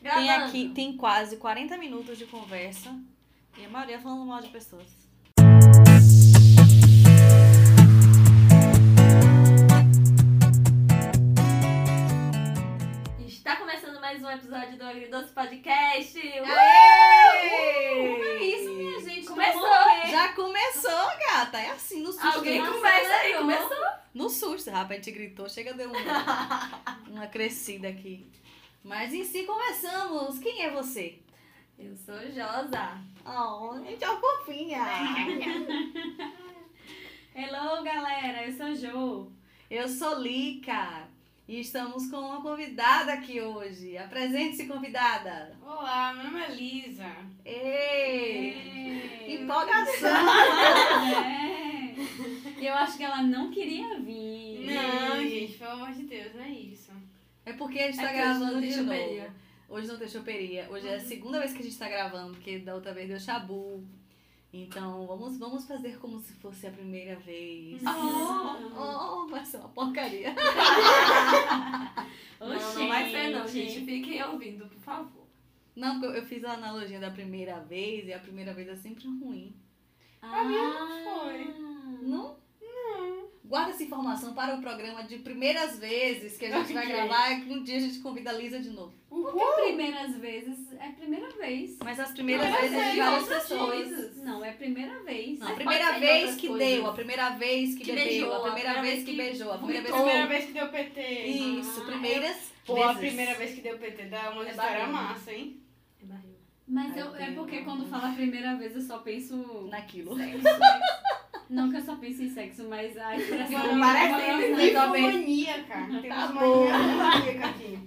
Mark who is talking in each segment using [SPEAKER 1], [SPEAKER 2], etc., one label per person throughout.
[SPEAKER 1] Tem
[SPEAKER 2] Gravando.
[SPEAKER 1] aqui, tem quase 40 minutos de conversa e a maioria falando mal de pessoas.
[SPEAKER 2] Está começando mais um episódio do Agridoce Podcast.
[SPEAKER 1] Como
[SPEAKER 2] é isso, minha gente? Começou.
[SPEAKER 1] Já começou, gata. É assim, no susto.
[SPEAKER 2] Alguém
[SPEAKER 1] no,
[SPEAKER 2] começa aí,
[SPEAKER 1] né?
[SPEAKER 2] começou.
[SPEAKER 1] no susto, rapaz, a gente gritou, chega deu uma, uma crescida aqui. Mas em si começamos. Quem é você?
[SPEAKER 2] Eu sou Josa.
[SPEAKER 1] Oh, a gente é fofinha.
[SPEAKER 3] Hello, galera, eu sou Jo.
[SPEAKER 1] Eu sou Lica e estamos com uma convidada aqui hoje. Apresente-se, convidada.
[SPEAKER 4] Olá, meu nome é Lisa.
[SPEAKER 1] Ei! Empolgação!
[SPEAKER 3] É. Eu acho que ela não queria vir.
[SPEAKER 4] Não, gente, pelo amor de Deus, não é isso.
[SPEAKER 1] É porque a gente tá
[SPEAKER 2] É
[SPEAKER 1] gravando de
[SPEAKER 2] tem
[SPEAKER 1] novo.
[SPEAKER 2] choperia.
[SPEAKER 1] Hoje não tem choperia. Hoje é a segunda vez que a gente tá gravando, porque da outra vez deu chabu. Então, vamos, vamos fazer como se fosse a primeira vez. Oh, oh, vai ser uma porcaria.
[SPEAKER 2] Não, não vai ser não, gente. Fiquem ouvindo, por favor.
[SPEAKER 1] Não, porque eu fiz a analogia da primeira vez e a primeira vez é sempre ruim.
[SPEAKER 3] A
[SPEAKER 4] minha não foi.
[SPEAKER 1] Não? Guarda essa informação para o programa de primeiras vezes que a gente vai
[SPEAKER 4] Ok.
[SPEAKER 1] gravar e que um dia a gente convida a Lisa de novo.
[SPEAKER 3] Porque primeiras vezes é primeira vez.
[SPEAKER 1] Mas as primeiras
[SPEAKER 4] Primeira
[SPEAKER 1] vezes é de várias pessoas.
[SPEAKER 2] coisas.
[SPEAKER 3] Não, é primeira vez.
[SPEAKER 1] Não, a primeira vez que
[SPEAKER 2] coisas.
[SPEAKER 1] deu, a primeira vez que,
[SPEAKER 2] Que
[SPEAKER 1] bebeu,
[SPEAKER 2] beijou,
[SPEAKER 1] a primeira vez que beijou, a primeira vez
[SPEAKER 4] Primeira
[SPEAKER 1] que...
[SPEAKER 4] vez que deu PT.
[SPEAKER 1] Isso,
[SPEAKER 3] Ah,
[SPEAKER 1] primeiras
[SPEAKER 4] Pô,
[SPEAKER 1] vezes.
[SPEAKER 4] a primeira vez que deu PT dá uma
[SPEAKER 2] É
[SPEAKER 4] história massa, hein?
[SPEAKER 2] É barril.
[SPEAKER 3] Mas
[SPEAKER 1] Ai,
[SPEAKER 3] eu, é porque quando fala primeira vez eu só penso.
[SPEAKER 1] Naquilo.
[SPEAKER 3] Sexo, Não que eu só penso em sexo, mas a expressão.
[SPEAKER 4] Parece que
[SPEAKER 3] não-
[SPEAKER 4] tem maníaca. Temos
[SPEAKER 1] Tá
[SPEAKER 4] mania maníaca aqui.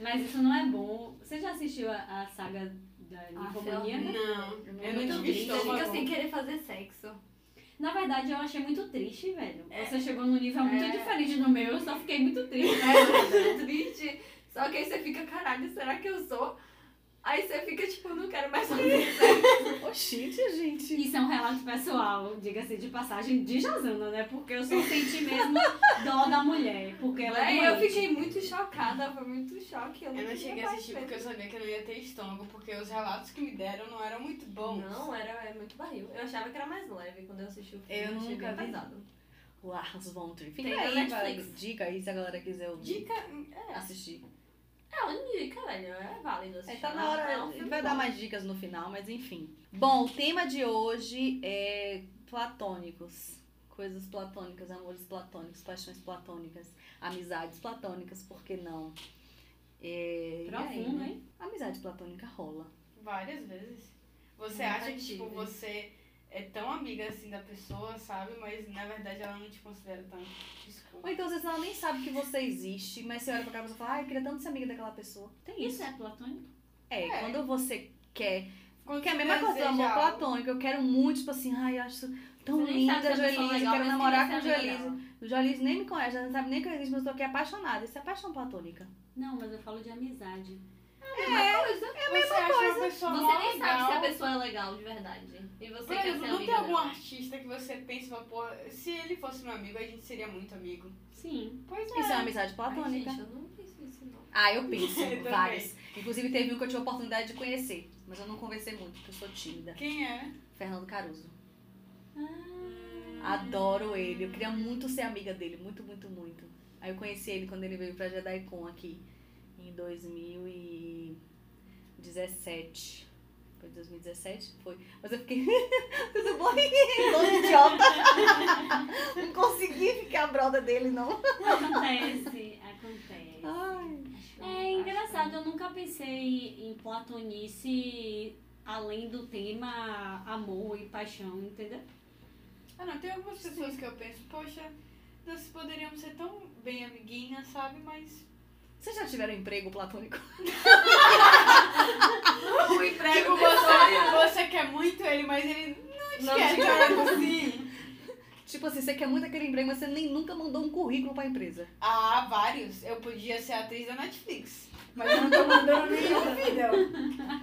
[SPEAKER 3] Mas isso não é bom. Você já assistiu a, a saga da ninfomaníaca?
[SPEAKER 4] Não, eu
[SPEAKER 2] Muito
[SPEAKER 4] não tive
[SPEAKER 2] triste. Fica sem querer fazer sexo.
[SPEAKER 3] Na verdade, eu achei muito triste, velho.
[SPEAKER 2] É.
[SPEAKER 3] Você chegou num nível muito
[SPEAKER 2] É.
[SPEAKER 3] diferente do meu, eu só fiquei muito triste.
[SPEAKER 2] É triste. Só que aí você fica, caralho, será que eu sou? Aí você fica tipo, não quero mais fazer sexo.
[SPEAKER 1] Oxente, gente.
[SPEAKER 3] Isso é um relato pessoal, diga-se de passagem, de Josana, né? Porque eu só senti mesmo dó da mulher. Porque ela é
[SPEAKER 2] Aí eu fiquei muito chocada, foi muito choque. Eu não,
[SPEAKER 4] Eu não cheguei a assistir porque eu sabia que eu não ia ter estômago, porque os relatos que me deram não eram muito bons.
[SPEAKER 2] Não, era é muito barril. Eu achava que era mais leve quando eu assisti o filme.
[SPEAKER 4] Eu
[SPEAKER 2] achei
[SPEAKER 4] nunca
[SPEAKER 2] bem
[SPEAKER 4] vi.
[SPEAKER 2] pesado.
[SPEAKER 1] O Ars von Trier. Fica
[SPEAKER 2] Tem
[SPEAKER 1] aí,
[SPEAKER 2] Netflix.
[SPEAKER 1] dica aí se a galera quiser ouvir.
[SPEAKER 4] Dica.
[SPEAKER 2] É,
[SPEAKER 1] Assistir.
[SPEAKER 2] É uma dica, velho. É válido
[SPEAKER 1] É,
[SPEAKER 2] assistir.
[SPEAKER 1] tá na hora,
[SPEAKER 2] É um
[SPEAKER 1] vai
[SPEAKER 2] bom.
[SPEAKER 1] dar mais dicas no final, mas enfim. Bom, o tema de hoje é platônicos. Coisas platônicas, amores platônicos, paixões platônicas, amizades platônicas, por que não? É, e aí,
[SPEAKER 3] Profundo,
[SPEAKER 1] né?
[SPEAKER 3] hein?
[SPEAKER 1] Amizade platônica rola.
[SPEAKER 4] Várias vezes. Você
[SPEAKER 2] Nunca
[SPEAKER 4] acha que, tipo, você é tão amiga assim da pessoa, sabe? Mas na verdade ela não te considera tanto.
[SPEAKER 1] Ou
[SPEAKER 4] Desculpa.
[SPEAKER 1] então, às vezes, ela nem sabe que você existe, mas você olha pra cara e fala, ai, eu queria tanto ser amiga daquela pessoa. Tem isso.
[SPEAKER 3] Isso é platônico?
[SPEAKER 1] É,
[SPEAKER 4] É.
[SPEAKER 1] quando você quer
[SPEAKER 4] Quando
[SPEAKER 1] Que é a
[SPEAKER 4] você
[SPEAKER 1] mesma coisa do amor platônico. Eu quero muito, tipo assim, ai, eu acho tão
[SPEAKER 2] Você
[SPEAKER 1] linda a
[SPEAKER 2] se a pessoa é
[SPEAKER 1] Joelise,
[SPEAKER 2] legal,
[SPEAKER 1] quero namorar com
[SPEAKER 2] queria
[SPEAKER 1] a Joelise. O Joelise nem me conhece, não sabe nem que eu existo, mas eu tô aqui apaixonada. Isso é paixão platônica.
[SPEAKER 3] Não, mas eu falo de amizade.
[SPEAKER 4] É a mesma
[SPEAKER 1] mesma
[SPEAKER 4] coisa.
[SPEAKER 1] coisa.
[SPEAKER 4] Uma pessoa
[SPEAKER 2] Você nem sabe se a
[SPEAKER 4] legal.
[SPEAKER 2] pessoa é legal de verdade. E você
[SPEAKER 4] Por
[SPEAKER 2] quer ser
[SPEAKER 4] exemplo, não tem algum
[SPEAKER 2] dela.
[SPEAKER 4] artista que você pensa pô, se ele fosse meu amigo, a gente seria muito amigo.
[SPEAKER 3] Sim.
[SPEAKER 4] Pois
[SPEAKER 1] Isso é uma amizade
[SPEAKER 2] Ai,
[SPEAKER 1] platônica.
[SPEAKER 2] gente, eu não penso isso, não.
[SPEAKER 1] Ah, eu penso, vários. Inclusive teve um que eu tive a oportunidade de conhecer, mas eu não conversei muito, porque eu sou tímida.
[SPEAKER 4] Quem é?
[SPEAKER 1] Fernando Caruso.
[SPEAKER 3] Ah,
[SPEAKER 1] Adoro ele. Eu queria muito ser amiga dele, muito, muito, muito. Aí eu conheci ele quando ele veio pra JediCon aqui em 2017. Foi 2017? Foi. Mas eu fiquei. Tudo bom? Todo idiota. Não consegui ficar brother dele, não.
[SPEAKER 3] acontece, acontece.
[SPEAKER 1] Ai.
[SPEAKER 3] É engraçado, eu nunca pensei em platonice além do tema amor e paixão, entendeu?
[SPEAKER 4] Ah, não, tem algumas pessoas que eu penso, poxa, nós poderíamos ser tão bem amiguinhas, sabe? Mas.
[SPEAKER 1] Vocês já tiveram emprego platônico?
[SPEAKER 2] O emprego
[SPEAKER 4] Tipo, você, você quer muito ele, mas ele não te
[SPEAKER 2] Não
[SPEAKER 4] quer tanto assim.
[SPEAKER 1] Tipo assim, você quer muito aquele emprego, mas você nem nunca mandou um currículo pra empresa.
[SPEAKER 4] Ah, vários. Eu podia ser atriz da Netflix. Mas eu não tô mandando nenhum vídeo.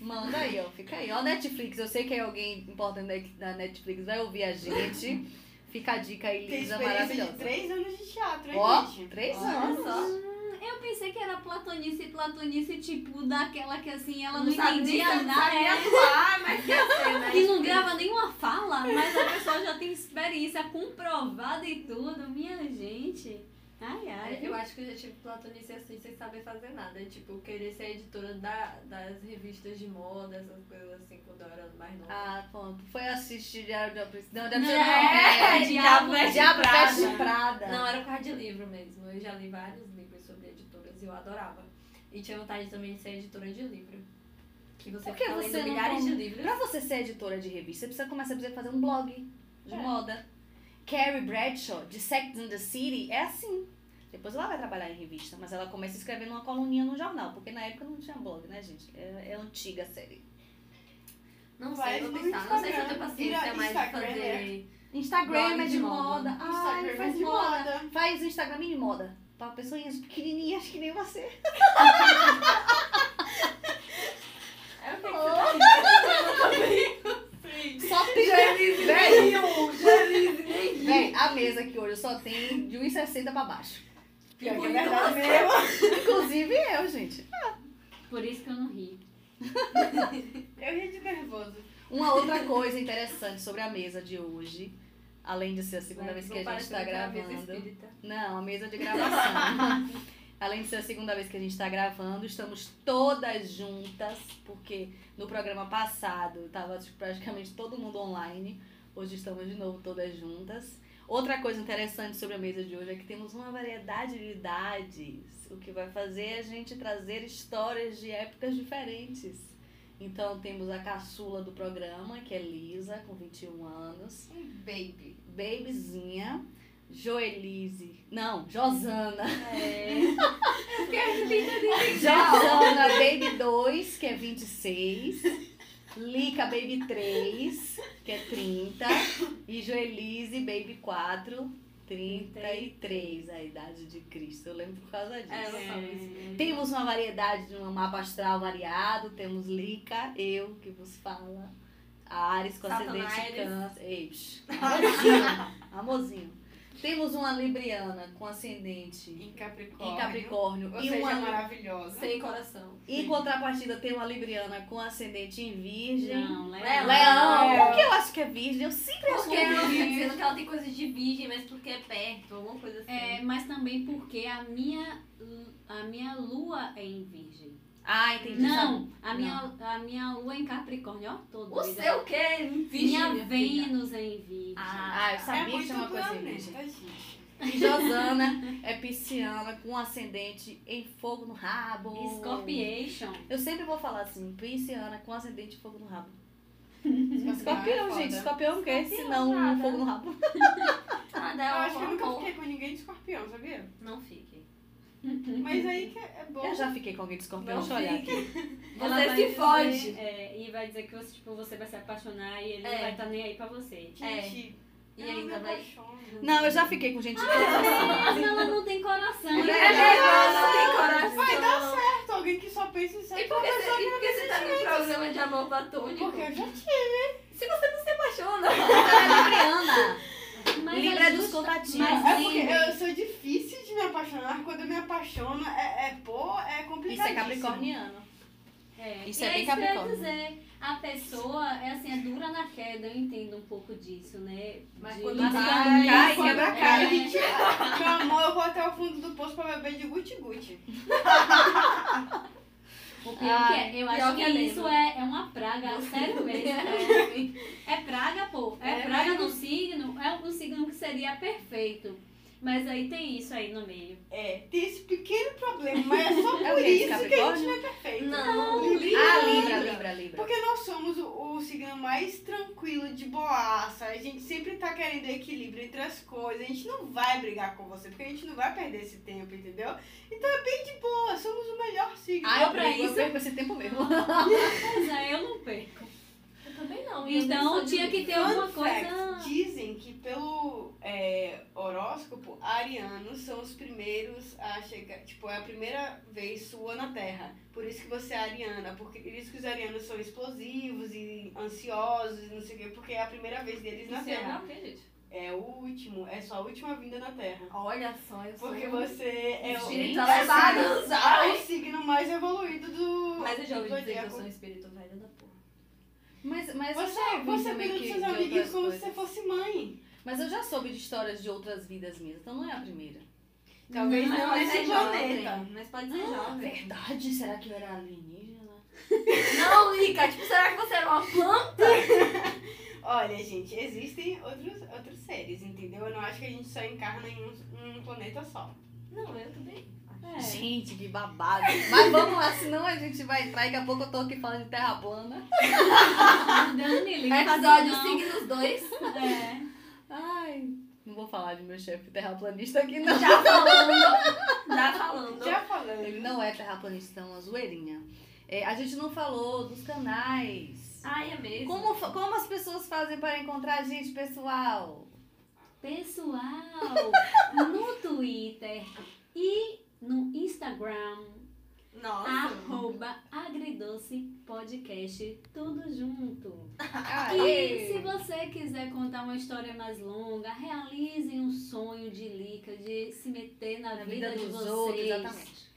[SPEAKER 1] Manda aí, ó. Fica aí. Ó, Netflix. Eu sei que é alguém importante da Netflix vai ouvir a gente. Fica a dica aí,
[SPEAKER 4] Tem
[SPEAKER 1] Lisa,
[SPEAKER 4] experiência de
[SPEAKER 1] maravilhosa.
[SPEAKER 4] três anos de teatro, hein,
[SPEAKER 1] Ó,
[SPEAKER 4] gente?
[SPEAKER 1] três
[SPEAKER 2] Olha
[SPEAKER 1] anos.
[SPEAKER 2] só.
[SPEAKER 3] Eu pensei que era platonice, platonice, tipo, daquela que assim, ela não,
[SPEAKER 2] Não
[SPEAKER 3] entendia
[SPEAKER 2] se-
[SPEAKER 3] nada.
[SPEAKER 2] sabia
[SPEAKER 3] é,
[SPEAKER 2] atuar, mas quer ser, né?
[SPEAKER 3] que não grava nenhuma fala, mas a pessoa já tem experiência comprovada e tudo. Minha gente. Ai, ai.
[SPEAKER 2] É, Eu acho que eu já tive platonice assim, sem saber fazer nada. Tipo, querer ser editora da, das revistas de moda, essas coisas assim, quando eu era mais nova.
[SPEAKER 1] Ah, pronto. Foi assistir Diário de Princesa. Não, deve
[SPEAKER 3] Não,
[SPEAKER 1] ser
[SPEAKER 3] é,
[SPEAKER 1] não.
[SPEAKER 3] Diabo
[SPEAKER 1] Veste
[SPEAKER 2] Veste
[SPEAKER 1] Prada.
[SPEAKER 2] Não, era por causa de livro mesmo. Eu já li vários livros sobre editoras e eu adorava. E tinha vontade também de ser editora de livro. Que você
[SPEAKER 1] Por que
[SPEAKER 2] fica
[SPEAKER 1] você
[SPEAKER 2] lendo
[SPEAKER 1] não
[SPEAKER 2] milhares
[SPEAKER 1] come-
[SPEAKER 2] de livros.
[SPEAKER 1] Pra você ser editora de revista, você precisa começar a fazer um blog de
[SPEAKER 2] É.
[SPEAKER 1] moda. Carrie Bradshaw, de Sex and the City, é assim. Depois ela vai trabalhar em revista, mas ela começa escrevendo uma coluninha no jornal, porque na época não tinha blog, né, gente? É, é antiga a série.
[SPEAKER 2] Não
[SPEAKER 4] Vai
[SPEAKER 2] sei, vou pensar. Não sei se eu tenho
[SPEAKER 4] Instagram.
[SPEAKER 2] paciência mais de
[SPEAKER 4] Instagram,
[SPEAKER 2] fazer.
[SPEAKER 1] Instagram
[SPEAKER 2] Blog
[SPEAKER 1] é de
[SPEAKER 2] de
[SPEAKER 1] moda.
[SPEAKER 2] moda.
[SPEAKER 1] Ah,
[SPEAKER 4] Instagram
[SPEAKER 1] ele
[SPEAKER 4] é
[SPEAKER 1] faz
[SPEAKER 4] de
[SPEAKER 1] moda.
[SPEAKER 4] moda.
[SPEAKER 1] Faz o Instagram mini moda. Pra pessoinhas pequenininhas que nem você.
[SPEAKER 2] É o que você tá
[SPEAKER 1] Só tem. Véi, a mesa aqui hoje só tem de 1,60 pra baixo.
[SPEAKER 4] Pior que é verdade mesmo.
[SPEAKER 1] Inclusive eu, gente.
[SPEAKER 3] Por isso que eu não ri.
[SPEAKER 4] Eu ri de nervoso.
[SPEAKER 1] Uma outra coisa interessante sobre a mesa de hoje, além de ser a segunda vez que a gente está
[SPEAKER 2] mesa
[SPEAKER 1] gravando. Não, a mesa de gravação. Além de ser a segunda vez que a gente está gravando, estamos todas juntas, porque no programa passado estava praticamente todo mundo online. Hoje estamos de novo todas juntas. Outra coisa interessante sobre a mesa de hoje é que temos uma variedade de idades, o que vai fazer a gente trazer histórias de épocas diferentes. Então temos a caçula do programa, que é Lisa, com 21 anos.
[SPEAKER 2] Um baby.
[SPEAKER 1] Babyzinha, Joelise, não, Josana.
[SPEAKER 3] É.
[SPEAKER 1] Josana Baby 2, que é 26. Lica Baby 3, que é 30. E Joelise Baby 4, 33, a idade de Cristo. Eu lembro por causa disso.
[SPEAKER 2] É.
[SPEAKER 3] É.
[SPEAKER 1] Temos uma variedade de um mapa astral variado. Temos Lica, eu que vos fala. Ares com ascendente
[SPEAKER 2] Satanás.
[SPEAKER 1] câncer. Ei, amorzinho, amorzinho. Temos uma Libriana com ascendente
[SPEAKER 4] Em Capricórnio.
[SPEAKER 1] em Capricórnio.
[SPEAKER 4] Ou
[SPEAKER 1] E,
[SPEAKER 4] seja,
[SPEAKER 1] uma,
[SPEAKER 4] maravilhosa.
[SPEAKER 2] Sem coração.
[SPEAKER 1] em contrapartida, tem uma Libriana com ascendente em Virgem.
[SPEAKER 3] Não, Leão.
[SPEAKER 2] Leão.
[SPEAKER 1] Leão. Por que eu acho que é Virgem? Eu sempre acho
[SPEAKER 2] Porque
[SPEAKER 1] que é
[SPEAKER 2] ela
[SPEAKER 1] Virgem.
[SPEAKER 2] fica dizendo que ela tem coisa de virgem, mas porque é perto, alguma coisa assim.
[SPEAKER 3] É, mas também porque a minha, a minha lua é em virgem.
[SPEAKER 1] Ah, entendi.
[SPEAKER 3] Não, a minha, a minha lua é em Capricórnio, ó, todo
[SPEAKER 2] O
[SPEAKER 3] doida.
[SPEAKER 2] seu quê? Virgem,
[SPEAKER 3] Minha
[SPEAKER 2] filha.
[SPEAKER 3] Vênus é em virgem.
[SPEAKER 2] Ah,
[SPEAKER 1] Ah, eu
[SPEAKER 4] É
[SPEAKER 1] sabia que
[SPEAKER 4] muito
[SPEAKER 1] tinha uma coisa em
[SPEAKER 4] planeta,
[SPEAKER 1] Virgem.
[SPEAKER 4] gente.
[SPEAKER 1] E Josana é pisciana com ascendente em fogo no rabo.
[SPEAKER 3] Scorpiation.
[SPEAKER 1] Eu sempre vou falar assim, pisciana com ascendente em fogo no rabo.
[SPEAKER 4] Escorpião
[SPEAKER 1] Escorpião,
[SPEAKER 4] é
[SPEAKER 1] gente. Escorpião o quê? Se não,
[SPEAKER 2] nada.
[SPEAKER 1] fogo no rabo.
[SPEAKER 2] Ah,
[SPEAKER 4] Eu
[SPEAKER 2] dá
[SPEAKER 4] acho que eu
[SPEAKER 2] um
[SPEAKER 4] nunca fiquei com ninguém de escorpião, sabia?
[SPEAKER 2] Não fique.
[SPEAKER 4] Mas aí que é bom.
[SPEAKER 1] Eu já fiquei com alguém de escorpião.
[SPEAKER 2] Não
[SPEAKER 1] Deixa eu olhar
[SPEAKER 2] fique.
[SPEAKER 1] aqui.
[SPEAKER 3] Ela
[SPEAKER 2] Você se fode.
[SPEAKER 3] É, e vai dizer que você, tipo, você vai se apaixonar e ele
[SPEAKER 2] É.
[SPEAKER 3] não vai estar nem aí pra você.
[SPEAKER 4] Gente,
[SPEAKER 2] E
[SPEAKER 4] eu não
[SPEAKER 2] ainda vai.
[SPEAKER 1] Não, eu já fiquei com gente todas
[SPEAKER 3] Mas ela não tem coração.
[SPEAKER 1] É
[SPEAKER 3] né?
[SPEAKER 2] É verdade, não tem coração.
[SPEAKER 4] Vai dar certo. Alguém que só pensa em
[SPEAKER 2] E
[SPEAKER 4] sexo.
[SPEAKER 2] por que você, e por que você tá no programa de amor platônico?
[SPEAKER 4] Porque eu já tive.
[SPEAKER 2] Se você não se apaixona.
[SPEAKER 1] Libriana.
[SPEAKER 3] Mas
[SPEAKER 1] Libra é dos contatinhos.
[SPEAKER 3] Mas
[SPEAKER 4] É porque eu sou difícil de me apaixonar. Quando eu me apaixono, é, é pô, é complicado.
[SPEAKER 1] Isso é capricorniano.
[SPEAKER 3] É,
[SPEAKER 1] Isso
[SPEAKER 3] e
[SPEAKER 1] é bem
[SPEAKER 3] isso que eu ia dizer. A pessoa é assim, é dura na queda, eu entendo um pouco disso, né?
[SPEAKER 2] Mas
[SPEAKER 3] De-
[SPEAKER 2] quando
[SPEAKER 3] mas
[SPEAKER 2] vai,
[SPEAKER 1] cai,
[SPEAKER 3] quando-
[SPEAKER 1] quebra a
[SPEAKER 3] é,
[SPEAKER 1] cara.
[SPEAKER 4] Meu amor, eu vou até o fundo do poço pra beber de guti-guti.
[SPEAKER 3] O pior que é, eu
[SPEAKER 2] Pior
[SPEAKER 3] acho
[SPEAKER 2] que
[SPEAKER 3] que,
[SPEAKER 2] é
[SPEAKER 3] isso
[SPEAKER 2] mesmo.
[SPEAKER 3] é, é uma praga, sério mesmo. É, é praga, pô. É,
[SPEAKER 4] É,
[SPEAKER 3] praga
[SPEAKER 4] mas-
[SPEAKER 3] do signo, é um signo que seria perfeito. Mas aí tem isso aí no meio.
[SPEAKER 4] É, tem esse pequeno problema, mas é só
[SPEAKER 1] É
[SPEAKER 4] por
[SPEAKER 1] quê?
[SPEAKER 4] isso que a gente não é perfeito.
[SPEAKER 2] Não,
[SPEAKER 4] Libra.
[SPEAKER 1] Ah, Libra, Libra, Libra.
[SPEAKER 4] Porque nós somos o, o signo mais tranquilo, de boaça. A gente sempre tá querendo equilíbrio entre as coisas. A gente não vai brigar com você, porque a gente não vai perder esse tempo, entendeu? Então é bem de boa, somos o melhor signo.
[SPEAKER 1] Ah, eu
[SPEAKER 3] pra
[SPEAKER 1] brigo, eu
[SPEAKER 3] isso-
[SPEAKER 1] perco esse tempo mesmo.
[SPEAKER 3] Pois é, eu não perco.
[SPEAKER 2] Também não.
[SPEAKER 3] Então tinha que ter alguma
[SPEAKER 4] fact,
[SPEAKER 3] coisa.
[SPEAKER 4] Dizem que pelo é, horóscopo, arianos são os primeiros a chegar. Tipo, é a primeira vez sua na Terra. Por isso que você é ariana. Porque, por isso que os arianos são explosivos e ansiosos e não sei o quê, porque é a primeira vez deles na
[SPEAKER 2] Isso é
[SPEAKER 4] Terra.
[SPEAKER 2] o quê, gente?
[SPEAKER 4] É o último, é sua última vinda na Terra.
[SPEAKER 2] Olha só, eu sou
[SPEAKER 4] Porque você é o,
[SPEAKER 2] espírito elevado,
[SPEAKER 4] é o signo mais evoluído do.
[SPEAKER 2] Mas eu já ouvi dizer que eu sou um espírito velho.
[SPEAKER 1] Mas, mas eu já
[SPEAKER 4] Você,
[SPEAKER 1] ouvi
[SPEAKER 4] você
[SPEAKER 1] também
[SPEAKER 4] cuida dos seus amiguinhos
[SPEAKER 1] outras
[SPEAKER 4] como se
[SPEAKER 1] coisas.
[SPEAKER 4] você fosse mãe.
[SPEAKER 1] Mas eu já soube de histórias de outras vidas minhas, então não é a primeira.
[SPEAKER 4] Talvez
[SPEAKER 2] Mas
[SPEAKER 4] não
[SPEAKER 2] pode
[SPEAKER 4] nesse
[SPEAKER 2] ser
[SPEAKER 4] planeta.
[SPEAKER 2] Mas pode ser
[SPEAKER 1] Ah,
[SPEAKER 2] jovem.
[SPEAKER 1] verdade? Será que eu era alienígena?
[SPEAKER 2] Não, Lica, tipo, será que você era uma planta?
[SPEAKER 4] Olha, gente, existem outros, outros seres, entendeu? Eu não acho que a gente só encarna em um, um planeta só.
[SPEAKER 2] Não, eu também.
[SPEAKER 3] É.
[SPEAKER 1] Gente, que babado. Mas vamos lá, senão a gente vai entrar e daqui a pouco eu tô aqui falando de terra plana.
[SPEAKER 3] Dani, liga
[SPEAKER 2] Episódio
[SPEAKER 3] não.
[SPEAKER 2] Signos 2.
[SPEAKER 3] É.
[SPEAKER 1] Ai, não vou falar de meu chefe terraplanista aqui, não.
[SPEAKER 2] Já falando. Já falando.
[SPEAKER 4] Já falando.
[SPEAKER 1] Ele não é terraplanista, é uma zoeirinha. É, a gente não falou dos canais.
[SPEAKER 2] Ai, é mesmo.
[SPEAKER 1] Como, como as pessoas fazem para encontrar a gente, pessoal?
[SPEAKER 3] Pessoal, no Twitter e no Instagram,
[SPEAKER 2] Nossa.
[SPEAKER 3] arroba Agridoce Podcast, tudo junto.
[SPEAKER 1] Aê!
[SPEAKER 3] E se você quiser contar uma história mais longa, realize um sonho de Lica, de se meter na,
[SPEAKER 1] Na
[SPEAKER 3] vida,
[SPEAKER 1] vida
[SPEAKER 3] de
[SPEAKER 1] dos
[SPEAKER 3] vocês.
[SPEAKER 1] outros, exatamente.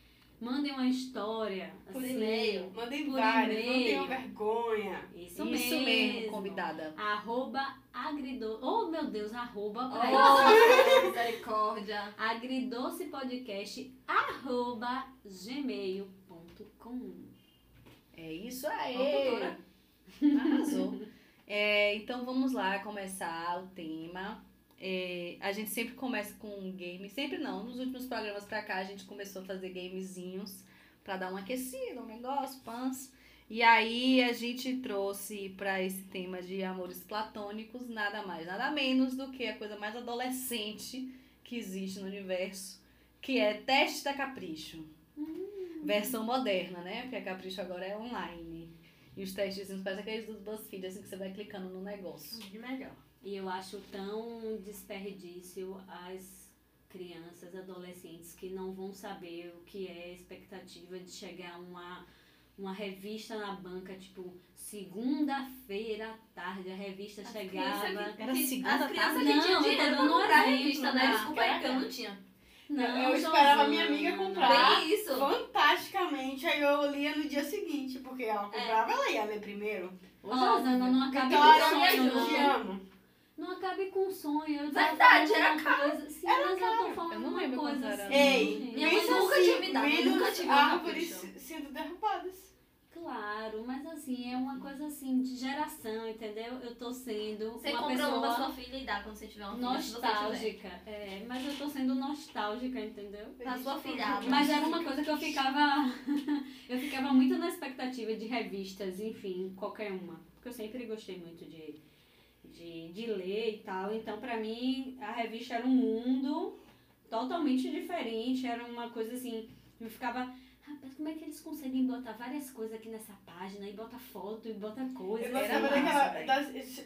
[SPEAKER 3] Mandem uma história.
[SPEAKER 2] Por
[SPEAKER 3] assim,
[SPEAKER 2] e-mail.
[SPEAKER 4] Mandem
[SPEAKER 3] Por
[SPEAKER 4] várias, não tenham vergonha.
[SPEAKER 3] Isso,
[SPEAKER 1] Isso
[SPEAKER 3] mesmo.
[SPEAKER 1] mesmo, convidada.
[SPEAKER 3] Arroba agridoce. Oh, meu Deus, arroba.
[SPEAKER 2] Oh, misericórdia.
[SPEAKER 3] Agridoce Podcast, arroba gmail.com.
[SPEAKER 1] É isso aí.
[SPEAKER 2] doutora.
[SPEAKER 1] Arrasou. É, então vamos lá começar o tema. É, a gente sempre começa com um game, sempre não, nos últimos programas pra cá a gente começou a fazer gamezinhos pra dar uma aquecida, um negócio, pans. E aí a gente trouxe pra esse tema de amores platônicos nada mais, nada menos do que a coisa mais adolescente que existe no universo, que é teste da Capricho. Versão moderna, né? Porque a Capricho agora é online. E os testes parecem aqueles dos BuzzFeed, assim, que você vai clicando no negócio.
[SPEAKER 2] De melhor.
[SPEAKER 3] E eu acho tão desperdício as crianças, adolescentes que não vão saber o que é a expectativa de chegar uma, uma revista na banca, tipo, segunda-feira à tarde, a revista
[SPEAKER 2] As
[SPEAKER 3] chegava.
[SPEAKER 2] que-
[SPEAKER 1] Era
[SPEAKER 2] que-
[SPEAKER 1] segunda
[SPEAKER 2] As crianças
[SPEAKER 3] tarde?
[SPEAKER 2] que
[SPEAKER 3] Não,
[SPEAKER 2] tinham
[SPEAKER 3] eu
[SPEAKER 2] dinheiro
[SPEAKER 3] um
[SPEAKER 2] comprar
[SPEAKER 3] exemplo,
[SPEAKER 2] revista,
[SPEAKER 3] né?
[SPEAKER 2] né? Desculpa aí que eu não tinha.
[SPEAKER 3] Não,
[SPEAKER 4] eu esperava a minha amiga comprar.
[SPEAKER 2] Bem isso.
[SPEAKER 4] Fantasticamente, aí eu lia no dia seguinte, porque ela comprava, ela ia ler primeiro.
[SPEAKER 3] Ô, Rosana, não com
[SPEAKER 2] me
[SPEAKER 3] sonho,
[SPEAKER 2] ajuda.
[SPEAKER 4] te
[SPEAKER 3] não.
[SPEAKER 4] amo.
[SPEAKER 3] Não acabe com sonho. Eu
[SPEAKER 2] Verdade, era
[SPEAKER 3] uma
[SPEAKER 2] caro.
[SPEAKER 3] Coisa, sim, mas eu tô falando
[SPEAKER 1] Eu não
[SPEAKER 3] uma
[SPEAKER 1] lembro
[SPEAKER 3] coisa
[SPEAKER 1] quanto era.
[SPEAKER 3] assim.
[SPEAKER 4] Ei,
[SPEAKER 3] gente.
[SPEAKER 2] Minha mãe nunca
[SPEAKER 4] assim,
[SPEAKER 2] tinha me dado, nunca tive um
[SPEAKER 4] árvores sendo derrubadas.
[SPEAKER 3] Claro, mas assim, é uma coisa assim de geração, entendeu? Eu tô sendo
[SPEAKER 2] Você
[SPEAKER 3] uma
[SPEAKER 2] compra uma pra
[SPEAKER 3] pessoa
[SPEAKER 2] sua filha e dá quando você tiver uma filha. você tiver.
[SPEAKER 3] nostálgica. É, mas eu tô sendo nostálgica, entendeu?
[SPEAKER 2] Pra sua filhada.
[SPEAKER 3] Mas era uma coisa que eu ficava. eu ficava muito na expectativa de revistas, enfim, qualquer uma. Porque eu sempre gostei muito de, de, de ler e tal. Então, pra mim, a revista era um mundo totalmente diferente. Era uma coisa assim. Eu ficava. Rapaz, como é que eles conseguem botar várias coisas aqui nessa página? E bota foto, e bota coisa.
[SPEAKER 4] Eu gostava daquela. das-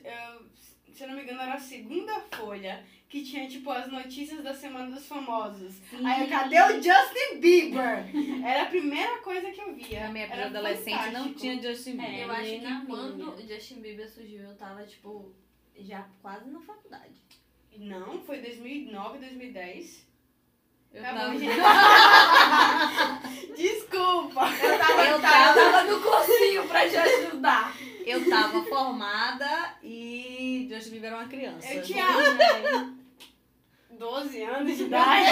[SPEAKER 4] se eu não me engano, era a segunda folha que tinha, tipo, as notícias da Semana dos Famosos.
[SPEAKER 3] Sim.
[SPEAKER 4] Aí, eu, cadê o Justin Bieber? Era a primeira coisa que eu via.
[SPEAKER 1] Na minha época adolescente não
[SPEAKER 4] fantástico.
[SPEAKER 1] tinha Justin Bieber.
[SPEAKER 3] É,
[SPEAKER 2] Eu acho que quando o Justin Bieber surgiu, eu tava, tipo, já quase na faculdade.
[SPEAKER 4] Não, foi 2009, 2010.
[SPEAKER 1] Eu
[SPEAKER 4] Tá
[SPEAKER 1] tava-.
[SPEAKER 4] Desculpa.
[SPEAKER 2] Eu tava,
[SPEAKER 1] Eu
[SPEAKER 2] eu
[SPEAKER 1] tava-
[SPEAKER 2] tava no cursinho pra te ajudar.
[SPEAKER 1] Eu tava formada e Justin Bieber era uma criança.
[SPEAKER 4] Eu tinha
[SPEAKER 3] É.
[SPEAKER 4] 12 anos de idade.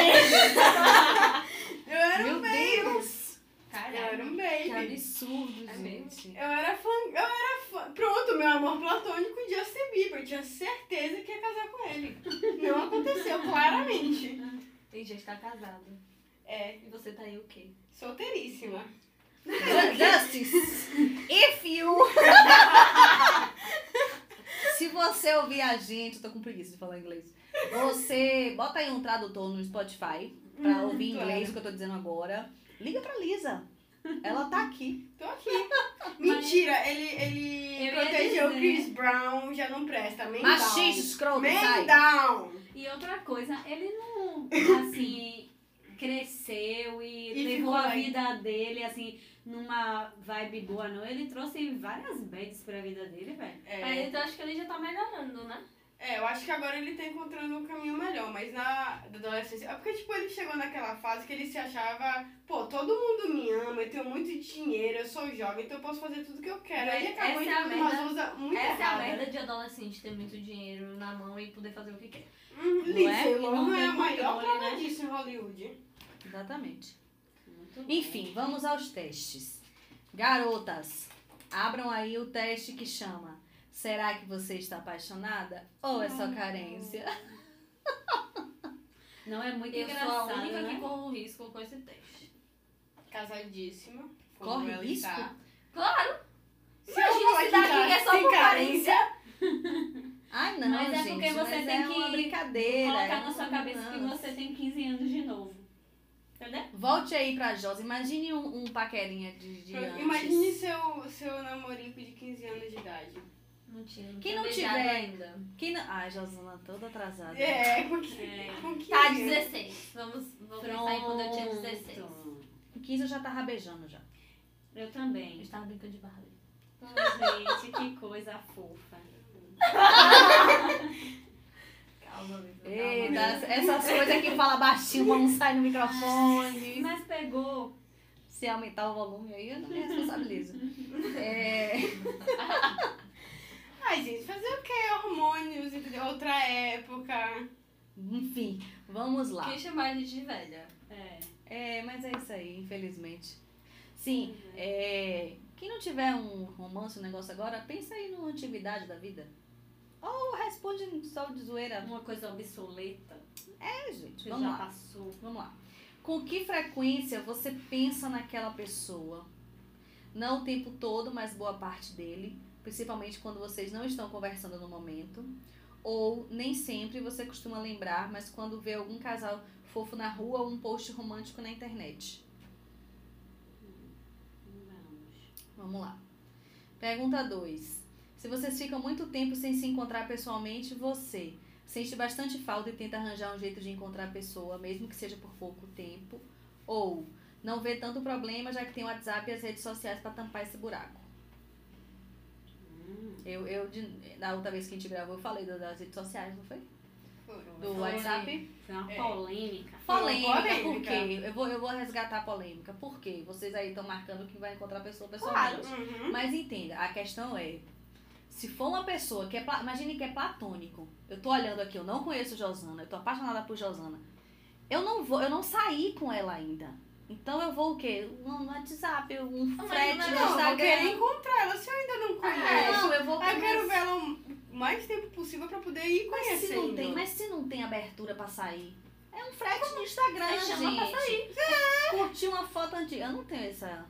[SPEAKER 4] eu era
[SPEAKER 1] Meu
[SPEAKER 4] um baby.
[SPEAKER 1] Deus!
[SPEAKER 4] Eu era um
[SPEAKER 2] Caralho.
[SPEAKER 1] Que
[SPEAKER 4] baby.
[SPEAKER 1] absurdo,
[SPEAKER 2] É
[SPEAKER 1] gente.
[SPEAKER 4] Eu era fã. Eu era fã. Pronto, amor platônico Justin Bieber. Eu tinha certeza que ia casar com ele. Não aconteceu, claramente.
[SPEAKER 2] Tem gente que tá casado.
[SPEAKER 4] É,
[SPEAKER 2] E você tá aí o quê?
[SPEAKER 4] solteiríssima.
[SPEAKER 1] Ju- Justice, if you. Se você ouvir a gente, eu tô com preguiça de falar inglês. Você bota aí um tradutor no Spotify pra
[SPEAKER 4] Hum,
[SPEAKER 1] ouvir
[SPEAKER 4] claro.
[SPEAKER 1] inglês o que eu tô dizendo agora. Liga pra Lisa. Ela tá aqui.
[SPEAKER 4] Tô aqui. Mentira, ele, ele
[SPEAKER 3] Eu ia
[SPEAKER 4] protegeu o
[SPEAKER 3] dizer.
[SPEAKER 4] Chris Brown, já não presta. Man
[SPEAKER 1] Machista,
[SPEAKER 4] down.
[SPEAKER 1] escroto,
[SPEAKER 4] Man
[SPEAKER 1] sai.
[SPEAKER 4] down.
[SPEAKER 3] E outra coisa, ele não, assim, cresceu e,
[SPEAKER 4] E
[SPEAKER 3] levou a
[SPEAKER 4] aí.
[SPEAKER 3] vida dele, assim, numa vibe boa, não. Ele trouxe várias bads pra vida dele, velho.
[SPEAKER 4] É,
[SPEAKER 2] Aí então acho que ele já tá melhorando, né?
[SPEAKER 4] É, eu acho que agora ele tá encontrando um caminho melhor, mas na adolescência. É porque, tipo, ele chegou naquela fase que ele se achava, pô, todo mundo me ama, eu tenho muito dinheiro, eu sou jovem, então eu posso fazer tudo que eu quero. Aí acabou
[SPEAKER 2] Essa é
[SPEAKER 4] entrando numa
[SPEAKER 2] merda-
[SPEAKER 4] usa muito
[SPEAKER 2] Essa é a
[SPEAKER 4] errada.
[SPEAKER 2] merda de adolescente, ter muito dinheiro na mão e poder fazer o que quer.
[SPEAKER 4] Hum,
[SPEAKER 1] Não é?
[SPEAKER 4] Lindsay
[SPEAKER 3] não
[SPEAKER 4] Lohan é
[SPEAKER 3] tem
[SPEAKER 4] a maior prova
[SPEAKER 3] né?
[SPEAKER 4] disso em Hollywood.
[SPEAKER 1] Exatamente. Enfim, vamos aos testes. Garotas, abram aí o teste que chama Será que você está apaixonada? Ou é só carência?
[SPEAKER 3] Não é muito
[SPEAKER 2] Eu sou
[SPEAKER 3] engraçado,
[SPEAKER 2] a única
[SPEAKER 3] né?
[SPEAKER 2] que corro risco com esse teste.
[SPEAKER 4] Casadíssima.
[SPEAKER 1] Corre risco?
[SPEAKER 4] está.
[SPEAKER 2] Claro!
[SPEAKER 4] Se
[SPEAKER 2] Imagina se daqui
[SPEAKER 4] tá
[SPEAKER 2] é só por
[SPEAKER 4] carência,
[SPEAKER 1] Ai, não,
[SPEAKER 3] Mas é
[SPEAKER 1] gente,
[SPEAKER 3] porque você
[SPEAKER 1] mas
[SPEAKER 3] tem
[SPEAKER 1] é
[SPEAKER 3] que
[SPEAKER 1] uma brincadeira.
[SPEAKER 3] Colocar
[SPEAKER 1] é
[SPEAKER 3] na sua cabeça que você tem 15 anos de novo. Entendeu?
[SPEAKER 1] Volte aí pra Josi. Imagine um, um paquerinha de, de antes.
[SPEAKER 4] imagine seu, seu namorico de 15 anos de idade.
[SPEAKER 2] Não tinha. Não
[SPEAKER 1] Quem não tiver-
[SPEAKER 2] ainda.
[SPEAKER 1] Quem não... Ai, Josana, toda atrasada.
[SPEAKER 4] É, com, que,
[SPEAKER 3] É.
[SPEAKER 4] com 15
[SPEAKER 2] Tá,
[SPEAKER 4] anos.
[SPEAKER 2] 16. Vamos, vamos pensar quando eu tinha 16.
[SPEAKER 3] Pronto.
[SPEAKER 1] Com 15 eu já tava beijando já.
[SPEAKER 3] Eu
[SPEAKER 2] Eu
[SPEAKER 3] também.
[SPEAKER 2] estava brincando de Barbie.
[SPEAKER 3] Oh, gente, que coisa fofa.
[SPEAKER 2] Calma, Vitor.
[SPEAKER 1] Eita,
[SPEAKER 2] Calma.
[SPEAKER 1] essas coisas que fala baixinho, não sai no microfone.
[SPEAKER 3] Mas pegou.
[SPEAKER 1] Se aumentar o volume aí, eu não me responsabilizo. É...
[SPEAKER 4] Ai, gente, fazer o quê? Hormônios? Outra época.
[SPEAKER 1] Enfim, vamos lá.
[SPEAKER 2] Quem chamar a gente de velha?
[SPEAKER 3] É.
[SPEAKER 1] É, mas é isso aí, infelizmente. Sim, é, quem não tiver um romance, um negócio agora, pensa aí numa atividade da vida. Ou responde só de zoeira.
[SPEAKER 3] Uma coisa obsoleta
[SPEAKER 1] É, gente,
[SPEAKER 3] que
[SPEAKER 1] vamos
[SPEAKER 3] já
[SPEAKER 1] lá.
[SPEAKER 3] passou.
[SPEAKER 1] Vamos lá. Com que frequência você pensa naquela pessoa? Não o tempo todo, mas boa parte dele. Principalmente quando vocês não estão conversando no momento. Ou nem sempre você costuma lembrar, mas quando vê algum casal fofo na rua ou um post romântico na internet.
[SPEAKER 3] Vamos.
[SPEAKER 1] Lá. Pergunta 2. Se vocês ficam muito tempo sem se encontrar pessoalmente, você sente bastante falta e tenta arranjar um jeito de encontrar a pessoa, mesmo que seja por pouco tempo, ou não vê tanto problema já que tem o WhatsApp e as redes sociais para tampar esse buraco.
[SPEAKER 3] Hum.
[SPEAKER 1] Eu, eu de- da outra vez que a gente gravou, eu falei das redes sociais, não foi? Do
[SPEAKER 3] Foi.
[SPEAKER 1] WhatsApp.
[SPEAKER 3] Foi uma
[SPEAKER 4] É.
[SPEAKER 3] polêmica.
[SPEAKER 1] Polêmica,
[SPEAKER 4] polêmica.
[SPEAKER 1] por quê? Eu vou, eu vou resgatar a polêmica. Por quê? Vocês aí estão marcando que vai encontrar a pessoa pessoalmente.
[SPEAKER 4] Uhum.
[SPEAKER 1] Mas entenda, a questão é, se for uma pessoa que é, imagine que é platônico. Eu tô olhando aqui, eu não conheço Josana, eu tô apaixonada por Josana. Eu não vou, eu não saí com ela ainda. Então eu vou o quê? Um WhatsApp, um frete
[SPEAKER 2] não,
[SPEAKER 1] no
[SPEAKER 4] Não, eu vou querer
[SPEAKER 1] Instagram.
[SPEAKER 4] encontrar ela se eu ainda não
[SPEAKER 1] Ah,
[SPEAKER 4] conheço.
[SPEAKER 1] não, eu vou
[SPEAKER 4] Aí eu quero ver ela o mais tempo possível pra poder ir
[SPEAKER 1] Mas se
[SPEAKER 4] conhecendo.
[SPEAKER 1] não tem, mas se não tem abertura pra sair? É um frete no Instagram,
[SPEAKER 2] Você chama
[SPEAKER 1] gente.
[SPEAKER 2] pra sair.
[SPEAKER 1] Curtir uma foto antiga. Eu não tenho essa.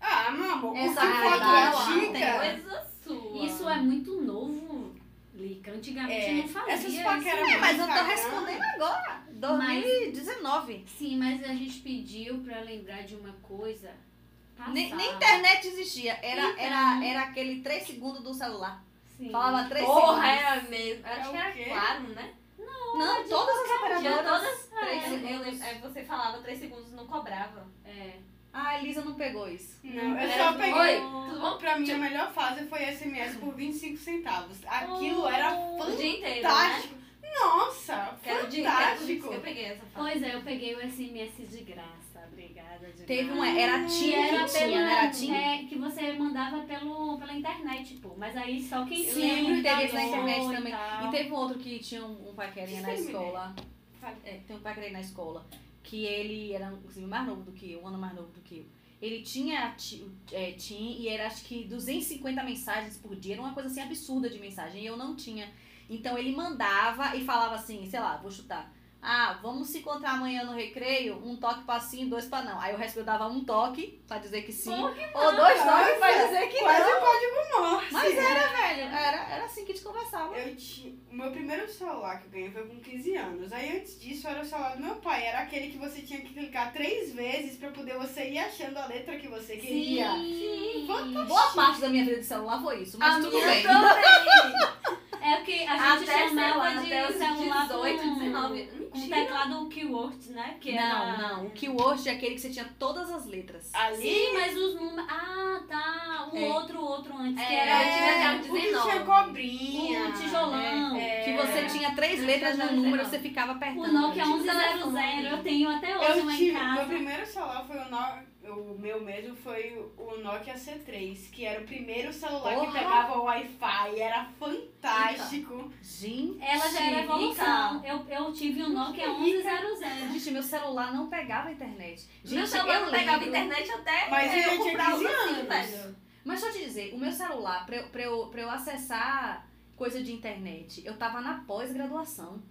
[SPEAKER 4] Ah, meu amor,
[SPEAKER 1] Essa
[SPEAKER 4] foto antiga.
[SPEAKER 1] tem
[SPEAKER 2] Coisa sua.
[SPEAKER 3] Isso é muito novo, Lica. Antigamente
[SPEAKER 4] É,
[SPEAKER 3] não fazia
[SPEAKER 4] essas
[SPEAKER 3] isso.
[SPEAKER 4] paqueras-
[SPEAKER 1] É, mas eu tô
[SPEAKER 4] Instagram.
[SPEAKER 1] respondendo agora. 2019.
[SPEAKER 3] Sim, mas a gente pediu pra lembrar de uma coisa
[SPEAKER 1] Nem, nem internet existia. Era,
[SPEAKER 3] Então.
[SPEAKER 1] era, era aquele 3 segundos do celular.
[SPEAKER 3] Sim.
[SPEAKER 1] Falava 3
[SPEAKER 2] Porra,
[SPEAKER 1] segundos.
[SPEAKER 2] era mesmo. Acho
[SPEAKER 4] É
[SPEAKER 2] que era claro, né?
[SPEAKER 1] Não, todas as operadoras.
[SPEAKER 2] todas.
[SPEAKER 1] três
[SPEAKER 2] É, eu
[SPEAKER 1] segundos.
[SPEAKER 2] lembro- aí você falava 3 segundos não cobrava.
[SPEAKER 3] É.
[SPEAKER 1] Ah, a Elisa não pegou isso.
[SPEAKER 4] Não, eu
[SPEAKER 2] Era
[SPEAKER 4] só peguei.
[SPEAKER 2] Oi, tudo bom?
[SPEAKER 4] Pra mim, a melhor fase foi SMS por 25 centavos. Aquilo era
[SPEAKER 2] O dia inteiro, né?
[SPEAKER 4] Nossa,
[SPEAKER 2] Que era o dia inteiro.
[SPEAKER 4] fantástico.
[SPEAKER 2] Eu peguei essa fase.
[SPEAKER 3] Pois é, eu peguei o SMS de graça. Obrigada, de
[SPEAKER 1] Teve
[SPEAKER 3] graça.
[SPEAKER 1] um. Era
[SPEAKER 3] Que
[SPEAKER 1] Tim
[SPEAKER 3] era
[SPEAKER 1] que tinha, não era Tim?
[SPEAKER 3] é, que você mandava pelo, pela internet, pô. Mas aí só quem
[SPEAKER 1] Sim,
[SPEAKER 3] tinha
[SPEAKER 1] teve na internet
[SPEAKER 3] e
[SPEAKER 1] também.
[SPEAKER 3] tal.
[SPEAKER 1] E teve um outro que tinha um, um paquerinha na escola. É, tem um paquerinha na escola. Que ele era, inclusive, mais novo do que eu, um ano mais novo do que eu. Ele tinha ti- é, Tim e era acho que 250 mensagens por dia. Era uma coisa assim absurda de mensagem. E eu não tinha. Então ele mandava e falava assim, sei lá, vou chutar. Ah, vamos se encontrar amanhã no recreio, um toque pra sim, dois pra não. Aí o resto eu dava um toque pra dizer que sim, ou dois toques pra dizer que
[SPEAKER 4] Quase
[SPEAKER 1] não.
[SPEAKER 4] o código morse.
[SPEAKER 1] Mas era, velho, era, era assim que a gente conversava.
[SPEAKER 4] Eu tinha, o meu primeiro celular que eu ganhei foi com 15 anos. Aí antes disso era o celular do meu pai. Era aquele que você tinha que clicar três vezes pra poder você ir achando a letra que você queria.
[SPEAKER 3] Sim.
[SPEAKER 1] Boa parte da minha vida de celular foi isso, mas
[SPEAKER 2] A
[SPEAKER 1] tudo bem.
[SPEAKER 2] também.
[SPEAKER 3] É o que a gente
[SPEAKER 2] Até
[SPEAKER 3] chamava de
[SPEAKER 2] até os
[SPEAKER 3] celular
[SPEAKER 2] 18,
[SPEAKER 3] com,
[SPEAKER 2] 19.
[SPEAKER 3] com
[SPEAKER 2] Mentira.
[SPEAKER 3] teclado keyword, né? Que
[SPEAKER 1] Não,
[SPEAKER 3] era...
[SPEAKER 1] não. O keyword é aquele que você tinha todas as letras.
[SPEAKER 4] Ali,
[SPEAKER 3] Sim, mas os números... Ah, tá. Um
[SPEAKER 1] É.
[SPEAKER 3] outro, outro, antes, que
[SPEAKER 2] É,
[SPEAKER 3] era
[SPEAKER 2] tive até
[SPEAKER 4] É,
[SPEAKER 2] um
[SPEAKER 4] o que
[SPEAKER 2] 19.
[SPEAKER 4] tinha cobrinha.
[SPEAKER 3] o tijolão.
[SPEAKER 2] É.
[SPEAKER 1] Que você tinha três letras no número, você ficava apertando.
[SPEAKER 3] O Nokia
[SPEAKER 2] Tipo
[SPEAKER 3] 1100, eu tenho até hoje
[SPEAKER 4] Eu
[SPEAKER 3] lá
[SPEAKER 4] tive,
[SPEAKER 3] em casa.
[SPEAKER 4] meu primeiro celular foi o Nokia, o meu mesmo foi o Nokia C3, que era o primeiro celular
[SPEAKER 1] Porra!
[SPEAKER 4] que pegava o Wi-Fi, era fantástico.
[SPEAKER 1] Gente,
[SPEAKER 3] Ela já era evolução. Eu, eu tive o Nokia 1100.
[SPEAKER 1] Gente, meu celular não pegava internet. Gente,
[SPEAKER 2] Meu celular
[SPEAKER 1] eu
[SPEAKER 2] não pegava
[SPEAKER 1] lembro-
[SPEAKER 2] internet até
[SPEAKER 4] Mas eu tinha
[SPEAKER 2] comprar
[SPEAKER 4] 15
[SPEAKER 2] o assim,
[SPEAKER 4] anos.
[SPEAKER 2] velho.
[SPEAKER 1] Mas deixa eu te dizer, o meu celular, pra eu, pra eu, pra eu acessar coisa de internet, eu tava na pós-graduação.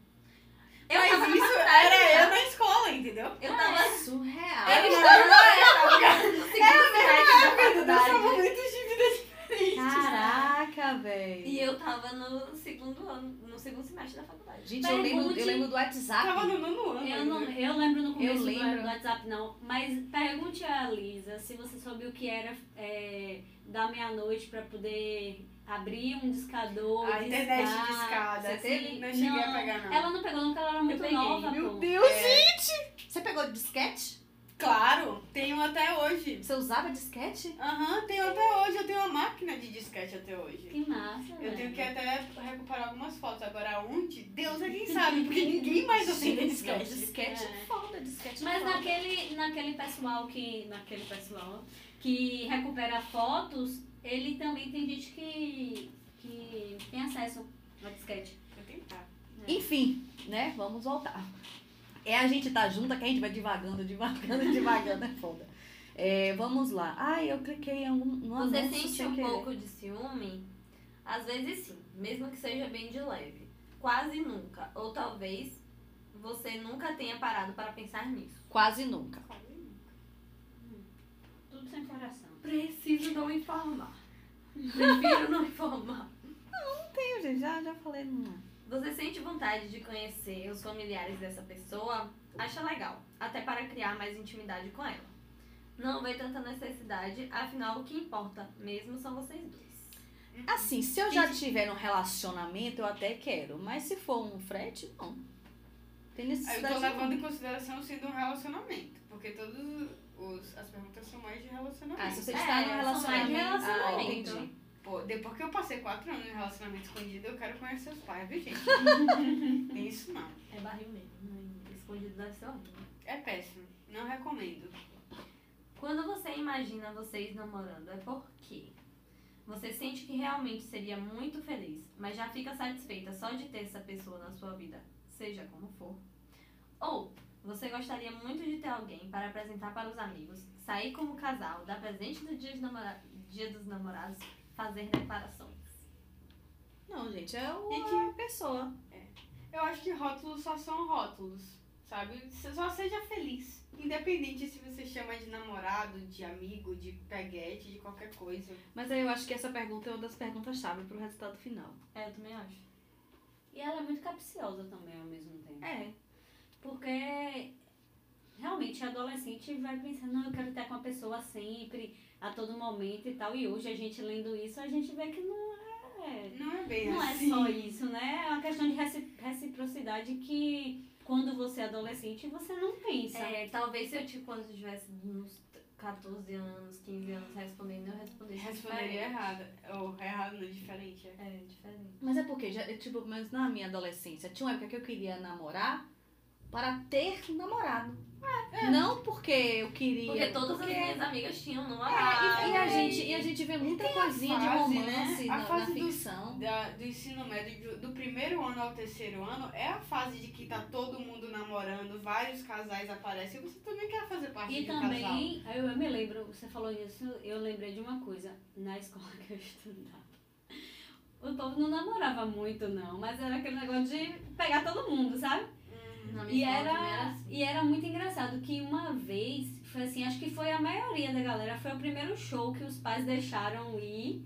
[SPEAKER 2] Eu
[SPEAKER 4] Mas isso era eu na escola, entendeu?
[SPEAKER 2] Eu tava...
[SPEAKER 1] Surreal.
[SPEAKER 2] Eu estava na no segundo semestre da
[SPEAKER 4] Nós somos
[SPEAKER 2] faculdade.
[SPEAKER 4] muito de vida diferente.
[SPEAKER 1] Caraca, velho.
[SPEAKER 2] E eu tava no segundo ano, no segundo semestre da faculdade.
[SPEAKER 1] Gente, eu lembro, eu lembro do WhatsApp.
[SPEAKER 4] Tava no nono ano.
[SPEAKER 3] Eu, não, eu lembro no começo
[SPEAKER 1] lembro.
[SPEAKER 3] do WhatsApp, não. Mas pergunte a Lisa se você soube o que era é, da meia-noite pra poder abrir um discador.
[SPEAKER 4] A internet
[SPEAKER 3] discar.
[SPEAKER 4] de escada.
[SPEAKER 1] Você teve?
[SPEAKER 4] Não cheguei a
[SPEAKER 3] Não,
[SPEAKER 4] pegar, não.
[SPEAKER 3] Ela não pegou nunca, ela era muito nova,
[SPEAKER 1] Meu
[SPEAKER 3] pô.
[SPEAKER 1] Deus,
[SPEAKER 4] É.
[SPEAKER 1] gente! Você pegou disquete?
[SPEAKER 4] Claro, tenho até hoje.
[SPEAKER 1] Você usava disquete?
[SPEAKER 4] Aham, tenho até hoje. Eu tenho uma máquina de disquete até hoje.
[SPEAKER 3] Que massa,
[SPEAKER 4] Eu
[SPEAKER 3] velho.
[SPEAKER 4] tenho que até recuperar algumas fotos. Agora, onde? Deus é quem sabe, porque ninguém mais aceita
[SPEAKER 1] Não,
[SPEAKER 4] disquete.
[SPEAKER 1] disquete é
[SPEAKER 3] É.
[SPEAKER 1] foda, disquete é
[SPEAKER 3] Mas
[SPEAKER 1] foda.
[SPEAKER 3] naquele, naquele pessoal que. Naquele pessoal que recupera fotos, ele também tem gente que, que tem acesso ao disquete.
[SPEAKER 4] Vou tentar.
[SPEAKER 1] Enfim, né? Vamos voltar. É a gente tá junto que a gente vai devagando, devagando, devagando, é foda. É, vamos lá. Ai, eu cliquei em algum, no
[SPEAKER 2] Você sente um
[SPEAKER 1] querer.
[SPEAKER 2] pouco de ciúme? Às vezes sim, mesmo que seja bem de leve. Quase nunca. Ou talvez você nunca tenha parado para pensar nisso.
[SPEAKER 1] Quase nunca.
[SPEAKER 3] Tudo sem coração.
[SPEAKER 2] Preciso não informar. Prefiro não informar.
[SPEAKER 1] Tenho, gente, já, já falei. Não.
[SPEAKER 2] Você sente vontade de conhecer os familiares dessa pessoa? Acha legal, até para criar mais intimidade com ela. Não vê tanta necessidade, afinal o que importa mesmo são vocês dois.
[SPEAKER 1] Assim, se eu já tiver um relacionamento, eu até quero. Mas se for um frete, não. Tem necessidade.
[SPEAKER 4] eu tô levando
[SPEAKER 1] não.
[SPEAKER 4] em consideração sendo um relacionamento. Porque todas os, as perguntas são mais de relacionamento.
[SPEAKER 1] Ah, se você
[SPEAKER 2] É,
[SPEAKER 1] está no
[SPEAKER 2] são
[SPEAKER 1] relacionamento.
[SPEAKER 2] de
[SPEAKER 1] Ah,
[SPEAKER 2] relacionamento.
[SPEAKER 1] entendi.
[SPEAKER 4] Pô, depois que eu passei quatro anos em relacionamento escondido, eu quero conhecer os pais, viu, gente? Tem isso não.
[SPEAKER 2] É barril mesmo, né? escondido deve ser horrível.
[SPEAKER 4] É péssimo. Não recomendo.
[SPEAKER 2] Quando você imagina vocês namorando, é porque você sente que realmente seria muito feliz, mas já fica satisfeita só de ter essa pessoa na sua vida, seja como for. Ou você gostaria muito de ter alguém para apresentar para os amigos, sair como casal, dar presente no dia, dos namora- dia dos namorados, fazer declarações.
[SPEAKER 1] Não, gente, é o-
[SPEAKER 4] Gente,
[SPEAKER 1] a pessoa.
[SPEAKER 4] Eu acho que rótulos só são rótulos, sabe? Só seja feliz. Independente se você chama de namorado, de amigo, de peguete, de qualquer coisa.
[SPEAKER 1] Mas aí eu acho que essa pergunta é uma das perguntas-chave pro resultado final.
[SPEAKER 2] É, eu também acho.
[SPEAKER 3] E ela é muito capciosa também ao mesmo tempo.
[SPEAKER 1] É.
[SPEAKER 3] Porque realmente a adolescente vai pensando, não, eu quero estar com a pessoa sempre, a todo momento e tal. E hoje a gente lendo isso, a gente vê que não é.
[SPEAKER 4] Não é bem
[SPEAKER 3] Não é
[SPEAKER 4] assim.
[SPEAKER 3] só isso, né? É uma questão de reci- reciprocidade que quando você é adolescente você não pensa.
[SPEAKER 2] É, talvez se eu tipo, quando eu tivesse uns 14 anos, 15 anos respondendo, eu respondesse
[SPEAKER 4] Responderia
[SPEAKER 2] diferente.
[SPEAKER 4] errado. Ou errado não, diferente. É.
[SPEAKER 2] É, diferente.
[SPEAKER 1] Mas é porque, já, tipo, mas na minha adolescência, tinha uma época que eu queria namorar para ter namorado. Não porque eu queria.
[SPEAKER 2] Porque todas
[SPEAKER 1] porque-
[SPEAKER 2] as minhas amigas tinham
[SPEAKER 1] É,
[SPEAKER 2] namorado.
[SPEAKER 1] e, e a gente, e a gente vê muita
[SPEAKER 4] a
[SPEAKER 1] coisinha de
[SPEAKER 4] fase,
[SPEAKER 1] romance
[SPEAKER 4] né? A
[SPEAKER 1] na,
[SPEAKER 4] fase
[SPEAKER 1] na
[SPEAKER 4] do-
[SPEAKER 1] ficção.
[SPEAKER 4] Da, do ensino médio, do, do primeiro ano ao terceiro ano, é a fase de que tá todo mundo namorando, vários casais aparecem e você também quer fazer parte
[SPEAKER 3] E
[SPEAKER 4] de um casal.
[SPEAKER 3] também, eu, eu me lembro, você falou isso, eu lembrei de uma coisa, na escola que eu estudava. O povo não namorava muito, não, mas era aquele negócio de pegar todo mundo, sabe?
[SPEAKER 2] Minha
[SPEAKER 3] E
[SPEAKER 2] também
[SPEAKER 3] era,
[SPEAKER 2] assim.
[SPEAKER 3] e era muito engraçado que uma vez, foi assim, acho que foi a maioria da galera, foi o primeiro show que os pais deixaram ir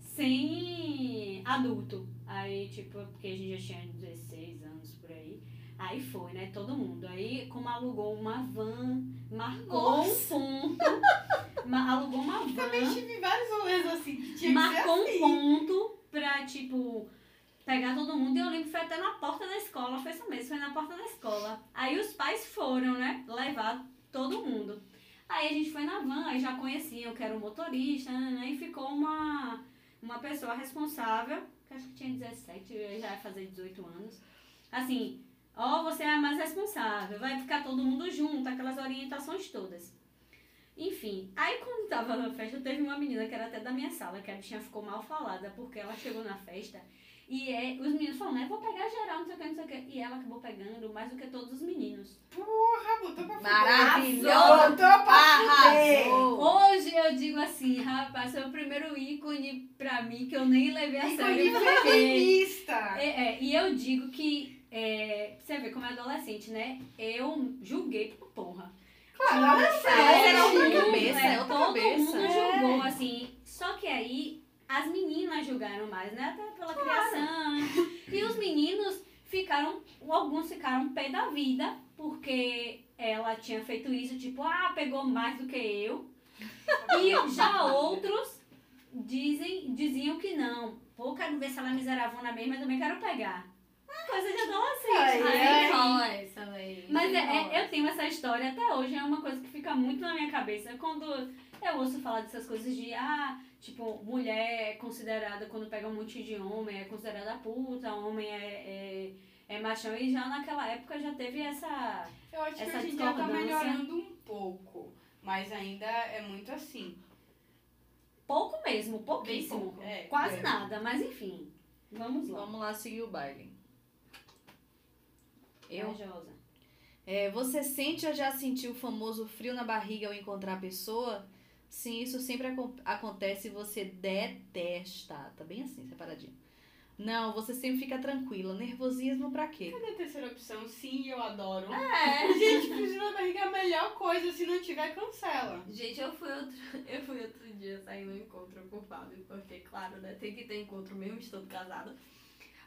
[SPEAKER 3] sem adulto. Aí, tipo, porque a gente já tinha 16 anos por aí. Aí foi, né? Todo mundo. Aí, como alugou uma van, marcou
[SPEAKER 1] Nossa.
[SPEAKER 3] um ponto. ma- alugou uma
[SPEAKER 4] Também
[SPEAKER 3] van,
[SPEAKER 4] tive vários rolês assim, que tinha
[SPEAKER 3] marcou
[SPEAKER 4] que ser
[SPEAKER 3] um
[SPEAKER 4] assim.
[SPEAKER 3] ponto pra, tipo, pegar todo mundo. E eu lembro que foi até na porta da escola. Foi isso mesmo, foi na porta da escola. Aí os pais foram, né? Levar todo mundo. Aí a gente foi na van, aí já conheciam que era o motorista, né, e ficou uma, uma pessoa responsável, que acho que tinha 17, já ia fazer 18 anos. Assim, ó, você é a mais responsável, vai ficar todo mundo junto, aquelas orientações todas. Enfim, aí quando tava na festa, teve uma menina que era até da minha sala, que a bichinha ficou mal falada, porque ela chegou na festa e é, os meninos falaram, né, vou pegar geral, não sei o que, não sei o que. E ela acabou pegando mais do que todos os meninos.
[SPEAKER 4] Porra, botou pra fuder.
[SPEAKER 1] Maravilhoso!
[SPEAKER 4] Botou pra!
[SPEAKER 3] Hoje eu digo assim, rapaz, foi o primeiro ícone pra mim que eu nem levei a sério.
[SPEAKER 4] Ícone feminista.
[SPEAKER 3] É, é, e eu digo que, é, você vê como é adolescente, né? Eu julguei por porra.
[SPEAKER 4] Claro, ela
[SPEAKER 1] Mas era
[SPEAKER 4] fez.
[SPEAKER 1] outra cabeça, é outra
[SPEAKER 3] todo
[SPEAKER 1] cabeça.
[SPEAKER 3] mundo julgou, assim. Só que aí as meninas julgaram mais, né? Até pela criação. E os meninos ficaram, alguns ficaram pé da vida, porque ela tinha feito isso, tipo, ah, pegou mais do que eu. E já outros dizem, diziam que não. Pô, quero ver se ela é miseravona mesmo, mas também quero pegar. Coisa de adolescente.
[SPEAKER 4] Ai, ai.
[SPEAKER 2] Véi.
[SPEAKER 3] Mas é,
[SPEAKER 2] Rola.
[SPEAKER 3] é- eu tenho essa história até hoje, é uma coisa que fica muito na minha cabeça. Quando eu ouço falar dessas coisas de, ah, tipo, mulher é considerada, quando pega um monte de homem, é considerada puta, homem é, é, é machão. E já naquela época já teve essa.
[SPEAKER 4] Eu acho que
[SPEAKER 3] Essa
[SPEAKER 4] hoje em dia tá melhorando um pouco. Mas ainda é muito assim.
[SPEAKER 3] Pouco mesmo, pouquíssimo.
[SPEAKER 2] pouco,
[SPEAKER 4] é,
[SPEAKER 3] Quase
[SPEAKER 4] é.
[SPEAKER 3] nada, mas enfim. Vamos lá.
[SPEAKER 1] Vamos lá seguir o baile. Eu?
[SPEAKER 3] Vai, Josa.
[SPEAKER 1] É, você sente ou já sentiu o famoso frio na barriga ao encontrar a pessoa? Sim, isso sempre acon- acontece e você detesta. Tá bem assim, separadinho. Não, você sempre fica tranquila. Nervosismo pra quê?
[SPEAKER 4] Cadê a terceira opção? Sim, eu adoro.
[SPEAKER 2] É.
[SPEAKER 4] Gente, frio na barriga é a melhor coisa. Se não tiver, cancela.
[SPEAKER 2] Gente, eu fui outro, eu fui outro dia sair no encontro com o Fábio, porque, claro, né, tem que ter encontro mesmo estando casada.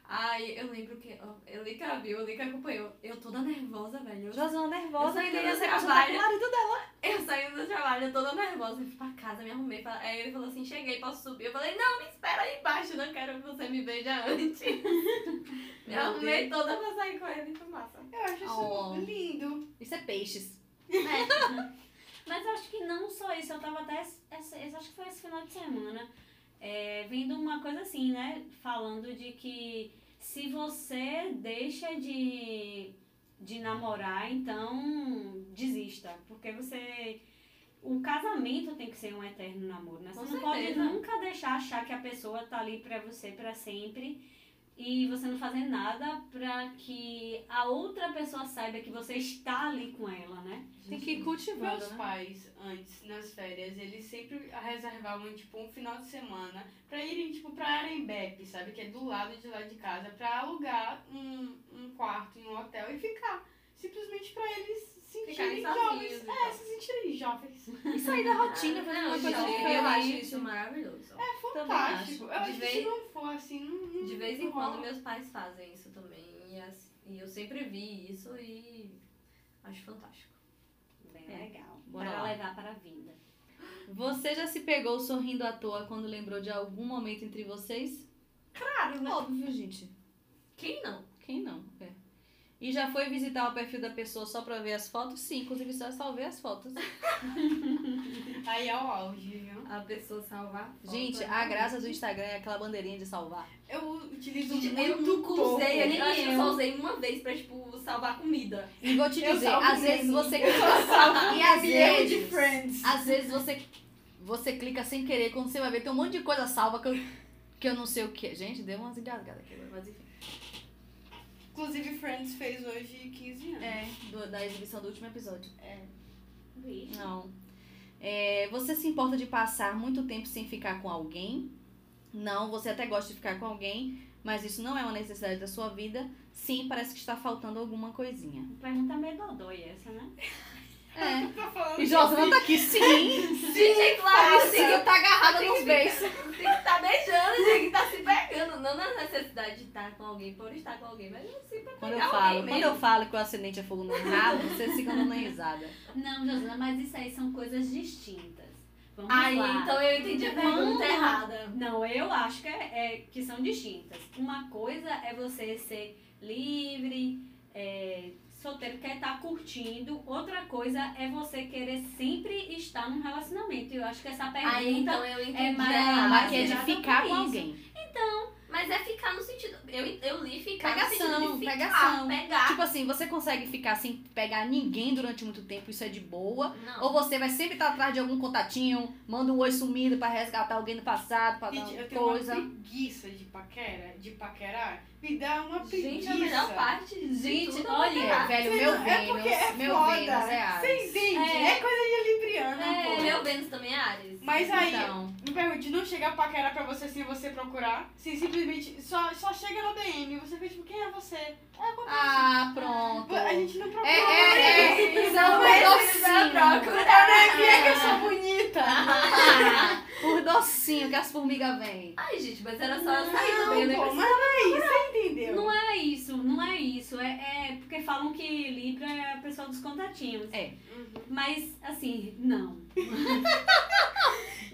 [SPEAKER 2] Aí eu lembro que ó, eu li que a viu, eu li que acompanhou. Eu toda nervosa, velho. Eu,
[SPEAKER 1] Josana nervosa
[SPEAKER 2] Eu saí do trabalho.
[SPEAKER 1] o marido dela.
[SPEAKER 2] eu saí do trabalho, eu toda nervosa, eu fui pra casa, me arrumei. fa- Aí ele falou assim: cheguei, posso subir? Eu falei: não, me espera aí embaixo, não quero que você me veja antes. me
[SPEAKER 1] Meu
[SPEAKER 2] arrumei toda pra sair com ele, foi massa.
[SPEAKER 4] Eu acho isso
[SPEAKER 1] Oh.
[SPEAKER 4] lindo.
[SPEAKER 1] Isso é peixes.
[SPEAKER 3] Mas eu acho que não só isso, eu tava até. Esse, esse- acho que foi esse final de semana. É, vendo uma coisa assim, né? Falando de que se você deixa de, de namorar, então desista. Porque você. O casamento tem que ser um eterno namoro, né? Você
[SPEAKER 2] Com
[SPEAKER 3] não pode
[SPEAKER 2] certeza.
[SPEAKER 3] nunca deixar achar que a pessoa tá ali pra você pra sempre e você não fazer nada pra que a outra pessoa saiba que você está ali com ela, né?
[SPEAKER 1] Tem que ir cultivando,
[SPEAKER 4] Meus
[SPEAKER 1] né?
[SPEAKER 4] pais, antes, nas férias, eles sempre reservavam, tipo, um final de semana pra irem, tipo, pra Arembepe, sabe? Que é do lado de lá de casa, pra alugar um, um quarto em um hotel e ficar. Simplesmente pra eles se sentirem jovens. É,
[SPEAKER 2] tal.
[SPEAKER 4] se sentirem jovens.
[SPEAKER 1] E sair da rotina, fazer
[SPEAKER 2] Não,
[SPEAKER 1] uma coisa diferente.
[SPEAKER 2] eu acho isso maravilhoso.
[SPEAKER 4] É fantástico. Eu
[SPEAKER 2] De
[SPEAKER 4] acho que
[SPEAKER 2] vez-
[SPEAKER 4] se não for assim, não, não
[SPEAKER 2] De vez em quando meus pais fazem isso também. E, e eu sempre vi isso e acho fantástico.
[SPEAKER 3] Bem
[SPEAKER 1] É,
[SPEAKER 3] legal.
[SPEAKER 1] bora
[SPEAKER 3] levar para a vida.
[SPEAKER 1] Você já se pegou sorrindo à toa quando lembrou de algum momento entre vocês?
[SPEAKER 2] Claro, né?
[SPEAKER 1] Óbvio, gente.
[SPEAKER 2] Quem não?
[SPEAKER 1] Quem não? É. E já foi visitar o perfil da pessoa só pra ver as fotos? Sim, inclusive só salvei as fotos.
[SPEAKER 4] Aí é o auge, viu?
[SPEAKER 2] A pessoa salvar. foto
[SPEAKER 1] Gente,
[SPEAKER 2] é
[SPEAKER 1] a graça do Instagram é aquela bandeirinha de salvar.
[SPEAKER 2] Eu
[SPEAKER 4] Utilizo
[SPEAKER 2] Gente,
[SPEAKER 4] muito
[SPEAKER 2] eu nunca usei, eu
[SPEAKER 3] nem
[SPEAKER 2] acho que eu
[SPEAKER 3] eu.
[SPEAKER 2] só usei uma vez pra, tipo, salvar comida.
[SPEAKER 1] E vou te dizer, às vezes você
[SPEAKER 4] Eu só salvo
[SPEAKER 1] E às vezes-
[SPEAKER 4] de Friends.
[SPEAKER 1] Às vezes você você clica sem querer, quando você vai ver, tem um monte de coisa salva que eu, que eu não sei o que. Gente, deu umas engasgadas aqui mas enfim.
[SPEAKER 4] Inclusive, Friends fez hoje 15 anos.
[SPEAKER 1] É, do- da exibição do último episódio.
[SPEAKER 3] Vixe.
[SPEAKER 1] Não. É, você se importa de passar muito tempo sem ficar com alguém? Não, você até gosta de ficar com alguém, mas isso não é uma necessidade da sua vida. Sim, parece que está faltando alguma coisinha.
[SPEAKER 3] Pergunta meio dodói essa, né?
[SPEAKER 1] É.
[SPEAKER 4] Tá falando
[SPEAKER 1] E Josa tá aqui, sim.
[SPEAKER 2] Gente, claro,
[SPEAKER 1] Sim, eu tá agarrada nos beijos.
[SPEAKER 2] Tem que estar beijando, tem que estar se pegando. Não na necessidade de estar com alguém por estar com alguém, mas assim pra
[SPEAKER 1] Quando eu falo,
[SPEAKER 2] alguém
[SPEAKER 1] quando
[SPEAKER 2] mesmo.
[SPEAKER 1] eu falo que o ascendente é fogo no rabo, vocês ficam dando risada.
[SPEAKER 3] Não, Josana, mas isso aí são coisas distintas. Vamos
[SPEAKER 2] Ai,
[SPEAKER 3] lá.
[SPEAKER 2] então eu entendi a pergunta errada.
[SPEAKER 3] Não, eu acho que, é, é- que são distintas. Uma coisa é você ser livre, é, solteiro quer estar curtindo, outra coisa é você querer sempre estar num relacionamento. E eu acho que essa pergunta.
[SPEAKER 2] Aí então eu entendi.
[SPEAKER 3] é mais-
[SPEAKER 2] errado.
[SPEAKER 1] Mas que é de ficar com alguém.
[SPEAKER 2] Mas é ficar no sentido. Eu, eu li ficar
[SPEAKER 1] Pegação,
[SPEAKER 2] no sentido de ficar,
[SPEAKER 1] pegação.
[SPEAKER 2] pegar.
[SPEAKER 1] Tipo assim, você consegue ficar sem pegar ninguém durante muito tempo, isso é de boa.
[SPEAKER 2] Não.
[SPEAKER 1] Ou você vai sempre estar atrás de algum contatinho, manda um oi sumido pra resgatar alguém do passado, pra dar
[SPEAKER 4] Gente, eu
[SPEAKER 1] uma
[SPEAKER 4] tenho
[SPEAKER 1] coisa.
[SPEAKER 4] uma preguiça de paquera, de paquerar. Me dá uma preguiça.
[SPEAKER 2] Gente, a melhor parte de
[SPEAKER 3] Gente,
[SPEAKER 2] tudo
[SPEAKER 3] olha,
[SPEAKER 2] é
[SPEAKER 1] É, velho, meu
[SPEAKER 4] não- é
[SPEAKER 1] Vênus,
[SPEAKER 4] porque é
[SPEAKER 1] meu
[SPEAKER 4] foda.
[SPEAKER 1] Vênus é Ares.
[SPEAKER 4] Você entende?
[SPEAKER 3] É.
[SPEAKER 4] É, coisa de libriana,
[SPEAKER 3] É.
[SPEAKER 4] pô.
[SPEAKER 2] Meu Vênus também é Ares.
[SPEAKER 4] Mas aí,
[SPEAKER 1] Então,
[SPEAKER 4] me pergunte, não chega a paquera pra você sem você procurar? Você simplesmente só, só chega no DM, você fica tipo, quem é você? É, acontece.
[SPEAKER 1] ah, pronto.
[SPEAKER 4] A gente não procura.
[SPEAKER 1] É, é, é. São
[SPEAKER 2] Mas
[SPEAKER 1] por
[SPEAKER 2] eles vão
[SPEAKER 1] docinho.
[SPEAKER 2] procurar.
[SPEAKER 4] Não é que eu sou bonita.
[SPEAKER 1] Por docinho que as formigas vêm.
[SPEAKER 2] Ai, gente, mas era só eu sair do meio
[SPEAKER 4] Não, pô,
[SPEAKER 2] do
[SPEAKER 4] mas não é isso, você entendeu?
[SPEAKER 3] Não é isso, não é isso. É, é porque falam que Libra é a pessoa dos contatinhos.
[SPEAKER 1] É.
[SPEAKER 4] Uhum.
[SPEAKER 3] Mas, assim, não.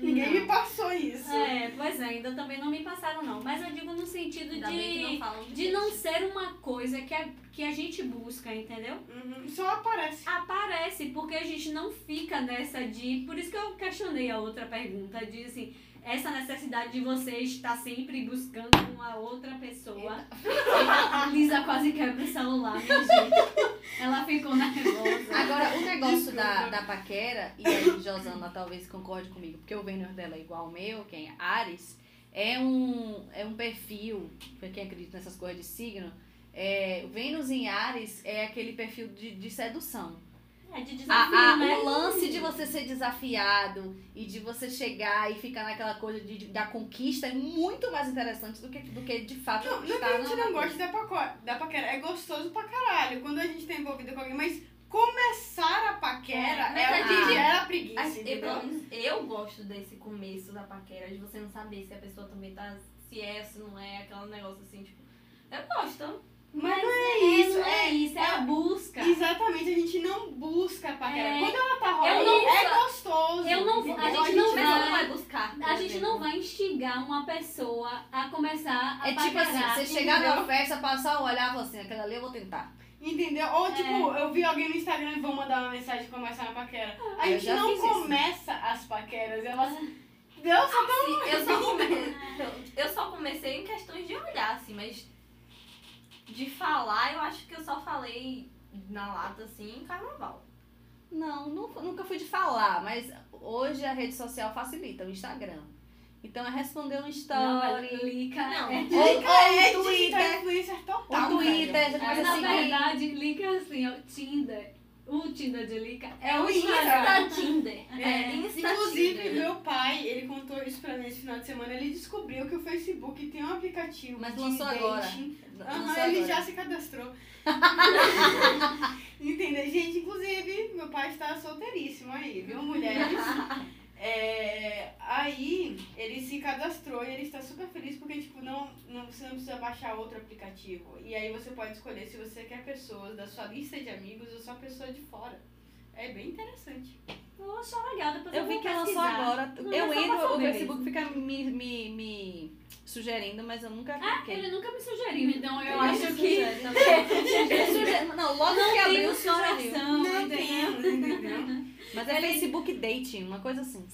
[SPEAKER 4] Ninguém
[SPEAKER 3] Não.
[SPEAKER 4] me passou isso.
[SPEAKER 3] É, pois é, ainda também não me passaram, não. Mas eu digo no sentido
[SPEAKER 2] Ainda bem que não
[SPEAKER 3] de, de não ser uma coisa que a, que a gente busca, entendeu?
[SPEAKER 4] Uhum. Só aparece.
[SPEAKER 3] Aparece, porque a gente não fica nessa de. Por isso que eu questionei a outra pergunta, de assim, essa necessidade de você estar sempre buscando uma outra pessoa. A Lisa quase quebra o celular, minha gente. Ela ficou nervosa.
[SPEAKER 1] Agora, o negócio
[SPEAKER 4] Desculpa.
[SPEAKER 1] da, da paquera, e aí Josana talvez concorde comigo, porque o Vênus dela é igual ao meu, quem é Ares, é um, é um perfil, pra quem acredita nessas coisas de signo, é, Vênus em Ares é aquele perfil de, de sedução.
[SPEAKER 3] É de
[SPEAKER 1] A-
[SPEAKER 3] desafio,
[SPEAKER 1] a-
[SPEAKER 3] né?
[SPEAKER 1] O lance de você ser desafiado e de você chegar e ficar naquela coisa de, de- da conquista é muito mais interessante do que, do que de fato
[SPEAKER 4] Não, não que
[SPEAKER 1] estar
[SPEAKER 4] a gente não gosta da, paco- da paquera. É gostoso pra caralho quando a gente tá envolvido com alguém, mas começar a paquera
[SPEAKER 2] É,
[SPEAKER 4] é,
[SPEAKER 2] a gente-
[SPEAKER 4] gera preguiça,
[SPEAKER 2] As- eu, pelo menos, eu gosto desse começo da paquera, de você não saber se a pessoa também tá. Se é, se não é, aquele negócio assim, tipo. Eu gosto.
[SPEAKER 4] Mas não é
[SPEAKER 3] É,
[SPEAKER 4] isso,
[SPEAKER 3] não é isso, é a busca.
[SPEAKER 4] Exatamente, a gente não busca a paquera.
[SPEAKER 3] É.
[SPEAKER 4] Quando ela tá
[SPEAKER 3] Eu
[SPEAKER 4] rolando,
[SPEAKER 3] não-
[SPEAKER 4] é gostoso.
[SPEAKER 3] eu não vou- a
[SPEAKER 4] entendeu?
[SPEAKER 3] gente não
[SPEAKER 2] Mas
[SPEAKER 3] vai-
[SPEAKER 2] vai buscar.
[SPEAKER 3] A gente não vai instigar uma pessoa a começar a
[SPEAKER 1] É tipo assim,
[SPEAKER 3] paquerar,
[SPEAKER 1] você chegar numa festa, passar um olhar e falar assim, aquela ali eu vou tentar.
[SPEAKER 4] Entendeu? Ou tipo, eu vi alguém no Instagram e vou mandar uma mensagem e começar a paquera. A
[SPEAKER 1] eu
[SPEAKER 4] gente não
[SPEAKER 1] fiz isso.
[SPEAKER 4] começa as paqueras, elas. Deus só tão.
[SPEAKER 2] Sim, eu, só come... eu só comecei em questões de olhar, assim, mas de falar, eu acho que eu só falei na lata, assim, em carnaval.
[SPEAKER 1] Não, nunca, nunca fui de falar, mas hoje a rede social facilita, o Instagram. Então é responder um
[SPEAKER 3] Não,
[SPEAKER 1] story.
[SPEAKER 3] mas Lica
[SPEAKER 2] Não.
[SPEAKER 3] é-
[SPEAKER 1] ou
[SPEAKER 4] é
[SPEAKER 1] o
[SPEAKER 4] digital
[SPEAKER 1] Twitter.
[SPEAKER 4] influencer
[SPEAKER 1] O
[SPEAKER 4] total.
[SPEAKER 1] Twitter,
[SPEAKER 4] velho.
[SPEAKER 1] você
[SPEAKER 3] Mas
[SPEAKER 1] começa
[SPEAKER 3] na verdade, Lica é assim, ó, Tinder. O Tinder de Lica é,
[SPEAKER 4] É
[SPEAKER 3] o
[SPEAKER 4] o
[SPEAKER 3] Instagram.
[SPEAKER 2] Insta Tinder.
[SPEAKER 3] É,
[SPEAKER 2] É, Insta
[SPEAKER 4] Inclusive,
[SPEAKER 2] Tinder.
[SPEAKER 4] meu pai, ele contou isso pra mim esse final de semana. Ele descobriu que o Facebook tem um aplicativo
[SPEAKER 1] Mas
[SPEAKER 4] de
[SPEAKER 1] lançou agora.
[SPEAKER 4] dating. Aham, ele
[SPEAKER 1] agora.
[SPEAKER 4] já se cadastrou. Entendeu? Gente, inclusive, meu pai está solteiríssimo aí, viu, mulheres? É, aí, ele se cadastrou e ele está super feliz porque, tipo, não, não, você não precisa baixar outro aplicativo. E aí você pode escolher se você quer pessoas da sua lista de amigos ou só pessoa de fora. É bem interessante.
[SPEAKER 3] Poxa, legal, depois eu,
[SPEAKER 1] Eu vi
[SPEAKER 3] vou
[SPEAKER 1] que lançou
[SPEAKER 3] pesquisar.
[SPEAKER 1] agora.
[SPEAKER 3] Não,
[SPEAKER 1] eu
[SPEAKER 3] é só
[SPEAKER 1] entro, o Facebook fica me, me, me sugerindo, mas eu nunca
[SPEAKER 3] Ah, ele nunca me sugeriu, então eu
[SPEAKER 1] Ele
[SPEAKER 3] acho que
[SPEAKER 1] sugere, não. Sugere- Não, logo que
[SPEAKER 3] tem
[SPEAKER 1] abriu, sugeriu.
[SPEAKER 3] coração,
[SPEAKER 4] Não
[SPEAKER 3] entendeu?
[SPEAKER 4] tem, entendeu?
[SPEAKER 1] Mas é
[SPEAKER 3] Ele-
[SPEAKER 1] Facebook Dating, uma coisa assim.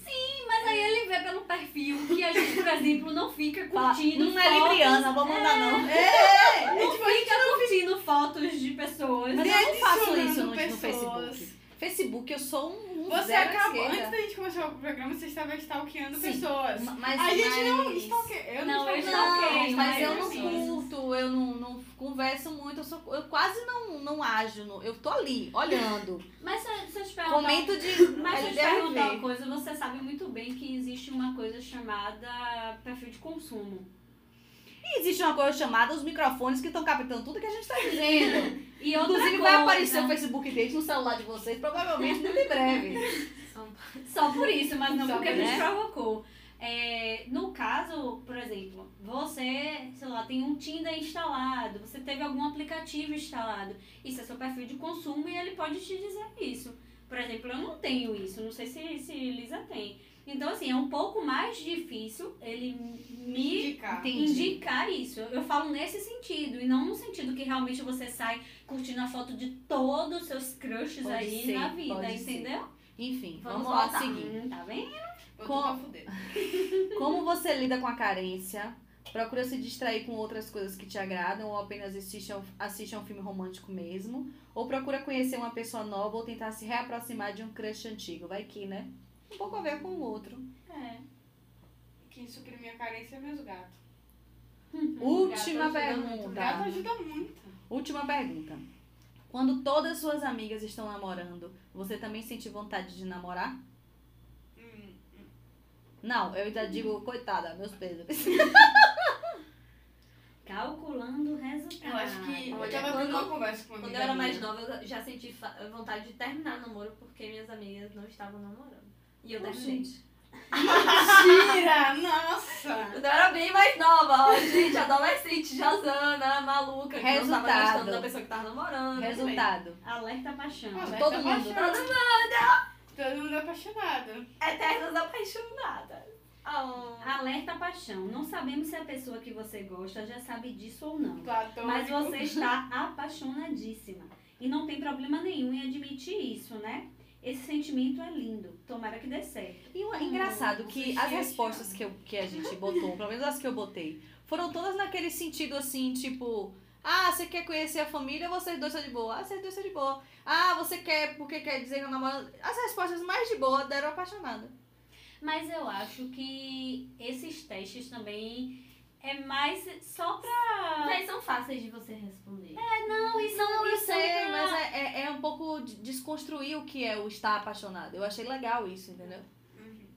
[SPEAKER 3] Mas aí ele vê pelo perfil que a gente, por exemplo, não fica curtindo
[SPEAKER 1] não é libriana, vou mandar não.
[SPEAKER 3] Não fica curtindo fotos de pessoas.
[SPEAKER 1] Mas eu não faço isso no, no. Facebook. Facebook, eu sou um, um
[SPEAKER 4] Você acabou,
[SPEAKER 1] esquerda.
[SPEAKER 4] antes da gente começar o programa, você estava stalkeando
[SPEAKER 1] Sim,
[SPEAKER 4] pessoas.
[SPEAKER 1] Ma- Mas,
[SPEAKER 4] a gente
[SPEAKER 1] mas...
[SPEAKER 4] não stalkeia. Eu não,
[SPEAKER 3] Não,
[SPEAKER 4] stalkeio.
[SPEAKER 1] Não, mas
[SPEAKER 3] mas
[SPEAKER 1] eu não curto, eu não, não converso muito, eu, sou, eu quase não, não ajo, no- eu tô ali, olhando.
[SPEAKER 3] Mas se, se eu te perguntar...
[SPEAKER 1] Comento de
[SPEAKER 3] Mas se eu te perguntar uma coisa, você sabe muito bem que existe uma coisa chamada perfil de consumo.
[SPEAKER 1] E existe uma coisa chamada os microfones que estão captando tudo que a gente tá dizendo.
[SPEAKER 3] E outra
[SPEAKER 1] Inclusive
[SPEAKER 3] coisa,
[SPEAKER 1] vai aparecer o Facebook Date no celular de vocês, provavelmente muito em breve.
[SPEAKER 3] Só por isso, mas não
[SPEAKER 1] Só
[SPEAKER 3] porque a
[SPEAKER 1] por-
[SPEAKER 3] gente
[SPEAKER 1] né?
[SPEAKER 3] provocou. É, no caso, por exemplo, você, sei lá, tem um Tinder instalado, você teve algum aplicativo instalado. Isso é seu perfil de consumo e ele pode te dizer isso. Por exemplo, eu não tenho isso, não sei se, se Lisa tem. Então, assim, é um pouco mais difícil ele me
[SPEAKER 4] Indicar. indicar.
[SPEAKER 3] Isso. Eu falo nesse sentido, e não no sentido que realmente você sai curtindo a foto de todos os seus crushes
[SPEAKER 1] Pode
[SPEAKER 3] aí
[SPEAKER 1] ser,
[SPEAKER 3] na vida,
[SPEAKER 1] pode ser.
[SPEAKER 3] entendeu?
[SPEAKER 1] Enfim, vamos,
[SPEAKER 2] Vamos
[SPEAKER 1] lá
[SPEAKER 2] voltar.
[SPEAKER 1] seguir.
[SPEAKER 3] Hum, tá vendo?
[SPEAKER 4] Botou
[SPEAKER 1] Com-
[SPEAKER 4] pra fuder.
[SPEAKER 1] Como você lida com a carência? Procura se distrair com outras coisas que te agradam ou apenas assiste a, um- assiste a um filme romântico mesmo? Ou procura conhecer uma pessoa nova ou tentar se reaproximar de um crush antigo? Vai que, né? Um pouco a ver com o outro.
[SPEAKER 3] É.
[SPEAKER 4] Quem suprime a carência é meus gatos.
[SPEAKER 1] Última
[SPEAKER 2] Gato
[SPEAKER 4] O
[SPEAKER 1] pergunta.
[SPEAKER 4] gato ajuda muito.
[SPEAKER 1] Última pergunta. Quando todas suas amigas estão namorando, você também sente vontade de namorar?
[SPEAKER 4] Hum,
[SPEAKER 1] Não, eu ainda digo, coitada, meus pesos.
[SPEAKER 3] Calculando o resultado.
[SPEAKER 4] Eu acho que.
[SPEAKER 2] Olha,
[SPEAKER 4] eu tava
[SPEAKER 2] quando-
[SPEAKER 4] tendo uma conversa com uma
[SPEAKER 2] Quando
[SPEAKER 4] amiga
[SPEAKER 2] eu era mais nova, eu já senti vontade de terminar namoro porque minhas amigas não estavam namorando. E eu terminei.
[SPEAKER 1] gente.
[SPEAKER 4] Mentira! Nossa!
[SPEAKER 2] Eu era bem mais nova, ó, gente, adolescente, jazana, maluca, que não
[SPEAKER 1] Resultado.
[SPEAKER 2] tava gostando da pessoa que tava namorando.
[SPEAKER 1] Resultado.
[SPEAKER 3] Alerta paixão.
[SPEAKER 4] Alerta
[SPEAKER 1] todo mundo.
[SPEAKER 4] apaixonado. Todo mundo apaixonado.
[SPEAKER 2] Eternas apaixonadas. Oh.
[SPEAKER 3] Alerta paixão. Não sabemos se a pessoa que você gosta já sabe disso ou não.
[SPEAKER 4] Platônico.
[SPEAKER 3] Mas você está apaixonadíssima. E não tem problema nenhum em admitir isso, né? Esse sentimento é lindo. Tomara que dê certo.
[SPEAKER 1] E o engraçado que
[SPEAKER 4] você
[SPEAKER 1] as respostas que, eu, que a gente botou, pelo menos as que eu botei, foram todas naquele sentido assim, tipo, ah, você quer conhecer a família, vocês dois são de boa. Ah, vocês dois são de boa. Ah, você quer porque quer dizer que eu namoro. As respostas mais de boa deram apaixonada.
[SPEAKER 3] Mas eu acho que esses testes também é mais só pra.
[SPEAKER 2] Mas são fáceis de você responder.
[SPEAKER 3] Não, isso
[SPEAKER 1] Não, eu
[SPEAKER 3] isso
[SPEAKER 1] sei,
[SPEAKER 3] pra-
[SPEAKER 1] mas é, é, é um pouco de- desconstruir o que é o estar apaixonado. Eu achei legal isso, entendeu?
[SPEAKER 4] Uhum.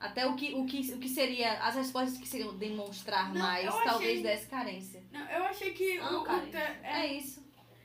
[SPEAKER 1] Até o que, o que, o que seria, as respostas que seriam demonstrar
[SPEAKER 4] Não,
[SPEAKER 1] mais,
[SPEAKER 4] eu
[SPEAKER 1] talvez
[SPEAKER 4] achei-
[SPEAKER 1] desse carência.
[SPEAKER 4] Não, eu achei que
[SPEAKER 2] Não,
[SPEAKER 4] o, o
[SPEAKER 2] cara,
[SPEAKER 4] te- é,
[SPEAKER 1] É isso.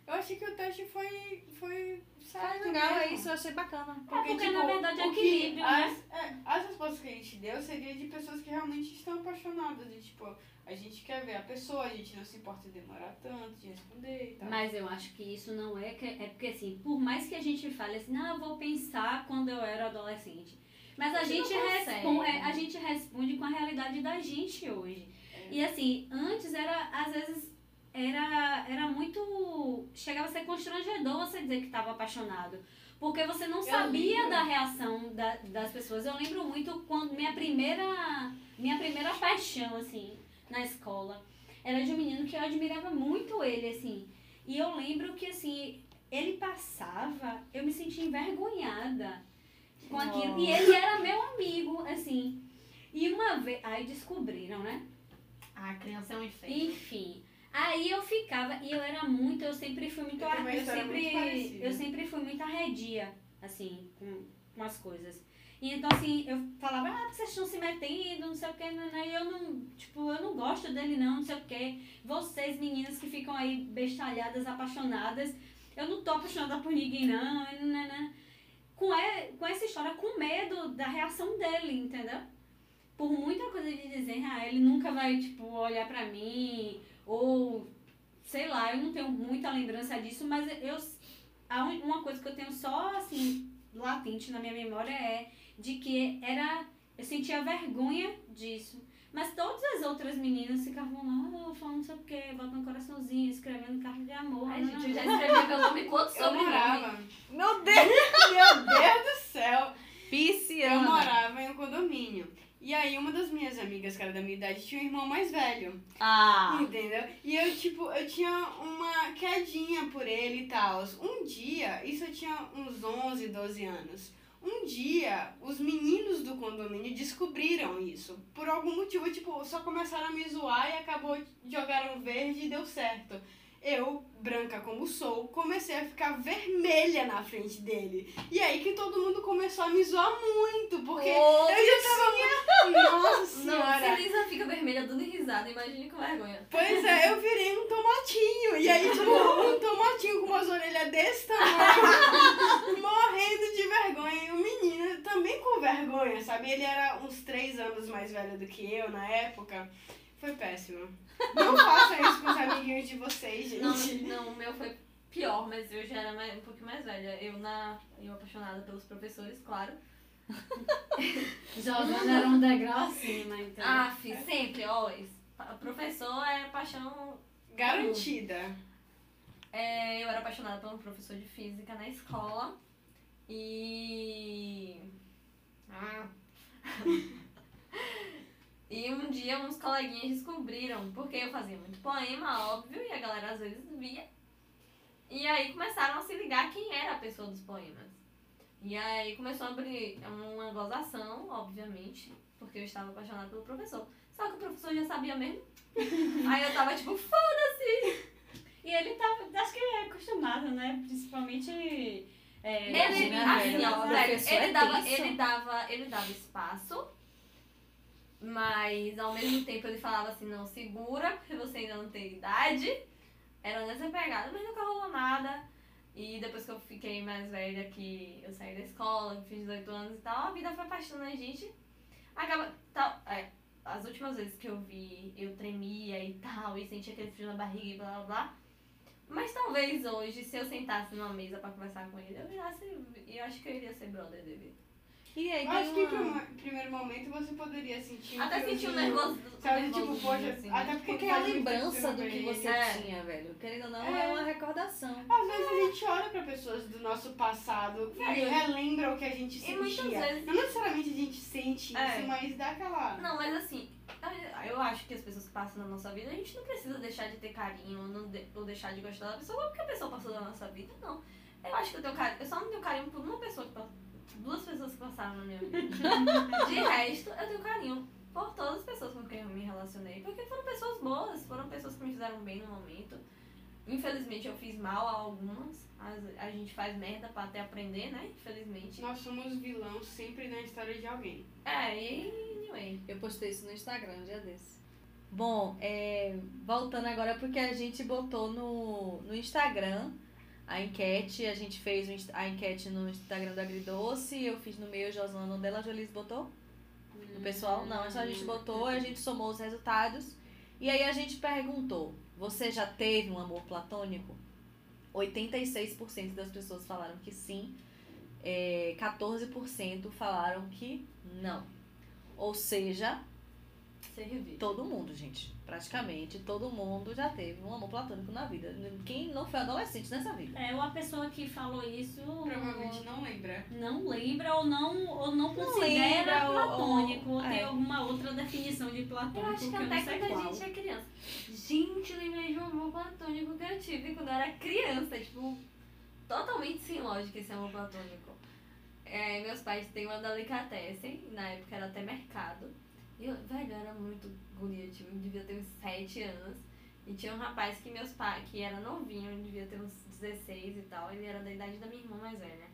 [SPEAKER 4] eu achei que o teste foi foi certo
[SPEAKER 1] legal, é
[SPEAKER 4] mesmo.
[SPEAKER 1] isso, eu achei bacana.
[SPEAKER 3] É porque, na verdade, é
[SPEAKER 4] o que-
[SPEAKER 3] equilíbrio, né?
[SPEAKER 4] as, é, as respostas que a gente deu seria de pessoas que realmente estão apaixonadas. E, tipo, a gente quer ver a pessoa, a gente não se importa em demorar tanto de responder e tal.
[SPEAKER 3] Mas eu acho que isso não é. que- É porque, assim, por mais que a gente fale assim, não, eu vou pensar quando eu era adolescente. Mas a
[SPEAKER 2] A gente
[SPEAKER 3] gente,
[SPEAKER 2] não consegue.
[SPEAKER 3] responde, a gente responde com a realidade da gente hoje.
[SPEAKER 4] É.
[SPEAKER 3] E assim, antes era, às vezes, era, era muito. Chegava a ser constrangedor você dizer que estava apaixonado. Porque você não sabia
[SPEAKER 4] lembro.
[SPEAKER 3] da reação da- das pessoas. Eu lembro muito quando minha primeira. Minha primeira paixão, assim, na escola, era de um menino que eu admirava muito ele, assim. E eu lembro que, assim, ele passava, eu me sentia envergonhada com aquilo. E ele era meu amigo, assim. E uma vez. Aí descobriram, né?
[SPEAKER 2] Ah, criança é um inferno.
[SPEAKER 3] Enfim. Aí eu ficava, e eu era muito, eu sempre fui muito,
[SPEAKER 4] Eu uma
[SPEAKER 3] eu
[SPEAKER 4] muito
[SPEAKER 3] sempre,
[SPEAKER 4] parecida.
[SPEAKER 3] eu sempre fui muito arredia, assim, com, com as coisas. E então, assim, eu falava, ah, vocês estão se metendo, não sei o que, né? E eu não, tipo, eu não gosto dele não, não sei o que. Vocês, meninas que ficam aí bestalhadas, apaixonadas, eu não tô apaixonada por ninguém não, né, né. Com, e- com essa história, com medo da reação dele, entendeu? Por muita coisa de dizer, ah, ele nunca vai, tipo, olhar pra mim, ou, sei lá, eu não tenho muita lembrança disso, mas eu, uma coisa que eu tenho só, assim, latente na minha memória é de que era, eu sentia vergonha disso. Mas todas as outras meninas ficavam lá, oh, falando não sei o quê, botando coraçãozinho, escrevendo carta de amor.
[SPEAKER 2] Ai,
[SPEAKER 3] né,
[SPEAKER 2] gente, eu já escrevi meu nome quanto
[SPEAKER 4] Eu morava.
[SPEAKER 1] Meu Deus!
[SPEAKER 4] Meu Deus do céu! Eu
[SPEAKER 1] Pisciana.
[SPEAKER 4] morava em um condomínio. E aí, uma das minhas amigas, que era da minha idade, tinha um irmão mais velho.
[SPEAKER 1] Ah!
[SPEAKER 4] Entendeu? E eu, tipo, eu tinha uma quedinha por ele e tal. Um dia, isso eu tinha uns 11, 12 anos. Um dia, os meninos do condomínio descobriram isso. Por algum motivo, tipo, só começaram a me zoar e acabou, jogaram verde e deu certo. Eu, branca como sou, comecei a ficar vermelha na frente dele. E aí que todo mundo começou a me zoar muito, porque
[SPEAKER 1] Oh,
[SPEAKER 4] eu já tava... Nossa
[SPEAKER 2] Não,
[SPEAKER 4] senhora!
[SPEAKER 2] se Lisa fica vermelha dando risada, imagine com vergonha.
[SPEAKER 4] Pois é, eu virei um tomatinho. E aí, tipo, um tomatinho com umas orelhas desse tamanho, morrendo de vergonha. E o menino também com vergonha, sabe? Ele era uns três anos mais velho do que eu na época. Foi péssimo. Não façam isso com os amiguinhos de vocês, gente.
[SPEAKER 2] Não, não, o meu foi pior, mas eu já era mais- um pouquinho mais velha. Eu, na, eu apaixonada pelos professores, claro.
[SPEAKER 3] Jogando era um degrau acima, então.
[SPEAKER 2] Ah, fiz sempre, pa- Professor é paixão.
[SPEAKER 4] Garantida.
[SPEAKER 2] É, eu era apaixonada por um professor de física na escola. E. Ah. e um dia uns coleguinhas descobriram, porque eu fazia muito poema, óbvio, e a galera às vezes via. E aí começaram a se ligar quem era a pessoa dos poemas. E aí começou a abrir uma gozação, obviamente, porque eu estava apaixonada pelo professor. Só que o professor já sabia mesmo. aí eu tava tipo, foda-se!
[SPEAKER 3] E ele tá, acho que é acostumado, né? Principalmente. É,
[SPEAKER 2] Ele,
[SPEAKER 1] né,
[SPEAKER 2] assim,
[SPEAKER 1] velho?
[SPEAKER 2] ó,
[SPEAKER 1] O
[SPEAKER 2] sério, ele
[SPEAKER 1] é
[SPEAKER 2] dava, ele dava, ele dava espaço, mas ao mesmo tempo ele falava assim, não segura, porque você ainda não tem idade. Era nessa pegada, mas nunca rolou nada. E depois que eu fiquei mais velha, que eu saí da escola, fiz 18 anos e tal, a vida foi apaixonando a gente. Acaba. Tal, é, as últimas vezes que eu vi, eu tremia e tal, e sentia aquele frio na barriga e blá blá blá. Mas talvez hoje, se eu sentasse numa mesa pra conversar com ele, eu virasse. Eu acho que eu iria ser brother dele.
[SPEAKER 1] E aí
[SPEAKER 4] acho que em
[SPEAKER 1] uma...
[SPEAKER 4] prim- primeiro momento você poderia sentir um
[SPEAKER 2] Até sentir um nervoso.
[SPEAKER 4] Sabe, tipo, poxa,
[SPEAKER 2] assim.
[SPEAKER 4] até porque,
[SPEAKER 1] Porque
[SPEAKER 4] faz
[SPEAKER 1] é a lembrança do que você
[SPEAKER 2] É.
[SPEAKER 1] tinha, velho. Querendo ou não,
[SPEAKER 4] É.
[SPEAKER 1] é uma recordação.
[SPEAKER 4] Às vezes a gente olha pra pessoas do nosso passado e
[SPEAKER 2] É.
[SPEAKER 4] relembra o que a gente
[SPEAKER 2] E
[SPEAKER 4] sentia.
[SPEAKER 2] muitas vezes-
[SPEAKER 4] Não necessariamente a gente sente
[SPEAKER 2] É.
[SPEAKER 4] isso, mas dá aquela.
[SPEAKER 2] Não, mas assim, eu- eu acho que as pessoas que passam na nossa vida, a gente não precisa deixar de ter carinho ou, não de- ou deixar de gostar da pessoa porque a pessoa passou da nossa vida, não. Eu acho que eu tenho carinho. Eu só não tenho carinho por uma pessoa que passou. Duas pessoas que passaram na minha vida. De resto, eu tenho carinho por todas as pessoas com quem eu me relacionei. Porque foram pessoas boas, foram pessoas que me fizeram bem no momento. Infelizmente eu fiz mal a algumas. As- A gente faz merda pra até aprender, né? Infelizmente.
[SPEAKER 4] Nós somos vilão sempre na história de alguém.
[SPEAKER 2] É, e anyway.
[SPEAKER 1] Eu postei isso no Instagram um dia desse. Bom, é, voltando agora porque a gente botou no, no Instagram a enquete, a gente fez a enquete no Instagram do Agridoce, eu fiz no meu, Joslana, no dela, a botou? No pessoal? Não, é só a gente botou, a gente somou os resultados. E aí a gente perguntou, você já teve um amor platônico? 86% das pessoas falaram que sim, é, 14% falaram que não. Ou seja,
[SPEAKER 2] Servir.
[SPEAKER 1] todo mundo, gente. Praticamente todo mundo já teve um amor platônico na vida. Quem não foi adolescente nessa vida?
[SPEAKER 3] É, ou a pessoa que falou isso
[SPEAKER 4] Provavelmente não lembra.
[SPEAKER 3] não lembra ou não, ou não
[SPEAKER 1] Não
[SPEAKER 3] considera
[SPEAKER 1] lembra,
[SPEAKER 3] platônico, ou,
[SPEAKER 1] ou-
[SPEAKER 3] tem
[SPEAKER 1] é.
[SPEAKER 3] alguma outra definição de platônico
[SPEAKER 2] Eu acho que
[SPEAKER 3] eu
[SPEAKER 2] até quando a gente é criança. Gente, lembrei de um amor platônico que eu tive quando eu era criança. Tipo, totalmente sem lógica esse amor platônico. É, meus pais têm uma delicatessen, na época era até mercado. E eu, velho, eu era muito guria, tipo, eu devia ter uns 7 anos. E tinha um rapaz que meus pais, que era novinho, ele devia ter uns 16 e tal. Ele era da idade da minha irmã mais velha.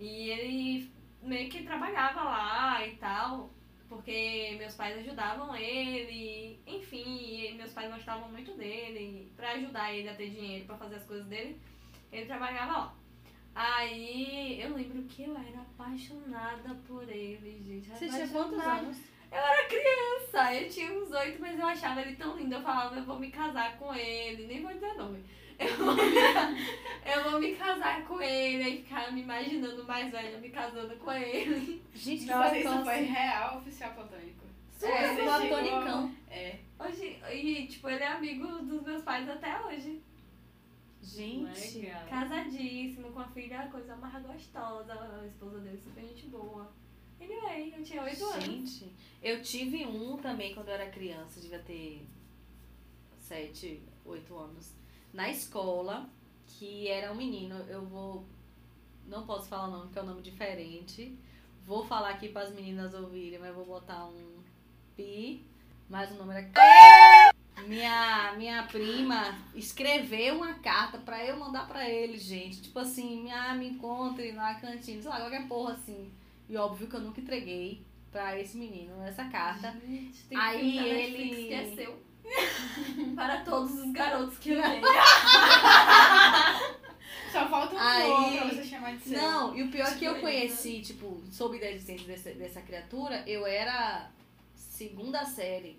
[SPEAKER 2] E ele meio que trabalhava lá e tal porque meus pais ajudavam ele, enfim, meus pais gostavam muito dele, pra ajudar ele a ter dinheiro pra fazer as coisas dele, ele trabalhava lá. Aí eu lembro que eu era apaixonada por ele, gente.
[SPEAKER 1] Você tinha quantos anos?
[SPEAKER 2] Eu era criança, eu tinha uns oito, mas eu achava ele tão lindo. Eu falava, eu vou me casar com ele, nem vou dizer nome. Eu vou me, eu vou me casar com ele, aí ficava me imaginando mais velha, me casando com ele.
[SPEAKER 1] Gente, que
[SPEAKER 4] Nossa, isso
[SPEAKER 1] precoce.
[SPEAKER 4] foi real oficial platônico.
[SPEAKER 1] É,
[SPEAKER 4] Você
[SPEAKER 1] platonicão.
[SPEAKER 4] chegou- É.
[SPEAKER 2] Hoje, e tipo, ele é amigo dos meus pais até hoje.
[SPEAKER 1] Gente.
[SPEAKER 3] Legal.
[SPEAKER 2] Casadíssimo, com a filha, a coisa mais gostosa. A esposa dele super gente boa. Anyway, eu tinha oito anos.
[SPEAKER 1] Gente, eu tive um também quando eu era criança, devia ter sete, oito anos, na escola, que era um menino, eu vou, não posso falar o nome, porque é um nome diferente, vou falar aqui para as meninas ouvirem, mas vou botar um pi, mas o nome era... Minha, minha prima escreveu uma carta pra eu mandar pra ele, gente. Tipo assim, minha, me encontre na cantina, sei lá, qualquer porra assim. E óbvio que eu nunca entreguei pra esse menino essa carta.
[SPEAKER 2] Gente, tem
[SPEAKER 1] Aí
[SPEAKER 2] da Netflix
[SPEAKER 1] ele-
[SPEAKER 2] que seu. Para todos os garotos que vêm.
[SPEAKER 4] Só falta um
[SPEAKER 1] Aí-
[SPEAKER 4] pra você chamar de seu.
[SPEAKER 1] Não, e o pior é que eu
[SPEAKER 2] Tipo
[SPEAKER 1] conheci, tipo, soube da existência dessa, dessa criatura, eu era segunda série.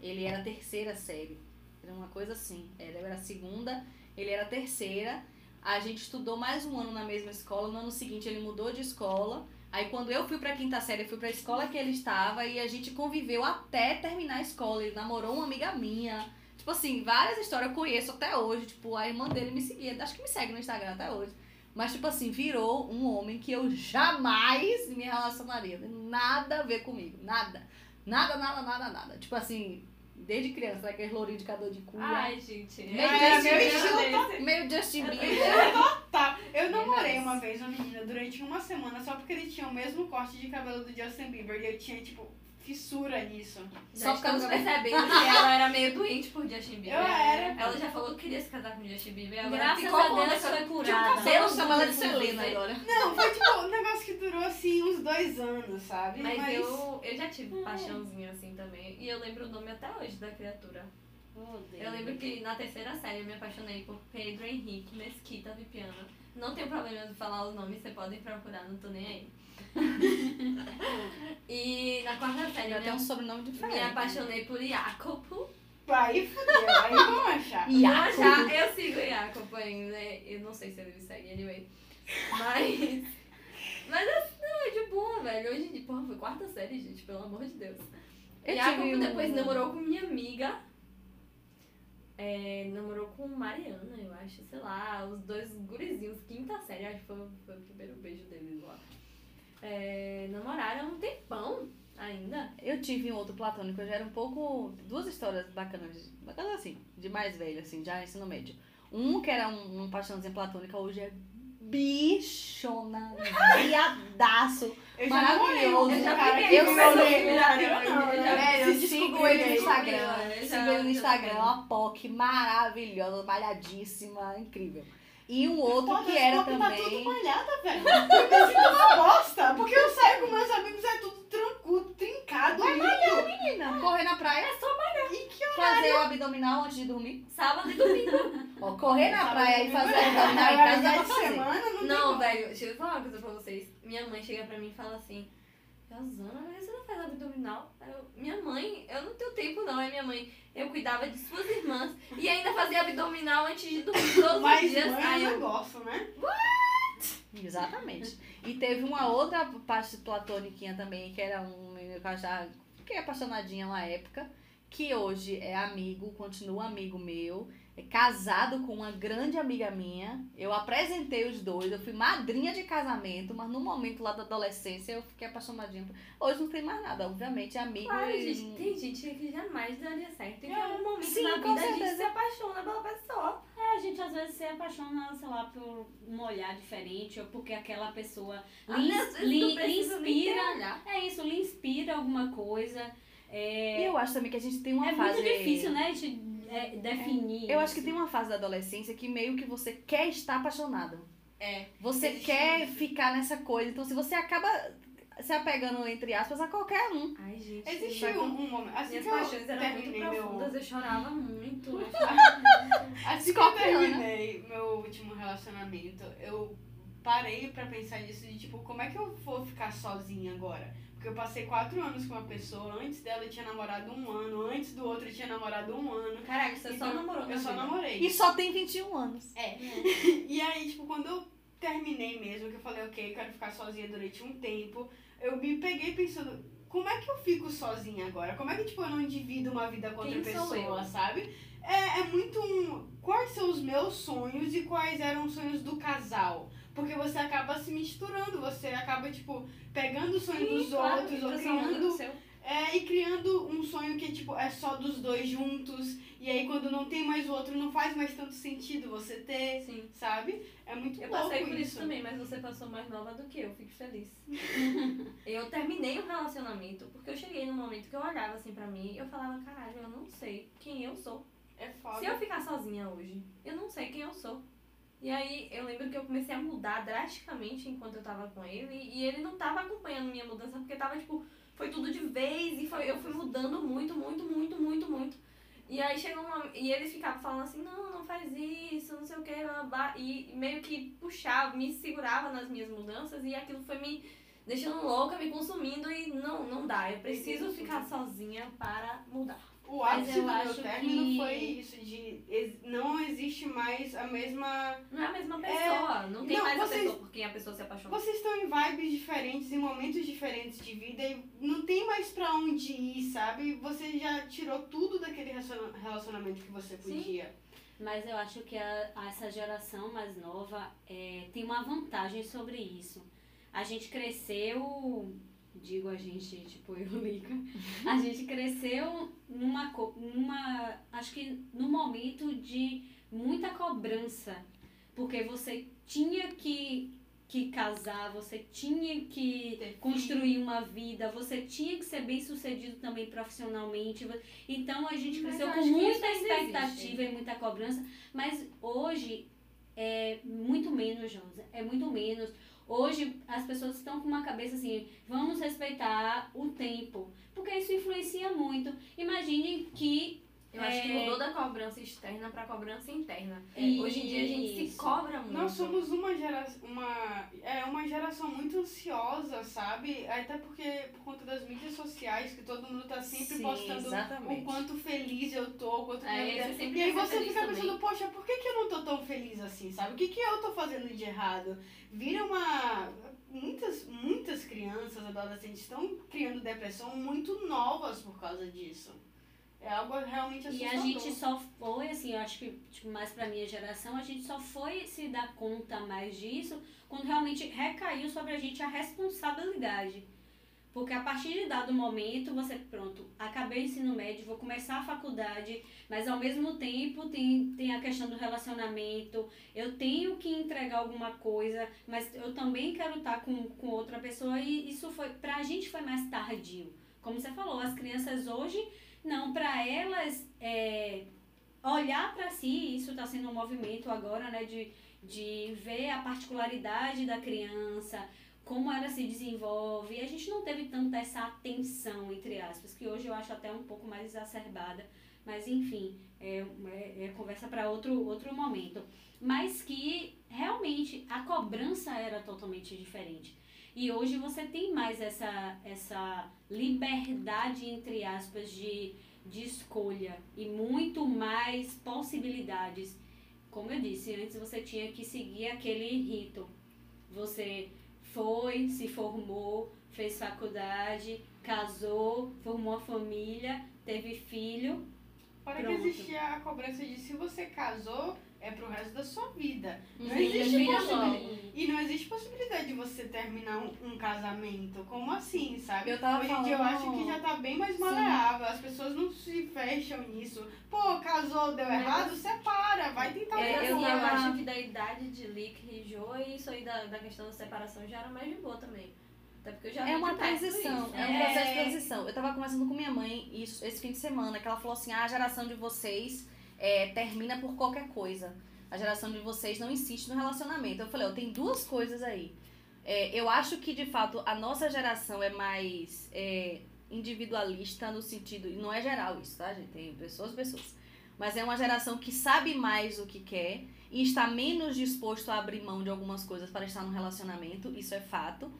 [SPEAKER 1] Ele era terceira série. Era uma coisa assim. Eu era segunda, ele era terceira. A gente estudou mais um ano na mesma escola. No ano seguinte ele mudou de escola. Aí quando eu fui pra quinta série, eu fui pra escola que ele estava e a gente conviveu até terminar a escola. Ele namorou uma amiga minha. Tipo assim, várias histórias eu conheço até hoje. Tipo, a irmã dele me seguia, acho que me segue no Instagram até hoje. Mas, tipo assim, virou um homem que eu jamais me relacionaria. Nada a ver comigo. Nada. Nada, nada, nada, nada. Tipo assim, desde criança, aquele lourinho de cador de cuia.
[SPEAKER 2] Ai, gente.
[SPEAKER 1] Meio
[SPEAKER 4] Ai,
[SPEAKER 1] Justin
[SPEAKER 4] meu
[SPEAKER 1] Bieber. Meio Justin Bieber.
[SPEAKER 4] Tá, eu namorei uma vez uma menina durante uma semana só porque ele tinha o mesmo corte de cabelo do Justin Bieber e eu tinha, tipo, fissura nisso.
[SPEAKER 1] Só
[SPEAKER 2] Já estamos
[SPEAKER 1] do-
[SPEAKER 2] percebendo que ela era meio doente por Justin Bieber.
[SPEAKER 4] Eu era.
[SPEAKER 2] Ela já falou que queria se casar com o Justin Bieber. Agora
[SPEAKER 3] Graças
[SPEAKER 2] ficou
[SPEAKER 3] a Deus foi
[SPEAKER 2] Tinha um
[SPEAKER 3] curada.
[SPEAKER 2] cabelo
[SPEAKER 1] ela de Selena agora.
[SPEAKER 4] Não, foi tipo um negócio que durou assim uns dois anos, sabe?
[SPEAKER 2] Mas, eu, eu já tive paixãozinho assim também. E eu lembro o nome até hoje da criatura.
[SPEAKER 3] Oh, Deus.
[SPEAKER 2] Eu lembro que na terceira série eu me apaixonei por Pedro Henrique Mesquita Vipiana. Não tenho problema de falar os nomes, vocês podem procurar, não tô nem aí. e na quarta série
[SPEAKER 1] Ele
[SPEAKER 2] eu
[SPEAKER 1] tem um
[SPEAKER 2] me,
[SPEAKER 1] sobrenome diferente.
[SPEAKER 2] me apaixonei por Jacopo.
[SPEAKER 4] Aí fudeu, aí vamos achar.
[SPEAKER 2] Não
[SPEAKER 1] Jacopo.
[SPEAKER 2] achar, eu sigo o Jacopo ainda. Eu não sei se ele me segue, anyway. Mas. Mas assim, não, é de boa, velho. Hoje em dia, porra, foi quarta série, gente, pelo amor de Deus.
[SPEAKER 1] Eu
[SPEAKER 2] Jacopo
[SPEAKER 1] tive um-
[SPEAKER 2] depois namorou com minha amiga. É, namorou com Mariana, eu acho, sei lá, os dois gurizinhos, quinta série, acho que foi, foi o primeiro beijo deles lá. É, namoraram um tempão ainda.
[SPEAKER 1] Eu tive um outro platônico, eu já era um pouco. Duas histórias bacanas, bacanas assim, de mais velho, assim, já ensino médio. Um que era um, um paixãozinho platônica, hoje é bichona, viadaço.
[SPEAKER 4] Eu
[SPEAKER 1] Maravilhoso.
[SPEAKER 2] Eu já
[SPEAKER 4] cara
[SPEAKER 1] eu sou
[SPEAKER 2] virada,
[SPEAKER 4] Eu
[SPEAKER 1] sigo ele no. Instagram. Sigo ele no Instagram, uma POC maravilhosa, malhadíssima, incrível. E um outro
[SPEAKER 4] Pô,
[SPEAKER 1] que era
[SPEAKER 4] pop Tá tudo
[SPEAKER 1] também.
[SPEAKER 4] malhada, velho. Eu me sinto uma bosta, porque eu saio com meus amigos, é tudo trancudo, trincado, lindo.
[SPEAKER 1] Menina, correr na praia,
[SPEAKER 4] E que
[SPEAKER 1] fazer o abdominal antes de dormir.
[SPEAKER 2] Sábado e domingo.
[SPEAKER 1] Ó, correr na praia e fazer o
[SPEAKER 4] É,
[SPEAKER 1] abdominal em casa dá pra
[SPEAKER 4] de
[SPEAKER 1] fazer.
[SPEAKER 4] semana não,
[SPEAKER 2] Não, velho, deixa eu falar uma coisa pra vocês. Minha mãe chega pra mim e fala assim: Rosana, mas você não faz abdominal? Eu, minha mãe, eu não tenho tempo não. É minha mãe, eu cuidava de suas irmãs e ainda fazia abdominal antes de dormir todos os
[SPEAKER 4] Mas
[SPEAKER 2] dias.
[SPEAKER 4] mãe
[SPEAKER 2] Aí
[SPEAKER 4] é
[SPEAKER 2] eu,
[SPEAKER 4] negócio, né?
[SPEAKER 1] Exatamente. E teve uma outra parte platôniquinha também, que era um menino que eu achava, fiquei apaixonadinha uma época, que hoje é amigo, continua amigo meu, é casado com uma grande amiga minha. Eu apresentei os dois, eu fui madrinha de casamento, mas no momento lá da adolescência eu fiquei apaixonadinha. Hoje não tem mais nada, obviamente, é amigo
[SPEAKER 2] Claro,
[SPEAKER 1] e...
[SPEAKER 2] gente, tem gente que jamais daria certo. E que
[SPEAKER 4] É,
[SPEAKER 2] é um momento
[SPEAKER 1] sim,
[SPEAKER 2] na vida a gente
[SPEAKER 1] certeza.
[SPEAKER 2] se apaixona pela pessoa.
[SPEAKER 3] É, a gente às vezes se apaixona, sei lá, por um olhar diferente, ou porque aquela pessoa lhe,
[SPEAKER 2] vezes
[SPEAKER 3] lhe- lhe
[SPEAKER 2] ter
[SPEAKER 3] inspira. É isso, lhe inspira alguma coisa. É,
[SPEAKER 1] E eu acho também que a gente tem uma
[SPEAKER 3] é
[SPEAKER 1] fase...
[SPEAKER 3] muito difícil, né, de é, definir.
[SPEAKER 1] Eu acho que
[SPEAKER 3] isso.
[SPEAKER 1] tem uma fase da adolescência que meio que você quer estar apaixonado.
[SPEAKER 2] É.
[SPEAKER 1] Você
[SPEAKER 2] Existe
[SPEAKER 1] quer
[SPEAKER 2] isso.
[SPEAKER 1] ficar nessa coisa. Então, se você acaba se apegando, entre aspas, a qualquer um.
[SPEAKER 2] Ai, gente.
[SPEAKER 4] Existiu um, um momento. Assim
[SPEAKER 2] Minhas paixões eram muito
[SPEAKER 4] terminei meu.
[SPEAKER 2] profundas, eu chorava muito. Eu
[SPEAKER 4] Assim que eu terminei meu último relacionamento, eu parei pra pensar nisso de tipo, como é que eu vou ficar sozinha agora? Porque eu passei quatro anos com uma pessoa, antes dela eu tinha namorado um ano, antes do outro eu tinha namorado um ano.
[SPEAKER 2] Caraca, você só
[SPEAKER 4] Então,
[SPEAKER 2] namorou
[SPEAKER 4] Eu só
[SPEAKER 2] vida.
[SPEAKER 4] namorei.
[SPEAKER 1] E só tem 21 anos.
[SPEAKER 4] E aí, tipo, quando eu terminei mesmo, que eu falei, ok, eu quero ficar sozinha durante um tempo, eu me peguei pensando, como é que eu fico sozinha agora? Como é que, tipo, eu não divido uma vida com outra
[SPEAKER 2] Quem
[SPEAKER 4] pessoa, sabe? É, é muito um. Quais são os meus sonhos e quais eram os sonhos do casal? Porque você acaba se misturando, você acaba, tipo, pegando o sonho dos
[SPEAKER 2] Claro,
[SPEAKER 4] outros ou criando.
[SPEAKER 2] seu.
[SPEAKER 4] É, e criando um sonho que, tipo, é só dos dois juntos. E aí, quando não tem mais o outro, não faz mais tanto sentido você ter,
[SPEAKER 2] Sim.
[SPEAKER 4] sabe? É muito
[SPEAKER 2] Eu
[SPEAKER 4] louco
[SPEAKER 2] passei por isso
[SPEAKER 4] isso.
[SPEAKER 2] também, mas você passou mais nova do que eu, fico feliz. eu terminei o relacionamento porque eu cheguei num momento que eu olhava assim pra mim e eu falava, caralho, eu não sei quem eu sou.
[SPEAKER 4] É foda.
[SPEAKER 2] Se eu ficar sozinha hoje, eu não sei quem eu sou. E aí eu lembro que eu comecei a mudar drasticamente enquanto eu tava com ele e ele não tava acompanhando minha mudança porque tava tipo, foi tudo de vez e foi, eu fui mudando muito, muito, muito, muito, muito. E aí chegou uma. E eles ficavam falando assim, não, não faz isso, não sei o que, e meio que puxava, me segurava nas minhas mudanças e aquilo foi me deixando louca, me consumindo e não, não dá. Eu preciso ficar sozinha para mudar.
[SPEAKER 4] O ápice do meu término
[SPEAKER 3] que-
[SPEAKER 4] foi isso, de não existe mais a mesma.
[SPEAKER 2] Não é a mesma pessoa. não tem
[SPEAKER 4] não,
[SPEAKER 2] mais
[SPEAKER 4] vocês-
[SPEAKER 2] a pessoa por quem a pessoa se apaixonou.
[SPEAKER 4] Vocês estão em vibes diferentes, em momentos diferentes de vida e não tem mais pra onde ir, sabe? Você já tirou tudo daquele relaciona- relacionamento que você
[SPEAKER 2] Sim.
[SPEAKER 4] podia.
[SPEAKER 3] Mas eu acho que a- a essa geração mais nova é, tem uma vantagem sobre isso. A gente cresceu, digo a gente, tipo eu, Lica, a gente cresceu numa, numa, acho que num momento de muita cobrança. Porque você tinha que, que casar, você tinha que
[SPEAKER 2] Ter
[SPEAKER 3] construir uma vida, você tinha que ser bem sucedido também profissionalmente. Então a gente cresceu
[SPEAKER 2] eu
[SPEAKER 3] com muita expectativa e muita cobrança, mas hoje é muito menos, Josa, é muito menos. Hoje as pessoas estão com uma cabeça assim, vamos respeitar o tempo, porque isso influencia muito. Imagine que
[SPEAKER 2] Eu acho que
[SPEAKER 3] É.
[SPEAKER 2] mudou da cobrança externa pra cobrança interna.
[SPEAKER 3] Isso.
[SPEAKER 2] Hoje em dia a gente se cobra muito.
[SPEAKER 4] Nós somos uma geração, uma, é uma geração muito ansiosa, sabe? Até porque por conta das mídias sociais, que todo mundo tá sempre
[SPEAKER 1] Sim,
[SPEAKER 4] postando
[SPEAKER 1] exatamente.
[SPEAKER 4] o quanto feliz eu tô, o quanto
[SPEAKER 2] É,
[SPEAKER 4] minha vida-
[SPEAKER 2] você sempre
[SPEAKER 4] E aí você fica
[SPEAKER 2] também.
[SPEAKER 4] pensando, poxa, por que, que eu não tô tão feliz assim, sabe? O que, que eu tô fazendo de errado? Vira uma. Muitas, muitas crianças, adolescentes estão criando depressão muito novas por causa disso. É algo realmente
[SPEAKER 3] E
[SPEAKER 4] assustador.
[SPEAKER 3] a gente só foi, assim, eu acho que tipo, mais pra minha geração, a gente só foi se dar conta mais disso quando realmente recaiu sobre a gente a responsabilidade. Porque a partir de dado momento, você, pronto, acabei o ensino médio, vou começar a faculdade, mas ao mesmo tempo tem, tem a questão do relacionamento, eu tenho que entregar alguma coisa, mas eu também quero estar com, com outra pessoa e isso foi, pra gente foi mais tardio. Como você falou, as crianças hoje não, para elas é, olhar para si, isso está sendo um movimento agora, né, de, de ver a particularidade da criança, como ela se desenvolve. E a gente não teve tanta essa atenção, entre aspas, que hoje eu acho até um pouco mais exacerbada, mas enfim, é, é, é conversa para outro, outro momento. Mas que realmente a cobrança era totalmente diferente. E hoje você tem mais essa, essa liberdade, entre aspas, de, de escolha e muito mais possibilidades. Como eu disse, antes você tinha que seguir aquele rito. Você foi, se formou, fez faculdade, casou, formou uma família, teve filho.
[SPEAKER 4] Para que existia a cobrança de se você casou, é pro resto da sua vida. Não
[SPEAKER 2] Sim,
[SPEAKER 4] existe possibilidade. E não existe possibilidade de você terminar um, um casamento. Como assim, sabe?
[SPEAKER 1] Eu tava
[SPEAKER 4] Hoje dia eu
[SPEAKER 1] falando-
[SPEAKER 4] acho que já tá bem mais
[SPEAKER 1] Sim.
[SPEAKER 4] maleável. As pessoas não se fecham nisso. Pô, casou, deu
[SPEAKER 2] Mas-
[SPEAKER 4] errado, separa, vai tentar
[SPEAKER 1] É,
[SPEAKER 4] outra
[SPEAKER 2] eu,
[SPEAKER 1] eu
[SPEAKER 4] coisa.
[SPEAKER 2] eu
[SPEAKER 1] tava-
[SPEAKER 2] acho que da idade de Lick e Jo e isso aí da, da questão da separação já era mais de boa também. Até porque eu já
[SPEAKER 1] É uma transição, é um processo de transição. Eu tava conversando com minha mãe isso, esse fim de semana, que ela falou assim, ah, a geração de vocês é, termina por qualquer coisa. A geração de vocês não insiste no relacionamento. Eu falei, ó, tem duas coisas aí. É, eu acho que, de fato, a nossa geração é mais é, individualista no sentido, e não é geral isso, tá, gente? Tem pessoas pessoas. Mas é uma geração que sabe mais o que quer e está menos disposto a abrir mão de algumas coisas para estar num relacionamento, isso é fato.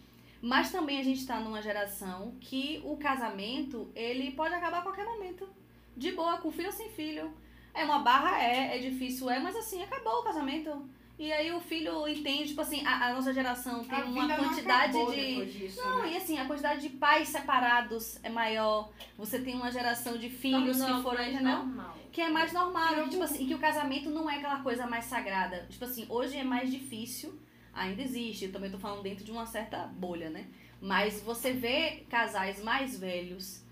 [SPEAKER 1] Mas também a gente está numa geração que o casamento, ele pode acabar a qualquer momento. De boa, com filho ou sem filho. É uma barra, é, é difícil, é, mas assim, acabou o casamento. E aí o filho entende, tipo assim, a, a nossa geração tem
[SPEAKER 4] A
[SPEAKER 1] uma
[SPEAKER 4] não
[SPEAKER 1] quantidade
[SPEAKER 4] acabou
[SPEAKER 1] de.
[SPEAKER 4] disso,
[SPEAKER 1] Não,
[SPEAKER 4] né?
[SPEAKER 1] e assim, a quantidade de pais separados é maior. Você tem uma geração de filhos
[SPEAKER 2] Tornou
[SPEAKER 1] que foram,
[SPEAKER 2] mais
[SPEAKER 1] entendeu?
[SPEAKER 2] normal.
[SPEAKER 1] Que é mais normal, e, tipo assim, e que o casamento não é aquela coisa mais sagrada. Tipo assim, hoje é mais difícil, ainda existe, eu também tô falando dentro de uma certa bolha, né? Mas você vê casais mais velhos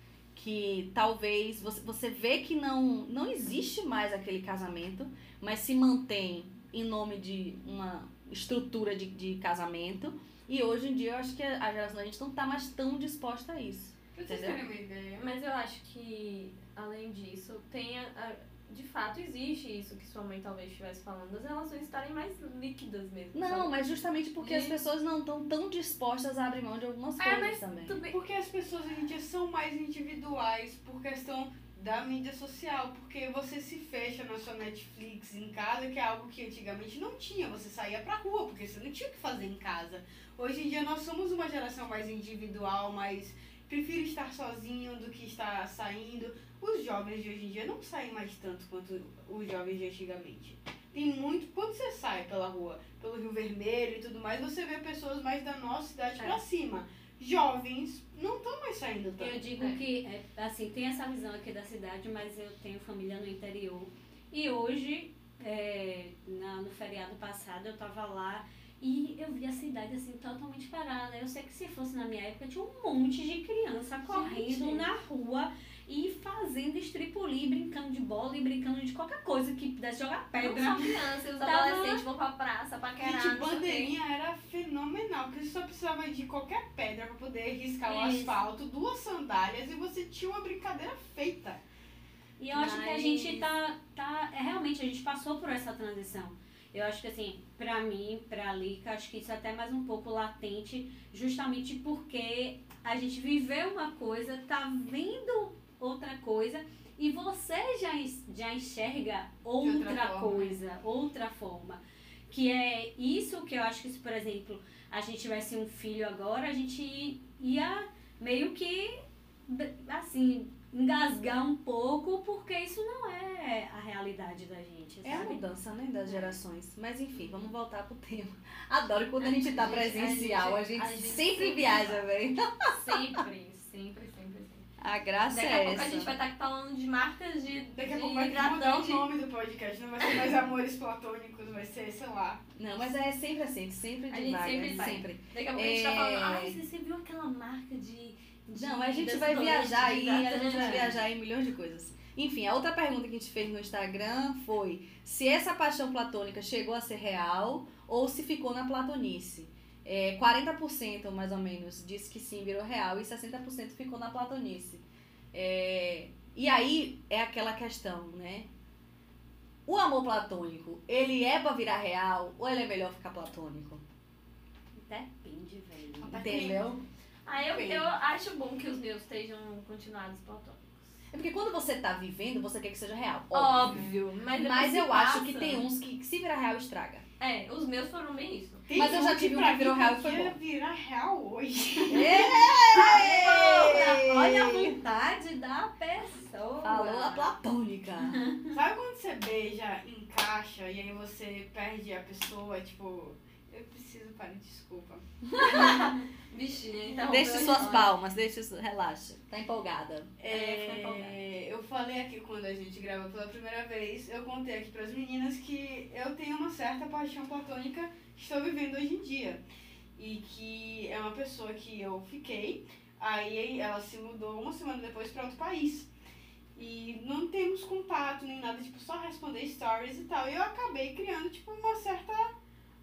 [SPEAKER 1] que talvez você, você vê que não, não existe mais aquele casamento, mas se mantém em nome de uma estrutura de, de casamento. E hoje em dia eu acho que a geração da gente não tá mais tão disposta a isso.
[SPEAKER 4] Vocês
[SPEAKER 1] Entendeu?
[SPEAKER 4] uma ideia.
[SPEAKER 2] Mas eu acho que, além disso, tem a, a- de fato existe isso que sua mãe talvez estivesse falando, das relações estarem mais líquidas mesmo.
[SPEAKER 1] Não,
[SPEAKER 2] sabe?
[SPEAKER 1] mas justamente porque
[SPEAKER 2] E-
[SPEAKER 1] as pessoas não estão tão dispostas a abrir mão de algumas
[SPEAKER 2] É,
[SPEAKER 1] coisas
[SPEAKER 2] mas
[SPEAKER 1] também.
[SPEAKER 2] bem.
[SPEAKER 4] Porque as pessoas hoje em dia são mais individuais por questão da mídia social, porque você se fecha na sua Netflix em casa, que é algo que antigamente não tinha, você saía pra rua, porque você não tinha o que fazer em casa. Hoje em dia nós somos uma geração mais individual, mais prefiro estar sozinho do que estar saindo. Os jovens de hoje em dia não saem mais tanto quanto os jovens de antigamente. Tem muito, quando você sai pela rua, pelo Rio Vermelho e tudo mais, você vê pessoas mais da nossa idade
[SPEAKER 2] É.
[SPEAKER 4] pra cima. Jovens não estão mais saindo tanto.
[SPEAKER 3] Eu digo
[SPEAKER 2] É.
[SPEAKER 3] que, é, assim, tem essa visão aqui da cidade, mas eu tenho família no interior. E hoje, é, na- no feriado passado, eu tava lá e eu vi a cidade, assim, totalmente parada. Eu sei que se fosse na minha época, tinha um monte de criança correndo na rua e fazendo estripulim, brincando de bola e brincando de qualquer coisa que pudesse jogar
[SPEAKER 2] Não
[SPEAKER 3] pedra.
[SPEAKER 2] só crianças, os
[SPEAKER 3] Tava-
[SPEAKER 2] adolescentes vão pra praça, paquerar,
[SPEAKER 4] Gente,
[SPEAKER 2] não o
[SPEAKER 4] bandeirinha era fenomenal, porque você só precisava de qualquer pedra pra poder riscar o
[SPEAKER 3] Isso.
[SPEAKER 4] asfalto, duas sandálias e você tinha uma brincadeira feita.
[SPEAKER 3] E eu acho que a
[SPEAKER 2] Mas-
[SPEAKER 3] gente tá, tá. É, realmente, a gente passou por essa transição. Eu acho que assim, pra mim, pra Lika, acho que isso é até mais um pouco latente, justamente porque a gente viveu uma coisa, tá vendo outra coisa, e você já, já enxerga outra,
[SPEAKER 4] outra forma.
[SPEAKER 3] coisa, outra forma. Que é isso que eu acho que se, por exemplo, a gente tivesse um filho agora, a gente ia meio que assim, engasgar um pouco, porque isso não é a realidade da gente,
[SPEAKER 1] É a
[SPEAKER 3] sabe?
[SPEAKER 1] mudança, né, das gerações. Mas enfim, vamos voltar pro tema. Adoro quando a gente tá
[SPEAKER 2] A gente-
[SPEAKER 1] presencial, a gente,
[SPEAKER 2] a gente
[SPEAKER 1] sempre
[SPEAKER 2] sempre
[SPEAKER 1] viaja, velho.
[SPEAKER 2] Sempre, sempre, sempre.
[SPEAKER 1] A graça
[SPEAKER 2] Daqui
[SPEAKER 1] é
[SPEAKER 2] a pouco
[SPEAKER 1] essa.
[SPEAKER 2] a gente vai estar falando de marcas de,
[SPEAKER 4] Daqui a
[SPEAKER 2] de
[SPEAKER 4] pouco vai mudar o nome do podcast, não vai ser mais Amores Platônicos, vai ser, sei lá.
[SPEAKER 1] Não, mas é sempre assim, sempre
[SPEAKER 2] A gente
[SPEAKER 1] devagar,
[SPEAKER 2] sempre vai.
[SPEAKER 1] sempre.
[SPEAKER 2] Daqui a pouco a gente tá
[SPEAKER 1] É.
[SPEAKER 2] falando, ai, você viu aquela marca de. de
[SPEAKER 1] Não, a gente vai viajar aí,
[SPEAKER 2] de
[SPEAKER 1] a gente vai viajar em milhões de coisas. Enfim, a outra pergunta que a gente fez no Instagram foi se essa paixão platônica chegou a ser real ou se ficou na platonice. É, 40% mais ou menos disse que sim, virou real e 60% ficou na platonice. É, e aí é aquela questão, né? O amor platônico, ele é pra virar real ou ele é melhor ficar platônico?
[SPEAKER 3] Depende, velho.
[SPEAKER 1] Entendeu?
[SPEAKER 2] Ah, eu, eu acho bom que os meus estejam continuados platônicos.
[SPEAKER 1] É porque quando você tá vivendo, você quer que seja real.
[SPEAKER 2] Óbvio, mas, depois
[SPEAKER 1] Mas
[SPEAKER 2] se
[SPEAKER 1] eu acho
[SPEAKER 2] passa.
[SPEAKER 1] que tem uns que, que se virar real estraga.
[SPEAKER 2] É, os meus foram bem isso.
[SPEAKER 4] Tem
[SPEAKER 1] Mas eu já tive um que virou real e foi bom.
[SPEAKER 4] virar real hoje.
[SPEAKER 3] Olha a vontade da pessoa.
[SPEAKER 1] Falou a platônica.
[SPEAKER 4] Sabe quando você beija, encaixa e aí você perde a pessoa, tipo, eu preciso parar, desculpa.
[SPEAKER 2] Bichinha, então.
[SPEAKER 1] Deixe suas palmas, deixe, relaxa. Tá empolgada.
[SPEAKER 2] É, foi empolgada.
[SPEAKER 4] É, eu falei aqui quando a gente gravou pela primeira vez, eu contei aqui pras meninas que eu tenho uma certa paixão platônica que estou vivendo hoje em dia. E que é uma pessoa que eu fiquei, aí ela se mudou uma semana depois para outro país. E não temos contato nem nada, tipo, só responder stories e tal. E eu acabei criando, tipo, uma certa.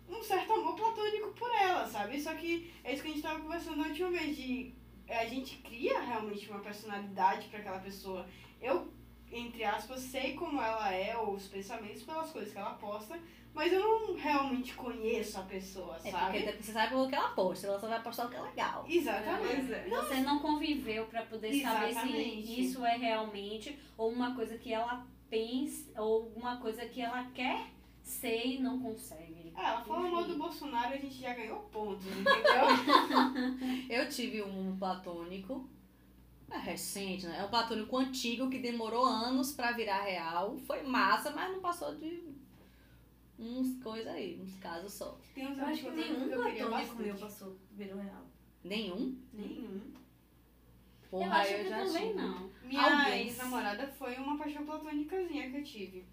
[SPEAKER 4] Um certo amor platônico por ela, sabe? Só que é isso que a gente tava conversando na última vez, de a gente cria realmente uma personalidade para aquela pessoa. Eu, entre aspas, sei como ela é, ou os pensamentos pelas coisas que ela posta, mas eu não realmente conheço a pessoa,
[SPEAKER 1] É
[SPEAKER 4] sabe?
[SPEAKER 1] porque você sabe o que ela posta, ela só vai postar o que é legal.
[SPEAKER 4] Exatamente.
[SPEAKER 2] Pois é.
[SPEAKER 3] Você não conviveu pra poder saber
[SPEAKER 4] Exatamente.
[SPEAKER 3] se isso é realmente ou uma coisa que ela pensa ou uma coisa que ela quer ser e não consegue.
[SPEAKER 4] Ah, ela fala mal do Bolsonaro, a gente já ganhou pontos, entendeu?
[SPEAKER 1] Eu tive um platônico, é recente, né? É um platônico antigo que demorou anos pra virar real. Foi massa, mas não passou de uns coisas aí, uns casos só.
[SPEAKER 4] Tem uns
[SPEAKER 2] Eu acho que
[SPEAKER 4] amigos
[SPEAKER 2] tem um
[SPEAKER 4] que eu
[SPEAKER 2] platônico meu passou, virou real.
[SPEAKER 1] Nenhum?
[SPEAKER 4] Nenhum.
[SPEAKER 1] Porra,
[SPEAKER 3] eu acho
[SPEAKER 1] eu
[SPEAKER 3] que
[SPEAKER 1] já
[SPEAKER 3] também
[SPEAKER 1] tive.
[SPEAKER 3] não.
[SPEAKER 4] Minha ex-namorada foi uma paixão platônicazinha que eu tive.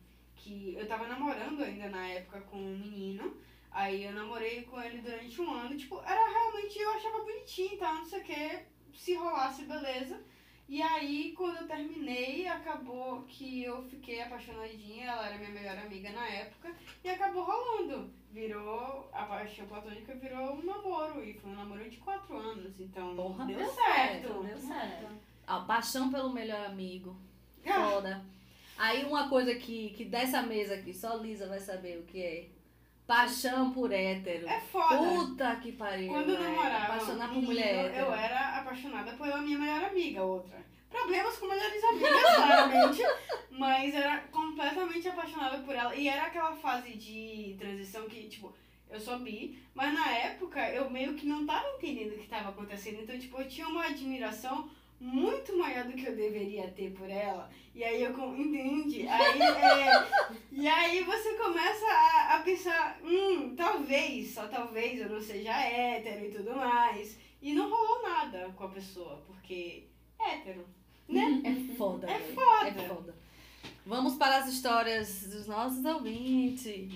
[SPEAKER 4] Que eu tava namorando ainda na época com um menino. Aí eu namorei com ele durante um ano. Tipo, era realmente, eu achava bonitinho e tal, não sei o que. Se rolasse, beleza. E aí, quando eu terminei, acabou que eu fiquei apaixonadinha. Ela era minha melhor amiga na época. E acabou rolando. Virou, a paixão platônica virou um namoro. E foi um namoro de quatro anos. Então,
[SPEAKER 1] Porra,
[SPEAKER 4] deu,
[SPEAKER 1] deu
[SPEAKER 4] certo.
[SPEAKER 1] certo,
[SPEAKER 2] Deu certo.
[SPEAKER 1] A paixão pelo melhor amigo.
[SPEAKER 4] Ah,
[SPEAKER 1] Foda. Aí uma coisa que, que dessa mesa aqui, só Lisa vai saber o que é. Paixão por hétero.
[SPEAKER 4] É foda.
[SPEAKER 1] Puta que pariu.
[SPEAKER 4] Quando eu
[SPEAKER 1] velho.
[SPEAKER 4] namorava
[SPEAKER 1] Apaixonar por mulher hétero.
[SPEAKER 4] eu era apaixonada pela minha melhor amiga, outra. Problemas com melhores amigas, claramente. Mas era completamente apaixonada por ela. E era aquela fase de transição que, tipo, eu sou bi, mas na época eu meio que não tava entendendo o que tava acontecendo. Então, tipo, eu tinha uma admiração muito maior do que eu deveria ter por ela. E aí eu com- entende? Aí, é, e aí você começa a, a pensar, hum, talvez, só talvez eu não seja hétero e tudo mais. E não rolou nada com a pessoa, porque hétero.
[SPEAKER 1] É foda.
[SPEAKER 4] É
[SPEAKER 1] velho.
[SPEAKER 4] foda.
[SPEAKER 1] É foda. Vamos para as histórias dos nossos ouvintes.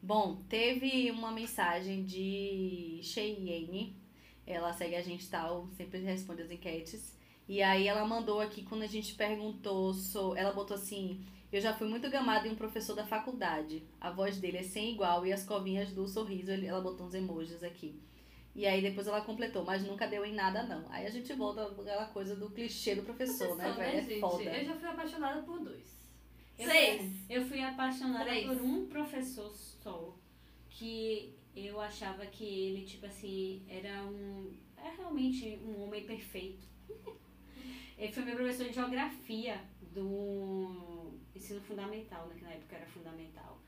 [SPEAKER 1] Bom, teve uma mensagem de Cheyenne. Ela segue a gente tal, sempre responde as enquetes. E aí ela mandou aqui quando a gente perguntou, so, ela botou assim: Eu já fui muito gamada em um professor da faculdade. A voz dele é sem igual e as covinhas do sorriso, ela botou uns emojis aqui. E aí depois ela completou, mas nunca deu em nada não. Aí a gente volta aquela coisa do clichê do professor, né,
[SPEAKER 2] Professor,
[SPEAKER 1] velho? É
[SPEAKER 2] gente?
[SPEAKER 1] foda.
[SPEAKER 2] Eu já fui apaixonada por dois.
[SPEAKER 3] Eu
[SPEAKER 2] Seis.
[SPEAKER 3] fui- Eu fui apaixonada
[SPEAKER 2] Três.
[SPEAKER 3] por um professor só. Que eu achava que ele, tipo assim, era um. É realmente um homem perfeito. ele foi meu professor de geografia do ensino fundamental, naquela época era fundamental.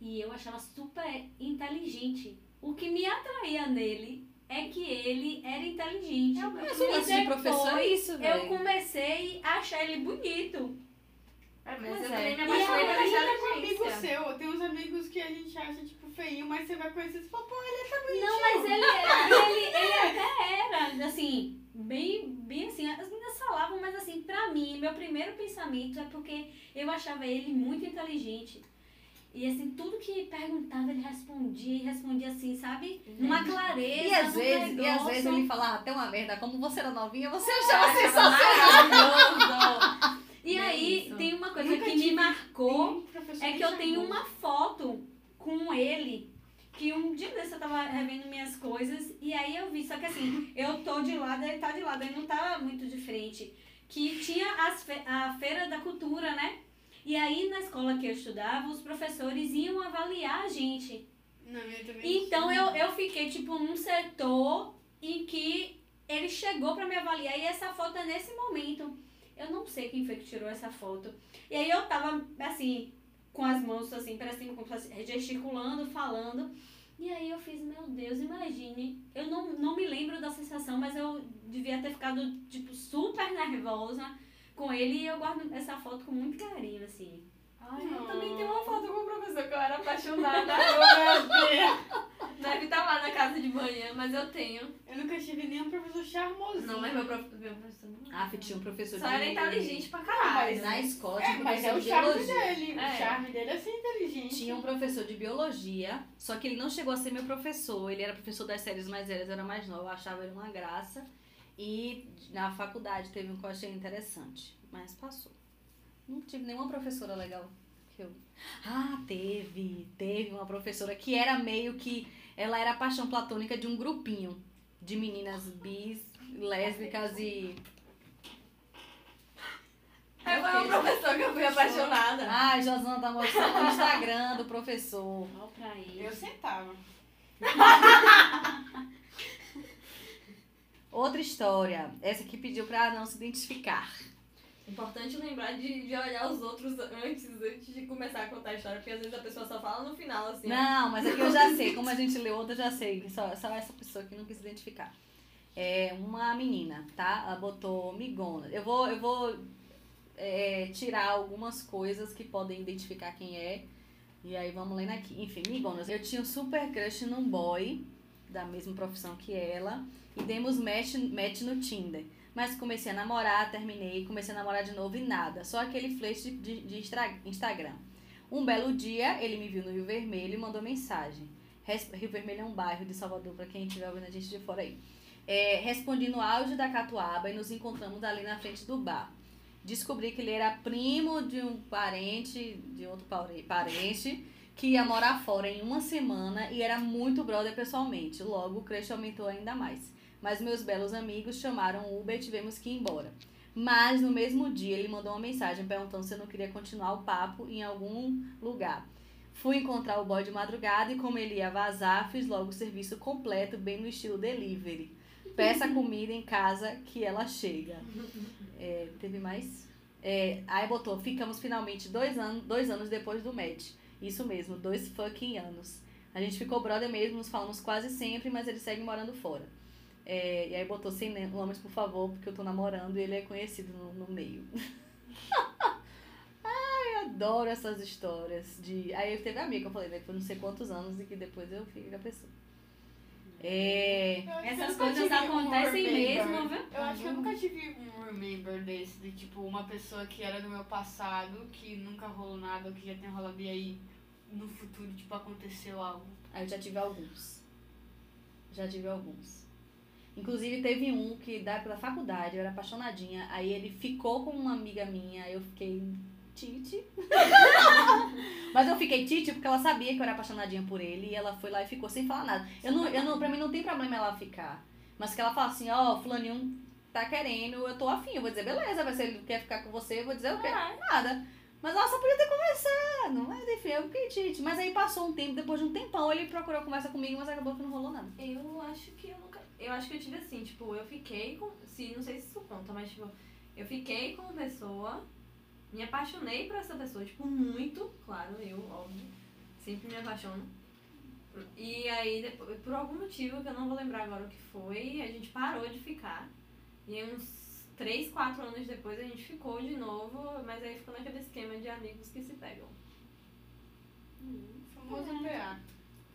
[SPEAKER 3] E eu achava super inteligente. O que me atraía nele é que ele era inteligente.
[SPEAKER 1] Mas
[SPEAKER 3] E
[SPEAKER 1] lance de professor é
[SPEAKER 3] depois
[SPEAKER 1] isso,
[SPEAKER 3] Eu comecei a achar ele bonito.
[SPEAKER 2] É, mas
[SPEAKER 1] Pois
[SPEAKER 2] eu
[SPEAKER 1] é.
[SPEAKER 2] também me
[SPEAKER 4] E
[SPEAKER 2] apaixonei pela
[SPEAKER 4] aí, é um amigo seu, tem uns amigos que a gente acha, tipo, feio, mas você vai conhecer e fala, pô, ele tá bonitinho.
[SPEAKER 3] Não, mas ele, ele, ele até era, assim, bem, bem assim, as meninas falavam, mas assim, pra mim, meu primeiro pensamento é porque eu achava ele muito inteligente. E assim, tudo que perguntava, ele respondia e respondia assim, sabe? Numa clareza,
[SPEAKER 1] E às vezes, e às
[SPEAKER 3] negócio.
[SPEAKER 1] vezes ele falava até uma merda, como você era novinha, você achava
[SPEAKER 2] achava
[SPEAKER 1] sensacional.
[SPEAKER 3] E
[SPEAKER 2] Bem
[SPEAKER 3] aí,
[SPEAKER 2] isso.
[SPEAKER 3] tem uma coisa
[SPEAKER 4] Nunca
[SPEAKER 3] que me marcou. É que eu tenho uma foto com ele, que um dia desse eu tava revendo minhas coisas, e aí eu vi, só que assim, eu tô de lado, ele tá de lado, ele não tá muito de frente. Que tinha as fe- a Feira da Cultura, né? E aí na escola que eu estudava, os professores iam avaliar a gente.
[SPEAKER 4] Também
[SPEAKER 3] Então eu, eu fiquei, tipo, num setor em que ele chegou pra me avaliar e essa foto é nesse momento. Eu não sei quem foi que tirou essa foto. E aí eu tava, assim, com as mãos, assim, parecendo como gesticulando, falando. E aí eu fiz, meu Deus, imagine. Eu não, não me lembro da sensação, mas eu devia ter ficado, tipo, super nervosa com ele. E eu guardo essa foto com muito carinho, assim.
[SPEAKER 2] Ai, eu também tenho uma foto com o professor que eu era apaixonada. Deve estar lá na casa de manhã, mas eu tenho.
[SPEAKER 4] Eu nunca tive nenhum professor charmosinho.
[SPEAKER 2] Não, mas meu, prof... meu professor não.
[SPEAKER 1] Ah, tinha um professor
[SPEAKER 2] Só
[SPEAKER 1] de...
[SPEAKER 2] era inteligente pra
[SPEAKER 4] mas
[SPEAKER 2] caralho.
[SPEAKER 1] Na escola tinha
[SPEAKER 4] É,
[SPEAKER 1] um
[SPEAKER 4] mas é o
[SPEAKER 1] de
[SPEAKER 4] charme
[SPEAKER 1] biologia.
[SPEAKER 4] dele.
[SPEAKER 2] É.
[SPEAKER 4] O charme dele é ser inteligente.
[SPEAKER 1] Tinha um professor de biologia, só que ele não chegou a ser meu professor. Ele era professor das séries mais velhas, eu era mais nova, eu achava ele uma graça. E na faculdade teve um que eu achei interessante, mas passou. Não tive nenhuma professora legal. Que eu... Ah, teve, teve uma professora que era meio que. Ela era a paixão platônica de um grupinho de meninas bis, lésbicas e.
[SPEAKER 2] É, foi o professor que eu fui apaixonada.
[SPEAKER 1] Ai, Josana tá mostrando o Instagram do professor.
[SPEAKER 3] Olha pra ele.
[SPEAKER 4] Eu sentava.
[SPEAKER 1] Outra história. Essa aqui pediu pra não se identificar.
[SPEAKER 2] Importante lembrar de, de olhar os outros antes, antes de começar a contar a história, porque às vezes a pessoa só fala no final, assim.
[SPEAKER 1] Não, mas aqui eu já sei. Como a gente leu outra, eu já sei. Só, só essa pessoa que não quis identificar. É uma menina, tá? Ela botou migona. Eu vou, eu vou é, tirar algumas coisas que podem identificar quem é. E aí vamos lendo aqui. Enfim, migonas. Eu tinha um super crush num boy da mesma profissão que ela. E demos match, match no Tinder. Mas comecei a namorar, terminei, comecei a namorar de novo e nada. Só aquele flash de, de, de Instagram. Um belo dia, ele me viu no Rio Vermelho e mandou mensagem. Rio Vermelho é um bairro de Salvador, para quem estiver ouvindo a gente de fora aí. É, respondi no auge da Catuaba e nos encontramos ali na frente do bar. Descobri que ele era primo de um parente, de outro pare- parente, que ia morar fora em uma semana e era muito brother pessoalmente. Logo, o crush aumentou ainda mais. Mas meus belos amigos chamaram o Uber e tivemos que ir embora. Mas no mesmo dia ele mandou uma mensagem perguntando se eu não queria continuar o papo em algum lugar. Fui encontrar o boy de madrugada e como ele ia vazar, fiz logo o serviço completo, bem no estilo delivery. Peça comida em casa que ela chega. É, teve mais? É, aí botou, ficamos finalmente dois, anos dois anos depois do match. Isso mesmo, dois fucking anos. A gente ficou brother mesmo, nos falamos quase sempre, mas ele segue morando fora. É, e aí botou sem nomes, por favor, porque eu tô namorando e ele é conhecido no, no meio. Ai, eu adoro essas histórias de. Aí teve a amiga que eu falei, né, foi não sei quantos anos e que depois eu fiquei com a pessoa. É.
[SPEAKER 3] Essas coisas
[SPEAKER 4] um
[SPEAKER 3] acontecem
[SPEAKER 4] remember.
[SPEAKER 3] mesmo, viu?
[SPEAKER 4] Eu acho que eu nunca tive um remember desse, de tipo, uma pessoa que era do meu passado, que nunca rolou nada, ou que já tem rolado, e aí no futuro, tipo, aconteceu algo.
[SPEAKER 1] Aí eu já tive alguns. Já tive alguns. Inclusive teve um que da pela faculdade, eu era apaixonadinha, aí ele ficou com uma amiga minha, eu fiquei tite. Mas eu fiquei tite porque ela sabia que eu era apaixonadinha por ele e ela foi lá e ficou sem falar nada. Eu não, eu não, pra mim não tem problema ela ficar. Mas que ela fala assim, ó, fulaninho tá querendo, eu tô afim. Eu vou dizer, beleza, mas se ele quer ficar com você, eu vou dizer o quê? Nada. Mas ela só podia ter conversado. Mas enfim, eu fiquei tite. Mas aí passou um tempo, depois de um tempão, ele procurou conversa comigo, mas acabou que não rolou nada.
[SPEAKER 2] Eu acho que eu nunca. Eu acho que eu tive assim, tipo, eu fiquei com. Se, não sei se isso conta, mas tipo, eu fiquei com uma pessoa, me apaixonei por essa pessoa, tipo, muito, claro, eu, óbvio. Sempre me apaixono. E aí, depois, por algum motivo que eu não vou lembrar agora o que foi, a gente parou de ficar. E uns 3, 4 anos depois a gente ficou de novo, mas aí ficou naquele esquema de amigos que se pegam.
[SPEAKER 4] Famoso PA.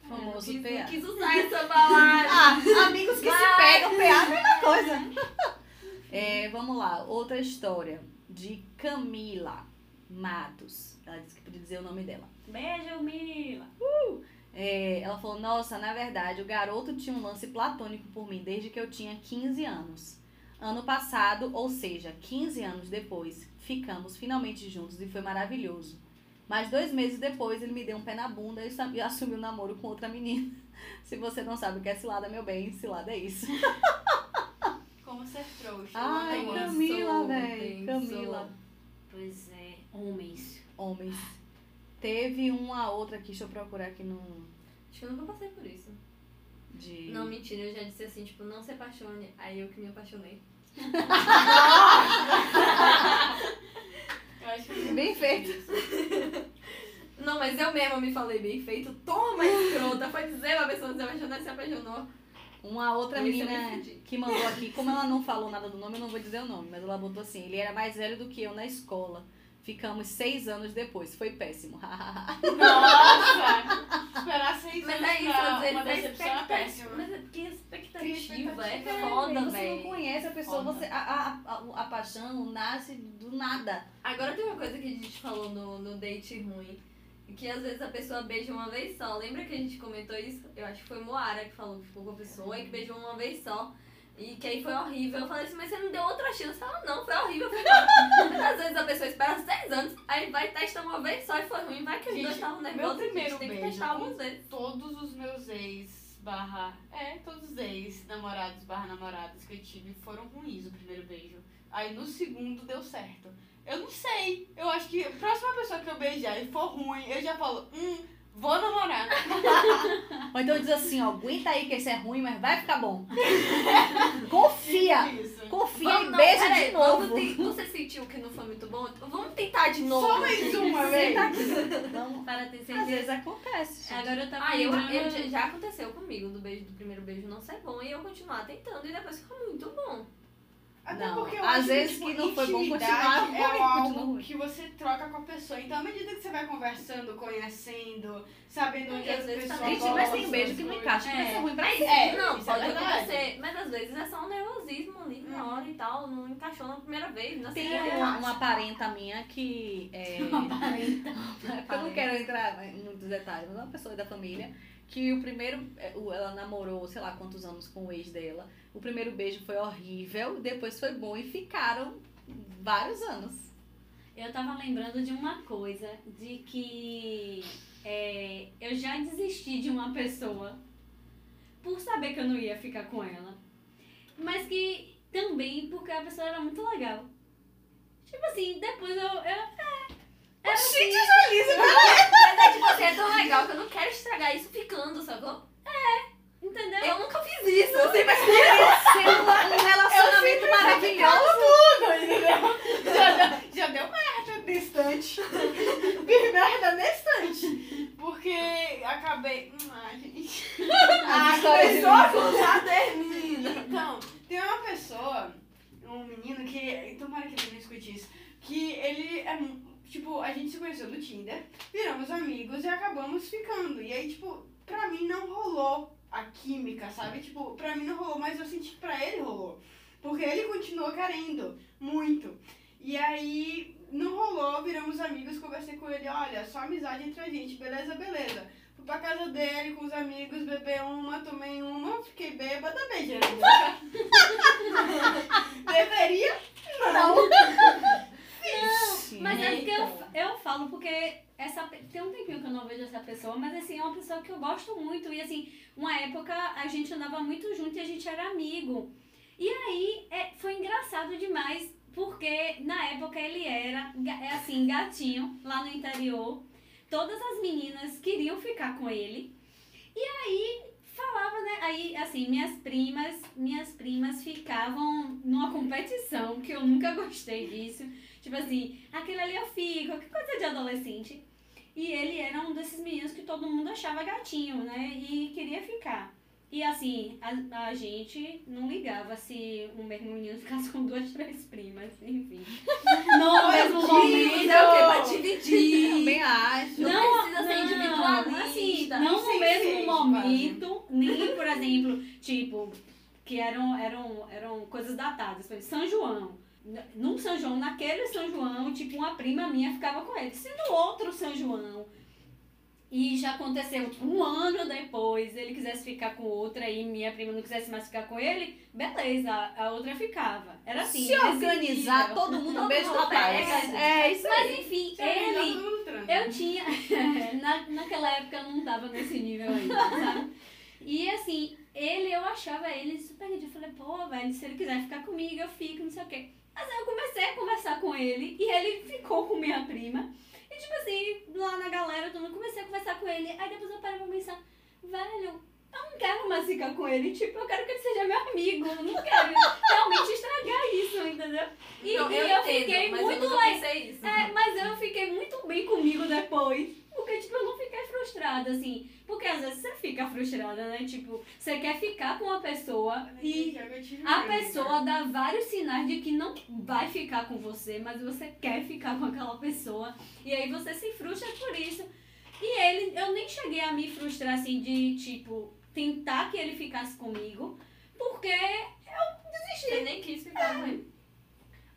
[SPEAKER 1] Famoso
[SPEAKER 2] quis,
[SPEAKER 1] PA.
[SPEAKER 2] quis usar essa palavra.
[SPEAKER 1] Ah, amigos que se pegam, PA é a mesma coisa. É, vamos lá, outra história de Camila Matos. Ela disse que podia dizer o nome dela.
[SPEAKER 3] Beijo, Mila.
[SPEAKER 1] É, ela falou: Nossa, na verdade, o garoto tinha um lance platônico por mim desde que eu tinha 15 anos. Ano passado, ou seja, 15 anos depois, ficamos finalmente juntos e foi maravilhoso. Mas dois meses depois, ele me deu um pé na bunda e assumiu o namoro com outra menina. Se você não sabe o que é cilada, meu bem, cilada é isso.
[SPEAKER 4] Como ser trouxa.
[SPEAKER 1] Ai,
[SPEAKER 4] eu amo.
[SPEAKER 2] Cam-
[SPEAKER 1] Camila, velho. Camila.
[SPEAKER 3] Pois é, homens.
[SPEAKER 1] Homens. Teve uma outra aqui, deixa eu procurar aqui no.
[SPEAKER 2] Acho que eu nunca passei por isso.
[SPEAKER 1] De...
[SPEAKER 2] Não, mentira, eu já disse assim, tipo, não se apaixone. Aí eu que me apaixonei.
[SPEAKER 1] Bem
[SPEAKER 4] fiz
[SPEAKER 1] feito.
[SPEAKER 2] Não, mas eu mesma me falei bem feito. Toma, escrota. Foi dizer uma pessoa se apaixonar, se apaixonou.
[SPEAKER 1] Uma outra
[SPEAKER 2] eu
[SPEAKER 1] menina que mandou aqui, como ela não falou nada do nome, eu não vou dizer o nome, mas ela botou assim: ele era mais velho do que eu na escola. Ficamos seis anos depois. Foi péssimo.
[SPEAKER 4] Nossa! Esperar seis
[SPEAKER 2] Mas
[SPEAKER 4] anos
[SPEAKER 2] é isso,
[SPEAKER 4] pra
[SPEAKER 2] vezes
[SPEAKER 4] uma
[SPEAKER 2] é
[SPEAKER 4] decepção é péssima.
[SPEAKER 2] Mas é porque expectativa é foda,
[SPEAKER 1] você não
[SPEAKER 2] velho.
[SPEAKER 1] conhece a pessoa,
[SPEAKER 4] Foda.
[SPEAKER 1] você, a, a, a, a paixão nasce do nada.
[SPEAKER 2] Agora tem uma coisa que a gente falou no, no date ruim. Que às vezes a pessoa beija uma vez só. Lembra que a gente comentou isso? Eu acho que foi Moara que falou que ficou com a pessoa e que beijou uma vez só. E que aí foi horrível. Eu falei assim, mas você não deu outra chance. Ela, não, foi horrível. Mas às vezes a pessoa espera seis anos, aí vai testar uma vez só e foi ruim. Vai que os
[SPEAKER 4] Gente,
[SPEAKER 2] dois estavam
[SPEAKER 4] meu
[SPEAKER 2] nervosos. a
[SPEAKER 4] primeiro
[SPEAKER 2] gente tem que
[SPEAKER 4] beijo
[SPEAKER 2] testar algumas vezes.
[SPEAKER 4] Todos os meus ex barra. É, todos os ex namorados barra namoradas que eu tive foram ruins o primeiro beijo. Aí no segundo deu certo. Eu não sei. Eu acho que a próxima pessoa que eu beijar e for ruim, eu já falo, hum, vou namorar.
[SPEAKER 1] Ou então diz assim: ó, aguenta aí que esse é ruim, mas vai ficar bom. Confia!
[SPEAKER 4] Isso.
[SPEAKER 1] Confia
[SPEAKER 2] Vamos-
[SPEAKER 1] e
[SPEAKER 2] não,
[SPEAKER 1] beija de novo.
[SPEAKER 2] vamos te- Você sentiu que não foi muito bom? Vamos tentar de novo.
[SPEAKER 4] Só mais uma vez.
[SPEAKER 1] Vamos.
[SPEAKER 3] Para ter
[SPEAKER 1] Às
[SPEAKER 3] certeza.
[SPEAKER 1] vezes acontece. gente.
[SPEAKER 3] Agora eu tava
[SPEAKER 2] Ah, eu, eu- já- já aconteceu comigo do beijo do primeiro beijo não ser bom e eu continuar tentando e depois ficar muito bom.
[SPEAKER 4] Até
[SPEAKER 1] Não,
[SPEAKER 4] porque eu
[SPEAKER 1] às
[SPEAKER 4] acho
[SPEAKER 1] vezes
[SPEAKER 4] que,
[SPEAKER 1] que
[SPEAKER 4] tipo,
[SPEAKER 1] não foi bom continuar
[SPEAKER 4] é
[SPEAKER 1] ruim,
[SPEAKER 4] algo
[SPEAKER 1] ruim.
[SPEAKER 4] que você troca com a pessoa. Então, à medida que você vai conversando, conhecendo, sabendo onde as pessoas
[SPEAKER 2] também,
[SPEAKER 1] Gente, mas tem beijo que não encaixa, que vai ser ruim pra
[SPEAKER 2] Mas,
[SPEAKER 1] você.
[SPEAKER 4] É,
[SPEAKER 2] não,
[SPEAKER 4] é
[SPEAKER 2] pode
[SPEAKER 4] verdade.
[SPEAKER 2] acontecer, mas às vezes é só um nervosismo ali na hora e tal, não encaixou na primeira vez, na
[SPEAKER 1] Tem uma, uma parenta minha que. É, porque eu não quero entrar em muitos detalhes, mas é uma pessoa da família que o primeiro. é, Ela namorou, sei lá quantos anos com o ex dela. O primeiro beijo foi horrível, depois foi bom e ficaram vários anos.
[SPEAKER 3] Eu tava lembrando de uma coisa, de que é, eu já desisti de uma pessoa por saber que eu não ia ficar com ela. Mas que também porque a pessoa era muito legal. assim, depois eu. eu é, era assim,
[SPEAKER 4] Gente, Jolisa,
[SPEAKER 2] Mas é tipo assim, é tão legal que eu não quero estragar isso ficando, sacou?
[SPEAKER 3] entendeu?
[SPEAKER 2] Eu nunca fiz isso, eu sempre
[SPEAKER 1] Sendo um relacionamento maravilhoso.
[SPEAKER 4] tudo, entendeu? Já deu, já deu merda distante. Fiz merda nestante. Porque acabei. Ai, gente. Ah, a
[SPEAKER 2] já termina.
[SPEAKER 4] Então, tem uma pessoa, um menino que. Tomara que ele não escute isso. Que ele é. Tipo, a gente se conheceu no Tinder, viramos amigos e acabamos ficando. E aí, tipo, pra mim não rolou a química, sabe? Tipo, pra mim não rolou, mas eu senti que pra ele rolou. Porque ele continuou querendo muito. E aí não rolou, viramos amigos, conversei com ele, olha, só amizade entre a gente, beleza, beleza. Fui pra casa dele com os amigos, beber uma, tomei uma, fiquei bêbada, boca. Deveria? Não.
[SPEAKER 3] Mas é porque eu, eu falo porque essa, tem um tempinho que eu não vejo essa pessoa, mas assim, é uma pessoa que eu gosto muito. E assim, uma época a gente andava muito junto e a gente era amigo. E aí é, foi engraçado demais, porque na época ele era é assim, gatinho, lá no interior. Todas as meninas queriam ficar com ele. E aí falava, né? Aí, assim, minhas primas, minhas primas ficavam numa competição, que eu nunca gostei disso. Tipo assim, aquele ali eu fico, que coisa de adolescente. E ele era um desses meninos que todo mundo achava gatinho, né? E queria ficar. E assim, a, a gente não ligava se um mesmo menino ficasse com duas, três primas, enfim. Não ao mesmo momento.
[SPEAKER 2] Isso é o quê? Pra dividir.
[SPEAKER 1] Também acho.
[SPEAKER 2] Não precisa ser
[SPEAKER 3] não,
[SPEAKER 2] individualista.
[SPEAKER 3] Assim, não no mesmo
[SPEAKER 4] ser,
[SPEAKER 3] momento, nem, por exemplo, tipo, que eram, eram, eram coisas datadas. Por exemplo, São João. Num São João, naquele São João, tipo, uma prima minha ficava com ele. Se no outro São João, e já aconteceu um ano depois, ele quisesse ficar com outra e minha prima não quisesse mais ficar com ele, beleza, a, outra ficava. Era assim.
[SPEAKER 1] Se organizar, todo mundo um
[SPEAKER 2] Todo
[SPEAKER 1] beijo
[SPEAKER 2] mundo
[SPEAKER 1] rapaz.
[SPEAKER 2] pega,
[SPEAKER 1] É, isso aí.
[SPEAKER 3] Mas enfim,
[SPEAKER 4] Se organizar,
[SPEAKER 3] ele. Eu tinha. Na, naquela época eu não tava nesse nível ainda, sabe? E assim, ele, eu achava ele super lindo. Eu falei, pô, velho, se ele quiser ficar comigo, eu fico, não sei o quê. Mas aí eu comecei a conversar com ele e ele ficou com minha prima. E tipo assim, lá na galera, todo mundo comecei a conversar com ele. Aí depois eu parei pra pensar, velho, eu não quero mais ficar com ele. Tipo, eu quero que ele seja meu amigo. Eu não quero realmente estragar isso, entendeu? E,
[SPEAKER 2] Não,
[SPEAKER 3] e
[SPEAKER 2] eu,
[SPEAKER 3] eu,
[SPEAKER 2] entendo,
[SPEAKER 3] fiquei muito
[SPEAKER 2] eu pensei isso.
[SPEAKER 3] É, mas eu fiquei muito bem comigo depois. Porque, tipo, eu não fiquei frustrada, assim. Porque às vezes você fica frustrada, né? Tipo, você quer ficar com uma pessoa e
[SPEAKER 4] Eu
[SPEAKER 3] a
[SPEAKER 4] mesmo,
[SPEAKER 3] pessoa dá vários sinais de que não vai ficar com você, mas você quer ficar com aquela pessoa. E aí você se frustra por isso. E ele, eu nem cheguei a me frustrar, assim, de, tipo, tentar que ele ficasse comigo. Porque
[SPEAKER 2] Você nem quis ficar com ele.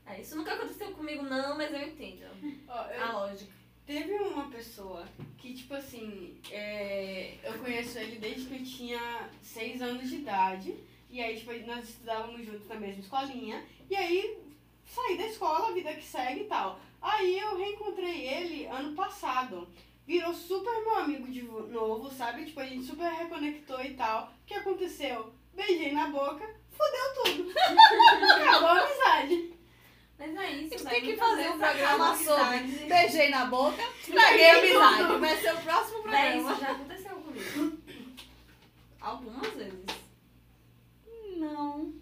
[SPEAKER 2] É, isso nunca aconteceu comigo, não, mas eu entendo.
[SPEAKER 4] Ó, eu-
[SPEAKER 2] A lógica.
[SPEAKER 4] Teve uma pessoa que, tipo assim, é, eu conheço ele desde que eu tinha seis anos de idade. E aí, tipo, nós estudávamos juntos na mesma escolinha. E aí, saí da escola, vida que segue e tal. Aí eu reencontrei ele ano passado. Virou super meu amigo de vo- novo, sabe? Tipo, a gente super reconectou e tal. O que aconteceu? Beijei na boca, fudeu tudo. Acabou a amizade.
[SPEAKER 2] Mas é isso, velho,
[SPEAKER 1] tem que fazer um programa sobre beijei na boca, estraguei a amizade. Vai ser o próximo programa.
[SPEAKER 2] isso já aconteceu comigo. Algumas vezes.
[SPEAKER 1] Não.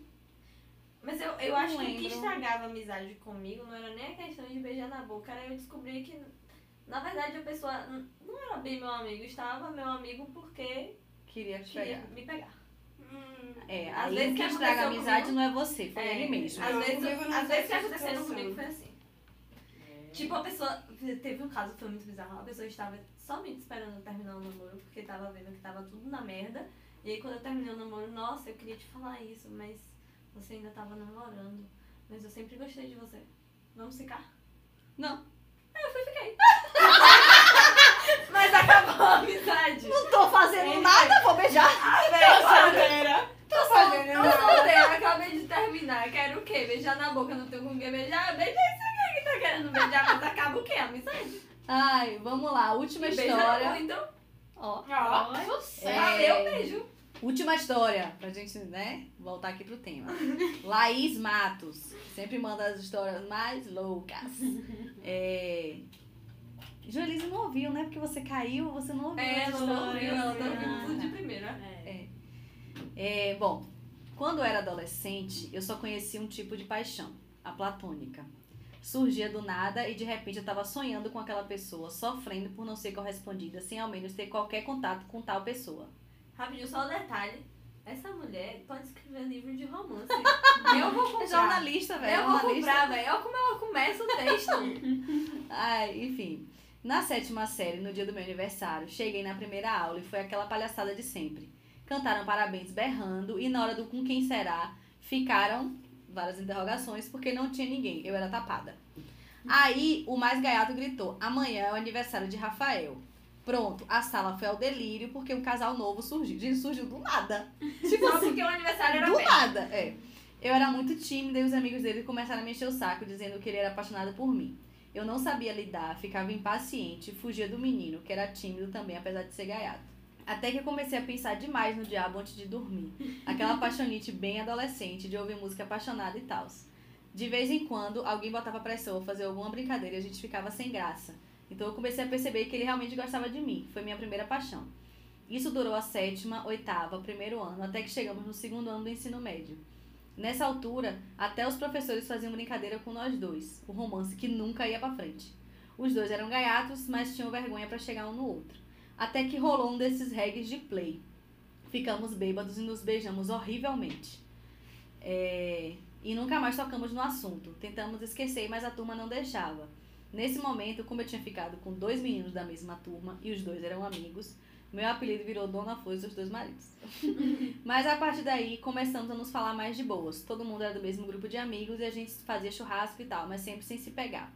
[SPEAKER 2] Mas eu, eu
[SPEAKER 1] Não
[SPEAKER 2] acho que o que
[SPEAKER 1] lembro.
[SPEAKER 2] estragava a amizade comigo não era nem a questão de beijar na boca, era eu descobrir que, na verdade, a pessoa não era bem meu amigo, estava meu amigo porque
[SPEAKER 1] Queria te
[SPEAKER 2] queria me pegar.
[SPEAKER 4] Hum,
[SPEAKER 1] É,
[SPEAKER 2] Às
[SPEAKER 1] aí
[SPEAKER 2] vezes
[SPEAKER 1] que estraga a amizade
[SPEAKER 2] comigo-
[SPEAKER 1] não é você, foi
[SPEAKER 2] É,
[SPEAKER 1] ele mesmo.
[SPEAKER 2] Às vezes, às vezes que acontecendo
[SPEAKER 4] situação.
[SPEAKER 2] comigo foi assim. Tipo, a pessoa. Teve um caso que foi muito bizarro. A pessoa estava somente esperando terminar o namoro porque tava vendo que tava tudo na merda. E aí, quando eu terminei o namoro, nossa, eu queria te falar isso, mas você ainda tava namorando. Mas eu sempre gostei de você. Vamos ficar?
[SPEAKER 1] Não.
[SPEAKER 2] Aí eu fui. Mas acabou a amizade.
[SPEAKER 1] Não tô fazendo
[SPEAKER 2] Ele
[SPEAKER 1] nada, vou beijar.
[SPEAKER 4] Tô solteira. Tô fazendo
[SPEAKER 2] Tô solteira, acabei de terminar. Quero o quê? Beijar na boca, não tenho com quem beijar? Beija esse aqui que tá querendo beijar, mas acaba o quê? Amizade?
[SPEAKER 1] Ai, vamos lá, última
[SPEAKER 2] Beija
[SPEAKER 1] história.
[SPEAKER 2] boca, então.
[SPEAKER 1] Ó.
[SPEAKER 4] Ó,
[SPEAKER 3] Oi.
[SPEAKER 4] sucesso.
[SPEAKER 1] É.
[SPEAKER 2] Ah, eu beijo.
[SPEAKER 1] Última história, pra gente, né, voltar aqui pro tema. Laís Matos, sempre manda as histórias mais loucas. É... Joelise não ouviu, né? Porque você caiu, você não ouviu
[SPEAKER 2] É, ela não
[SPEAKER 1] histórias.
[SPEAKER 2] ouviu, ela tá
[SPEAKER 3] Ah,
[SPEAKER 2] ouvindo tudo de
[SPEAKER 3] tá.
[SPEAKER 2] primeira.
[SPEAKER 3] É.
[SPEAKER 1] É, bom, quando eu era adolescente, eu só conhecia um tipo de paixão, a platônica. Surgia do nada e de repente eu tava sonhando com aquela pessoa, sofrendo por não ser correspondida, sem ao menos ter qualquer contato com tal pessoa.
[SPEAKER 2] Rapidinho, só um detalhe. Essa mulher pode escrever livro de romance. eu vou
[SPEAKER 1] É
[SPEAKER 2] comprar.
[SPEAKER 1] jornalista, velho.
[SPEAKER 2] Eu vou comprar, velho. Olha como ela começa o texto.
[SPEAKER 1] Ai, enfim. Na sétima série, no dia do meu aniversário, cheguei na primeira aula e foi aquela palhaçada de sempre. Cantaram parabéns berrando e na hora do com quem será, ficaram várias interrogações porque não tinha ninguém. Eu era tapada. Aí o mais gaiato gritou: amanhã é o aniversário de Rafael. Pronto, a sala foi ao delírio porque um casal novo surgiu. Gente, surgiu do nada. Tipo
[SPEAKER 2] Só
[SPEAKER 1] assim,
[SPEAKER 2] porque o aniversário era
[SPEAKER 1] do
[SPEAKER 2] perto.
[SPEAKER 1] nada, é. Eu era muito tímida e os amigos dele começaram a me encher o saco, dizendo que ele era apaixonado por mim. Eu não sabia lidar, ficava impaciente, fugia do menino, que era tímido também, apesar de ser gaiato. Até que eu comecei a pensar demais no diabo antes de dormir. Aquela paixonite bem adolescente, de ouvir música apaixonada e tal. De vez em quando, alguém botava pressão ou fazer alguma brincadeira e a gente ficava sem graça. Então eu comecei a perceber que ele realmente gostava de mim. Foi minha primeira paixão. Isso durou a sétima, oitava, primeiro ano, até que chegamos no segundo ano do ensino médio. Nessa altura, até os professores faziam brincadeira com nós dois, o romance que nunca ia pra frente. Os dois eram gaiatos, mas tinham vergonha pra chegar um no outro. Até que rolou um desses regs de play. Ficamos bêbados e nos beijamos horrivelmente. É, E nunca mais tocamos no assunto. Tentamos esquecer, mas a turma não deixava. Nesse momento, como eu tinha ficado com dois meninos da mesma turma e os dois eram amigos, meu apelido virou Dona Flores dos dois maridos. Mas a partir daí começamos a nos falar mais de boas. Todo mundo era do mesmo grupo de amigos e a gente fazia churrasco e tal, mas sempre sem se pegar.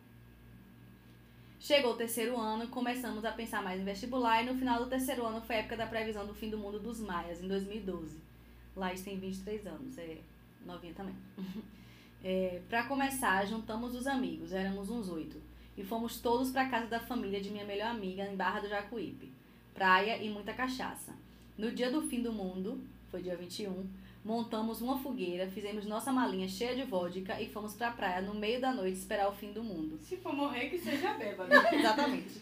[SPEAKER 1] Chegou o terceiro ano, começamos a pensar mais em vestibular e no final do terceiro ano foi a época da previsão do fim do mundo dos maias, em 2012. Laís tem 23 anos, é novinha também. É, para começar, juntamos os amigos, éramos uns oito, e fomos todos para casa da família de minha melhor amiga em Barra do Jacuípe. Praia e muita cachaça. No dia do fim do mundo, foi dia 21, montamos uma fogueira, fizemos nossa malinha cheia de vodka e fomos pra praia no meio da noite esperar o fim do mundo.
[SPEAKER 4] Se for morrer, que seja bêbado.
[SPEAKER 1] Exatamente.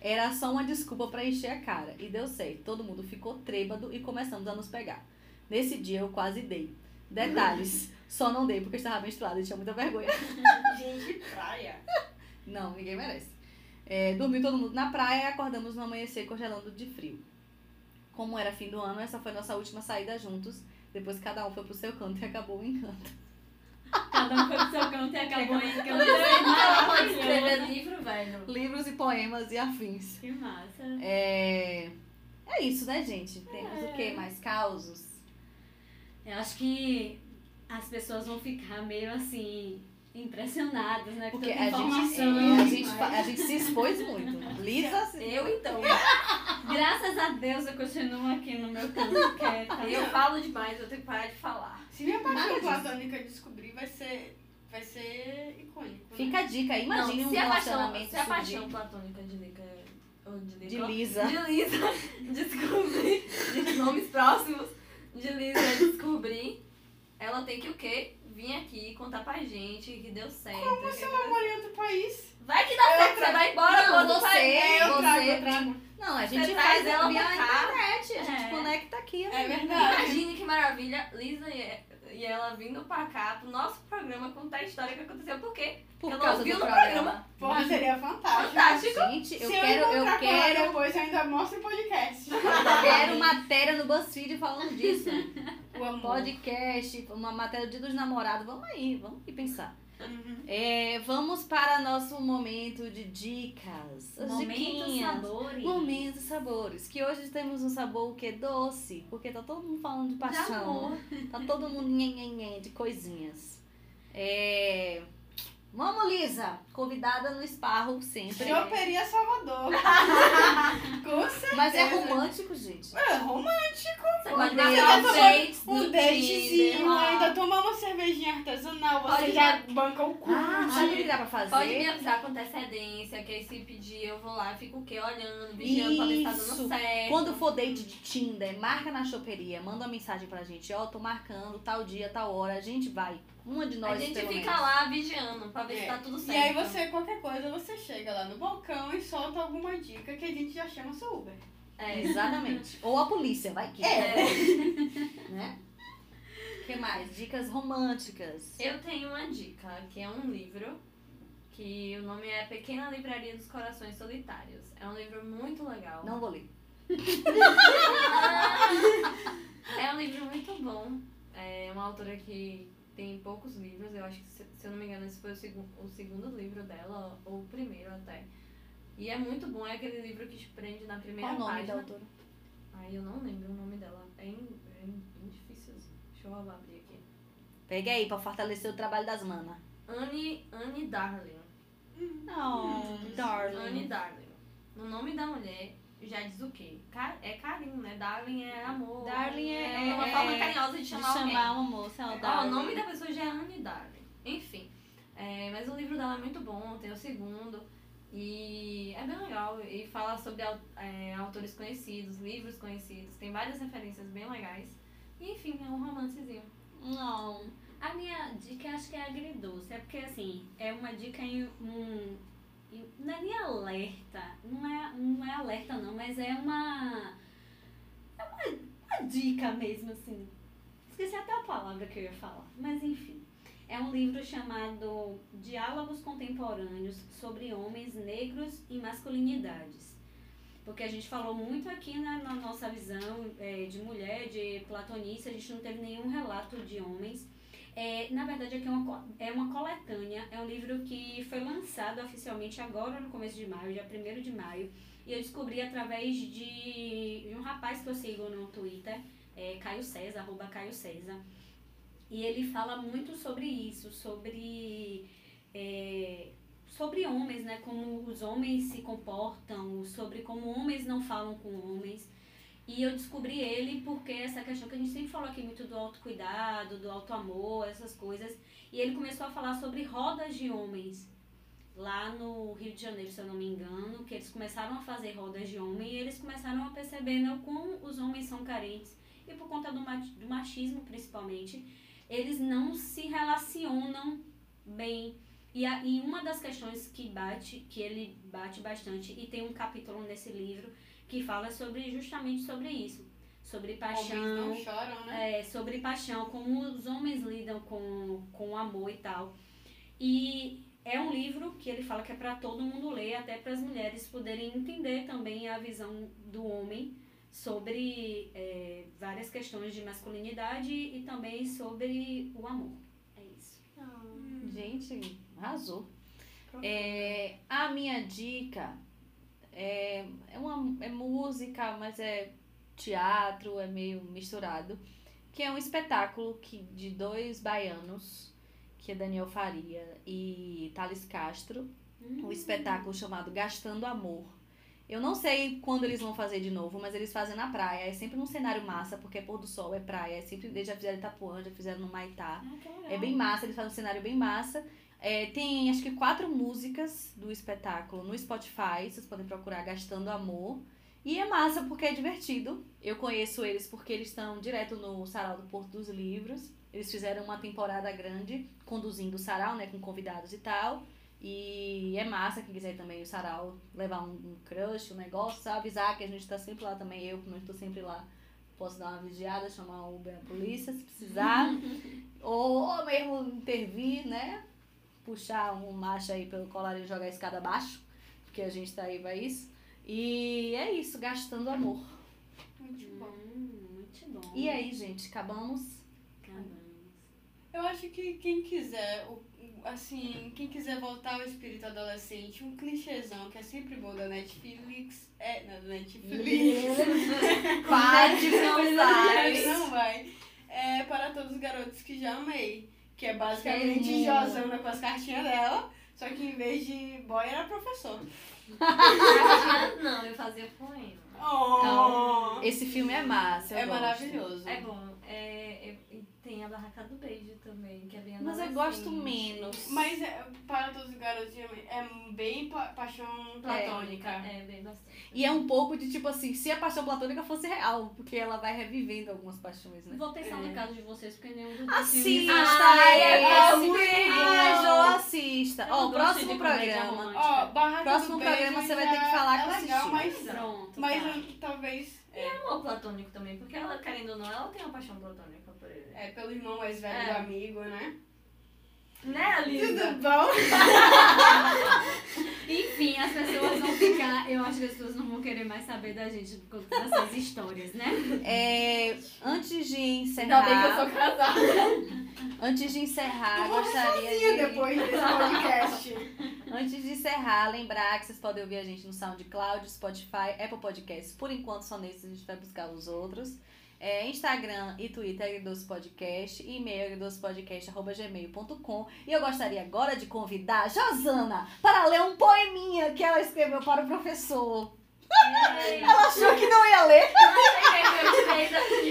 [SPEAKER 1] Era só uma desculpa pra encher a cara. E deu certo. Todo mundo ficou trêbado e começamos a nos pegar. Nesse dia eu quase dei. Detalhes. Só não dei porque estava menstruada e tinha muita vergonha.
[SPEAKER 4] Gente, praia.
[SPEAKER 1] Não, ninguém merece. É, dormiu todo mundo na praia e acordamos no amanhecer congelando de frio. Como era fim do ano, essa foi nossa última saída juntos. Depois cada um foi pro seu canto e acabou o encanto.
[SPEAKER 3] Cada um foi pro seu canto e acabou em canto.
[SPEAKER 2] Ela pode escrever livro, velho.
[SPEAKER 1] Livros e poemas e afins.
[SPEAKER 3] Que massa.
[SPEAKER 1] É, é isso, né, gente? Temos o que? Mais causos?
[SPEAKER 3] Eu acho que as pessoas vão ficar meio assim, impressionadas, né? Com
[SPEAKER 1] Porque a gente, é, a, gente, a gente se expôs muito. Lisa, se-
[SPEAKER 2] Eu então.
[SPEAKER 3] Graças a Deus eu continuo aqui no meu canto quieta.
[SPEAKER 2] Eu falo demais, eu tenho que parar de falar.
[SPEAKER 4] Se minha paixão platônica descobrir, vai ser, vai ser icônico. né?
[SPEAKER 1] fica a dica. Imagine
[SPEAKER 2] não,
[SPEAKER 1] um
[SPEAKER 2] se a paixão,
[SPEAKER 1] relacionamento
[SPEAKER 2] se a paixão platônica de Lica. Ou de
[SPEAKER 1] de Lisa.
[SPEAKER 2] De Lisa descobrir. De nomes próximos. De Lisa descobrir. Ela tem que o quê? Vir aqui contar pra gente que deu certo.
[SPEAKER 4] Como
[SPEAKER 2] que
[SPEAKER 4] se ela mora em outro país?
[SPEAKER 2] Vai que dá
[SPEAKER 4] Eu
[SPEAKER 2] certo,
[SPEAKER 4] tra-
[SPEAKER 2] você vai embora,
[SPEAKER 1] Não,
[SPEAKER 2] quando
[SPEAKER 1] você,
[SPEAKER 2] vai-
[SPEAKER 4] eu
[SPEAKER 1] você
[SPEAKER 4] trago, eu
[SPEAKER 1] pra-
[SPEAKER 4] trago.
[SPEAKER 1] Não, a gente
[SPEAKER 2] Você
[SPEAKER 1] faz
[SPEAKER 2] ela
[SPEAKER 1] via
[SPEAKER 2] pra
[SPEAKER 1] internet. A gente
[SPEAKER 3] É.
[SPEAKER 1] conecta aqui.
[SPEAKER 4] É verdade.
[SPEAKER 2] Imagine que maravilha, Lisa e, e ela vindo pra cá, pro nosso programa, contar a história que aconteceu. Por quê?
[SPEAKER 1] Por
[SPEAKER 2] Ela
[SPEAKER 1] causa
[SPEAKER 2] ouviu
[SPEAKER 1] do
[SPEAKER 2] no
[SPEAKER 1] programa.
[SPEAKER 4] Porra, seria fantástico.
[SPEAKER 2] Fantástico.
[SPEAKER 1] Gente, eu
[SPEAKER 4] Se eu
[SPEAKER 1] quero, eu
[SPEAKER 4] ela
[SPEAKER 1] quero,
[SPEAKER 4] depois, eu ainda mostro o podcast.
[SPEAKER 1] eu quero matéria no BuzzFeed falando disso.
[SPEAKER 4] O amor.
[SPEAKER 1] Podcast, uma matéria do dia dos namorados. Vamos aí, vamos aí pensar.
[SPEAKER 4] Uhum.
[SPEAKER 1] É, vamos para nosso momento de dicas. As
[SPEAKER 3] Momentos sabores.
[SPEAKER 1] Momentos sabores. Que hoje temos um sabor que é doce, porque tá todo mundo falando de
[SPEAKER 2] De
[SPEAKER 1] paixão.
[SPEAKER 2] amor.
[SPEAKER 1] Tá todo mundo nhen, nhen, nhen, de coisinhas. É... Vamos, Lisa. Convidada no Esparro sempre.
[SPEAKER 4] Choperia Salvador. Com certeza.
[SPEAKER 1] Mas é romântico, gente.
[SPEAKER 4] É romântico.
[SPEAKER 2] Você pode
[SPEAKER 1] Um
[SPEAKER 2] marcar
[SPEAKER 4] date- Um datezinho, ainda tomar uma cervejinha artesanal. Você
[SPEAKER 2] Pode
[SPEAKER 4] já banca o cu.
[SPEAKER 1] Ah, sabe o que dá pra fazer.
[SPEAKER 2] Pode me avisar com antecedência, que aí se pedir eu vou lá, fico o quê? Olhando, vigiando pra ver se tá
[SPEAKER 1] Isso.
[SPEAKER 2] dando certo.
[SPEAKER 1] Quando for date de Tinder, marca na choperia, manda uma mensagem pra gente. Ó, tô marcando tal dia, tal hora, a gente vai. Uma de nós,
[SPEAKER 2] a gente
[SPEAKER 1] pelo
[SPEAKER 2] fica
[SPEAKER 1] menos.
[SPEAKER 2] lá vigiando pra ver se
[SPEAKER 4] É.
[SPEAKER 2] tá tudo
[SPEAKER 4] E
[SPEAKER 2] certo.
[SPEAKER 4] aí você, qualquer coisa, você chega lá no balcão e solta alguma dica que a gente já chama seu Uber.
[SPEAKER 2] É.
[SPEAKER 1] Exatamente. Ou a polícia, vai que.
[SPEAKER 2] É.
[SPEAKER 1] Né? O que mais? Dicas românticas.
[SPEAKER 2] Eu tenho uma dica, que é um livro, que o nome é Pequena Livraria dos Corações Solitários. É um livro muito legal.
[SPEAKER 1] Não vou ler.
[SPEAKER 2] É um livro muito bom. É uma autora que tem poucos livros. Eu acho que, se, se eu não me engano, esse foi o, segu o segundo livro dela, ou o primeiro até. E é muito bom. É aquele livro que te prende na primeira
[SPEAKER 1] Qual o nome
[SPEAKER 2] página.
[SPEAKER 1] da autora?
[SPEAKER 2] Ai, eu não lembro o nome dela. É, in- é in- bem difícil. Deixa eu abrir aqui.
[SPEAKER 1] Pega aí pra fortalecer o trabalho das manas.
[SPEAKER 2] Anne, Anne Darling.
[SPEAKER 1] Não,
[SPEAKER 2] Anne
[SPEAKER 1] darling.
[SPEAKER 2] Darling. No nome da mulher já diz o quê? Ca- é carinho, né? Darling é amor.
[SPEAKER 1] Darling é-
[SPEAKER 2] uma
[SPEAKER 1] é-
[SPEAKER 2] forma
[SPEAKER 1] é
[SPEAKER 2] carinhosa de
[SPEAKER 1] De
[SPEAKER 2] chamar, alguém.
[SPEAKER 1] chamar uma moça, é o
[SPEAKER 2] o nome da pessoa já é Anne Darling. Enfim. É, mas o livro dela é muito bom, tem o segundo. E é bem legal. E fala sobre é, autores conhecidos, livros conhecidos. Tem várias referências bem legais. E, enfim, é um romancezinho.
[SPEAKER 1] Não.
[SPEAKER 3] A minha dica acho que é agridoce. É porque, assim, é uma dica em um. Não é nem alerta. Não é, não é alerta, não, mas é uma. É uma, uma dica mesmo, assim. Esqueci até a palavra que eu ia falar. Mas, enfim. É um livro chamado Diálogos Contemporâneos sobre Homens Negros e Masculinidades. Porque a gente falou muito aqui né, na nossa visão é, de mulher, de platonista, a gente não teve nenhum relato de homens. É, na verdade, aqui é uma, co- é uma coletânea, é um livro que foi lançado oficialmente agora no começo de maio, dia 1 de maio. E eu descobri através de, de um rapaz que eu sigo no Twitter, é, Caio César, arroba Caio César. E ele fala muito sobre isso, sobre, é, sobre homens, né? Como os homens se comportam, sobre como homens não falam com homens. E eu descobri ele porque essa questão que a gente sempre falou aqui muito do autocuidado, do autoamor, essas coisas. E ele começou a falar sobre rodas de homens lá no Rio de Janeiro, se eu não me engano, que eles começaram a fazer rodas de homem e eles começaram a perceber né, como os homens são carentes e por conta do machismo principalmente, eles não se relacionam bem. E, a, e uma das questões que bate, que ele bate bastante, e tem um capítulo nesse livro que fala sobre justamente sobre isso. Sobre paixão,
[SPEAKER 4] Homens não choram, né?
[SPEAKER 3] é, sobre paixão, como os homens lidam com, com o amor e tal. E é um livro que ele fala que é para todo mundo ler, até para as mulheres poderem entender também a visão do homem sobre é, várias questões de masculinidade e também sobre o amor. É isso.
[SPEAKER 1] Gente, arrasou. É, a minha dica é, é, uma, é música, mas é teatro, é meio misturado. Que é um espetáculo que, de dois baianos, que é Daniel Faria e Thales Castro. Um espetáculo chamado Gastando Amor. Eu não sei quando eles vão fazer de novo, mas eles fazem na praia. É sempre num cenário massa, porque é pôr do sol, é praia. É sempre, eles já fizeram em Itapuã, já fizeram no Maitá.
[SPEAKER 3] Ah.
[SPEAKER 1] É bem massa, eles fazem um cenário bem massa. É, tem acho que quatro músicas do espetáculo no Spotify, vocês podem procurar Gastando Amor. E é massa porque é divertido. Eu conheço eles porque eles estão direto no Sarau do Porto dos Livros. Eles fizeram uma temporada grande conduzindo o sarau, né, com convidados e tal. E é massa, quem quiser também o sarau levar um, um crush, um negócio, sabe? avisar que a gente tá sempre lá também. Eu, que não estou sempre lá, posso dar uma vigiada, chamar o Uber, a polícia, se precisar. ou, ou mesmo intervir, né? Puxar um macho aí pelo colar e jogar a escada abaixo, porque a gente tá aí pra isso. E é isso, gastando amor.
[SPEAKER 4] Muito bom.
[SPEAKER 3] Hum, muito bom.
[SPEAKER 1] E aí, gente, acabamos?
[SPEAKER 3] Acabamos.
[SPEAKER 4] Eu acho que quem quiser, assim, quem quiser voltar ao espírito adolescente, um clichêzão que é sempre bom da Netflix, é, da Netflix,
[SPEAKER 1] Pode, não
[SPEAKER 4] Mas
[SPEAKER 1] sai.
[SPEAKER 4] não vai. É para todos os garotos que já amei, que é basicamente
[SPEAKER 1] lindo.
[SPEAKER 4] Josana com as cartinhas dela, só que em vez de boy era professor.
[SPEAKER 2] Não, eu fazia poema.
[SPEAKER 4] Oh,
[SPEAKER 1] Esse filme é massa. eu
[SPEAKER 4] é
[SPEAKER 1] gosto.
[SPEAKER 4] maravilhoso.
[SPEAKER 2] É bom. É, é- tem a Barraca do Beijo também, que é bem
[SPEAKER 1] Mas eu gosto menos.
[SPEAKER 4] Mas é, para todos os garotos é bem pa- paixão platônica.
[SPEAKER 2] É, bem bastante.
[SPEAKER 1] E é um pouco de tipo assim, se a paixão platônica fosse real, porque ela vai revivendo algumas paixões, né?
[SPEAKER 3] Vou pensar
[SPEAKER 4] É.
[SPEAKER 3] no caso de vocês, porque nenhum dos
[SPEAKER 1] Assista
[SPEAKER 3] filmes-
[SPEAKER 1] Ai,
[SPEAKER 2] é
[SPEAKER 1] esse.
[SPEAKER 2] muito
[SPEAKER 1] Ai,
[SPEAKER 2] bom.
[SPEAKER 1] Jo, assista.
[SPEAKER 3] Eu
[SPEAKER 1] Ó, o
[SPEAKER 3] gosto
[SPEAKER 1] próximo programa.
[SPEAKER 4] Ó, Barraca
[SPEAKER 1] Próximo programa você vai ter que falar
[SPEAKER 4] é
[SPEAKER 1] que
[SPEAKER 4] legal,
[SPEAKER 1] assistiu.
[SPEAKER 4] mas,
[SPEAKER 3] Pronto,
[SPEAKER 4] mas
[SPEAKER 3] tá.
[SPEAKER 4] talvez é,
[SPEAKER 2] Amor platônico também, porque ela, querendo ou não, ela tem uma paixão platônica por ele.
[SPEAKER 4] é pelo irmão mais velho
[SPEAKER 2] É.
[SPEAKER 4] do amigo, né?
[SPEAKER 2] Né, Alisa?
[SPEAKER 4] Tudo bom?
[SPEAKER 3] Enfim, as pessoas vão ficar. Eu acho que as pessoas não vão querer mais saber da gente por conta dessas histórias, né?
[SPEAKER 1] É, antes de
[SPEAKER 2] Ainda bem que eu
[SPEAKER 1] encerrar,
[SPEAKER 2] sou casada.
[SPEAKER 1] antes de encerrar,
[SPEAKER 4] Eu
[SPEAKER 1] gostaria de
[SPEAKER 4] depois desse podcast.
[SPEAKER 1] Antes de encerrar, lembrar que vocês podem ouvir a gente no SoundCloud, Spotify, Apple Podcasts. Por enquanto, só nesses a gente vai buscar os outros. É, Instagram e Twitter, Agridoce Podcast, e-mail agridocepodcast.gmail.com. E eu gostaria agora de convidar a Josana para ler um poeminha que ela escreveu para o professor. Ela achou que não ia ler.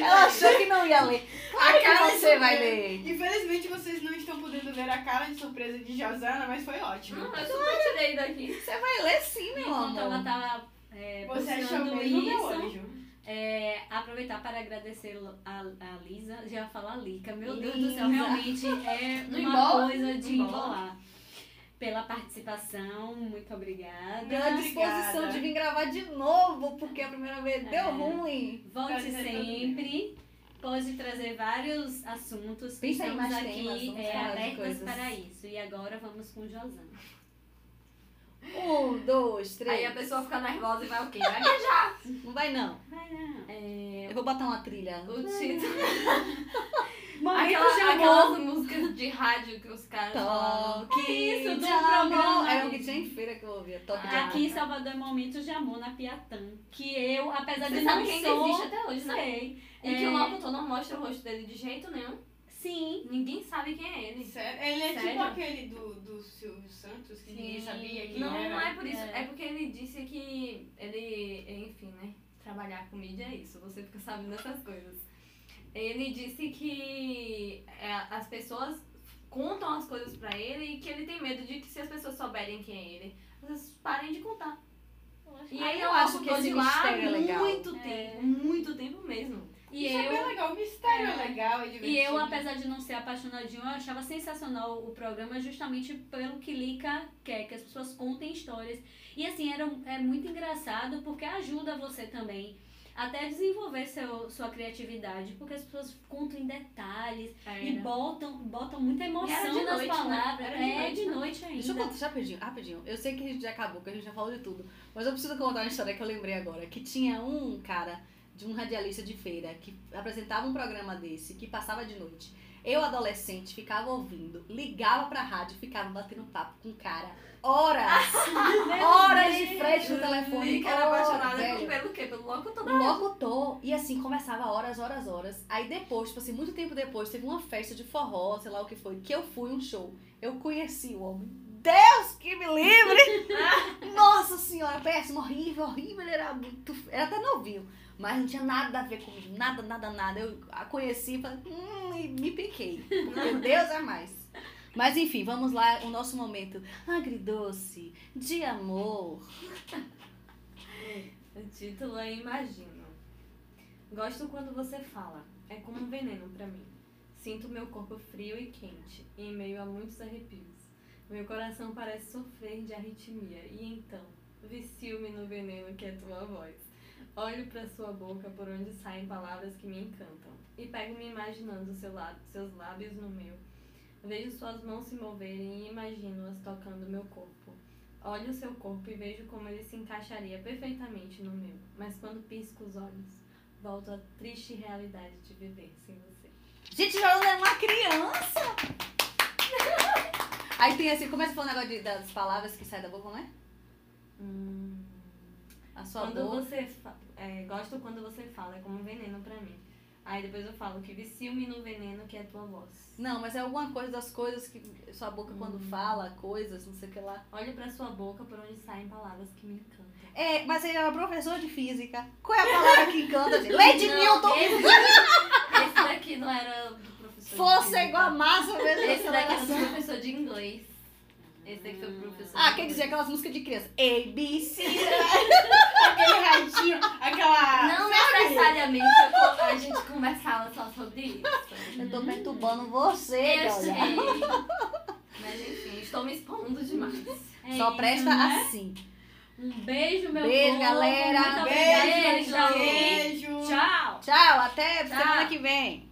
[SPEAKER 1] Ela achou que não ia ler. Claro que
[SPEAKER 4] cara
[SPEAKER 1] você vai
[SPEAKER 4] surpresa.
[SPEAKER 1] ler.
[SPEAKER 4] Infelizmente vocês não estão podendo ver a cara de surpresa de Josana, mas foi ótimo.
[SPEAKER 2] Não, eu super tirei daqui.
[SPEAKER 1] Você vai ler sim, meu
[SPEAKER 3] Enquanto ela
[SPEAKER 1] amor.
[SPEAKER 3] tava é,
[SPEAKER 4] Você achou mesmo meu
[SPEAKER 3] isso,
[SPEAKER 4] anjo?
[SPEAKER 3] É, aproveitar para agradecer a, a Lisa, já falar Lica, meu Deus do céu,
[SPEAKER 1] Lisa.
[SPEAKER 3] realmente é uma
[SPEAKER 2] embola?
[SPEAKER 3] coisa de
[SPEAKER 2] Embola.
[SPEAKER 3] embolar. Pela participação, muito obrigada.
[SPEAKER 1] Pela disposição
[SPEAKER 4] Obrigada.
[SPEAKER 1] de vir gravar de novo, porque a primeira vez
[SPEAKER 3] É.
[SPEAKER 1] deu ruim.
[SPEAKER 3] Volte sempre. Pode trazer vários assuntos que
[SPEAKER 1] Pensa em
[SPEAKER 3] estamos
[SPEAKER 1] temas,
[SPEAKER 3] aqui
[SPEAKER 1] vamos
[SPEAKER 3] é, abertas para isso. E agora vamos com Josana.
[SPEAKER 1] Um, dois, três.
[SPEAKER 2] Aí a pessoa fica nervosa e vai o quê? Vai beijar.
[SPEAKER 1] Não vai não.
[SPEAKER 3] Vai não.
[SPEAKER 2] É,
[SPEAKER 1] Eu vou botar uma trilha.
[SPEAKER 2] o título. Aquela, aquelas músicas de rádio que os caras falam.
[SPEAKER 1] Toque
[SPEAKER 3] isso, do
[SPEAKER 1] de amor. Era o que tinha em feira que eu ouvia. Toque de.
[SPEAKER 3] Aqui em Salvador é Momentos de Amor na Piatã. Que eu, apesar
[SPEAKER 2] Você
[SPEAKER 3] de
[SPEAKER 2] sabe
[SPEAKER 3] não
[SPEAKER 2] que ainda
[SPEAKER 3] sou...
[SPEAKER 2] existe até hoje, né?
[SPEAKER 3] Sei.
[SPEAKER 2] E que
[SPEAKER 3] É,
[SPEAKER 2] o locutor não mostra o rosto dele de jeito nenhum.
[SPEAKER 3] Sim.
[SPEAKER 2] Ninguém sabe quem é ele.
[SPEAKER 4] Sério? Ele é tipo
[SPEAKER 2] Sério?
[SPEAKER 4] aquele do, do Silvio Santos, que ninguém
[SPEAKER 3] Sim.
[SPEAKER 4] sabia quem
[SPEAKER 2] Não,
[SPEAKER 4] era.
[SPEAKER 2] não é por isso.
[SPEAKER 3] É.
[SPEAKER 2] É. porque ele disse que ele, enfim, né? Trabalhar com mídia é isso. Você fica sabendo dessas coisas. Ele disse que é, as pessoas contam as coisas pra ele e que ele tem medo de que se as pessoas souberem quem é ele, elas parem de contar. E ele
[SPEAKER 1] eu
[SPEAKER 2] é
[SPEAKER 1] acho que
[SPEAKER 2] locutor
[SPEAKER 1] esse
[SPEAKER 2] lá
[SPEAKER 1] é
[SPEAKER 2] há
[SPEAKER 1] legal.
[SPEAKER 2] muito
[SPEAKER 3] É.
[SPEAKER 2] tempo, muito tempo mesmo.
[SPEAKER 3] E
[SPEAKER 4] Isso é
[SPEAKER 3] eu...
[SPEAKER 4] bem legal, o mistério é,
[SPEAKER 3] É.
[SPEAKER 4] legal, é divertido.
[SPEAKER 3] E eu, apesar de não ser apaixonadinho, eu achava sensacional o programa justamente pelo que Lica quer, que as pessoas contem histórias. E assim, era, é muito engraçado porque ajuda você também até desenvolver seu, sua criatividade, porque as pessoas contam em detalhes e botam, botam muita
[SPEAKER 2] era
[SPEAKER 3] emoção
[SPEAKER 2] de
[SPEAKER 3] nas
[SPEAKER 2] noite, né?
[SPEAKER 3] palavras.
[SPEAKER 2] Era de
[SPEAKER 3] é,
[SPEAKER 2] noite,
[SPEAKER 3] de
[SPEAKER 2] né?
[SPEAKER 3] noite ainda.
[SPEAKER 1] Deixa eu contar já rapidinho, rapidinho. Eu sei que a gente já acabou, que a gente já falou de tudo. Mas eu preciso contar uma história que eu lembrei agora. Que tinha um cara, de um radialista de feira, que apresentava um programa desse, que passava de noite. Eu, adolescente, ficava ouvindo, ligava pra rádio, ficava batendo papo com o cara. Horas! horas de frente no telefone.
[SPEAKER 2] Lica era apaixonada pelo quê? Pelo locutor.
[SPEAKER 1] Locutor, e assim, conversava horas, horas, horas. Aí depois, tipo assim, muito tempo depois, teve uma festa de forró, sei lá o que foi, que eu fui um show. Eu conheci o homem. Deus que me livre! Nossa senhora, péssimo, horrível, horrível. Ele era muito. Era até novinho. Mas não tinha nada a ver comigo, nada, nada, nada. Eu a conheci e falei, hum, e me piquei. Porque Deus é mais. Mas enfim, vamos lá, o nosso momento agridoce, de amor.
[SPEAKER 2] O título é Imagino. Gosto quando você fala. É como um veneno pra mim. Sinto meu corpo frio e quente, em meio a muitos arrepios. Meu coração parece sofrer de arritmia. E então, vicio-me no veneno que é tua voz. Olho pra sua boca por onde saem palavras que me encantam. E pego-me imaginando seu lá- seus lábios no meu. Vejo suas mãos se moverem e imagino-as tocando meu corpo. Olho o seu corpo e vejo como ele se encaixaria perfeitamente no meu. Mas quando pisco os olhos, volto à triste realidade de viver sem você.
[SPEAKER 1] Gente, Jordan é uma criança! Aí tem assim, começa a falar um negócio de- das palavras que saem da boca, não é? A sua
[SPEAKER 2] Quando
[SPEAKER 1] boca.
[SPEAKER 2] você é, gosto quando você fala, é como um veneno pra mim. Aí depois eu falo que vicio-me no veneno que é tua voz.
[SPEAKER 1] Não, mas é alguma coisa das coisas que sua boca quando fala, coisas, não sei o que lá.
[SPEAKER 2] Olho pra sua boca por onde saem palavras que me encantam.
[SPEAKER 1] É, mas ele era professor de física. Qual é a palavra que encanta? Lady
[SPEAKER 2] Não,
[SPEAKER 1] Newton!
[SPEAKER 2] Esse, esse daqui não era do professor.
[SPEAKER 1] Força
[SPEAKER 2] física.
[SPEAKER 1] igual a massa vezes
[SPEAKER 2] Esse daqui era do
[SPEAKER 1] aceleração.
[SPEAKER 2] professor de inglês. Esse aí foi o professor.
[SPEAKER 1] Ah, quer dizer aquelas músicas de criança. A, B, C.
[SPEAKER 4] Aquele ratinho, aquela.
[SPEAKER 2] Não
[SPEAKER 4] sabe?
[SPEAKER 2] necessariamente a, co- a gente conversava só sobre isso.
[SPEAKER 1] Eu tô perturbando você,
[SPEAKER 2] Eu sei. Mas enfim, estou me expondo demais.
[SPEAKER 3] É
[SPEAKER 1] Só
[SPEAKER 3] isso,
[SPEAKER 1] presta
[SPEAKER 3] né?
[SPEAKER 1] assim.
[SPEAKER 3] Um beijo, meu
[SPEAKER 1] Beijo,
[SPEAKER 3] povo.
[SPEAKER 1] galera.
[SPEAKER 3] Muito obrigada
[SPEAKER 4] Beijo,
[SPEAKER 3] aqui.
[SPEAKER 4] beijo.
[SPEAKER 3] Tchau.
[SPEAKER 1] Tchau, até
[SPEAKER 2] Tchau.
[SPEAKER 1] semana que vem.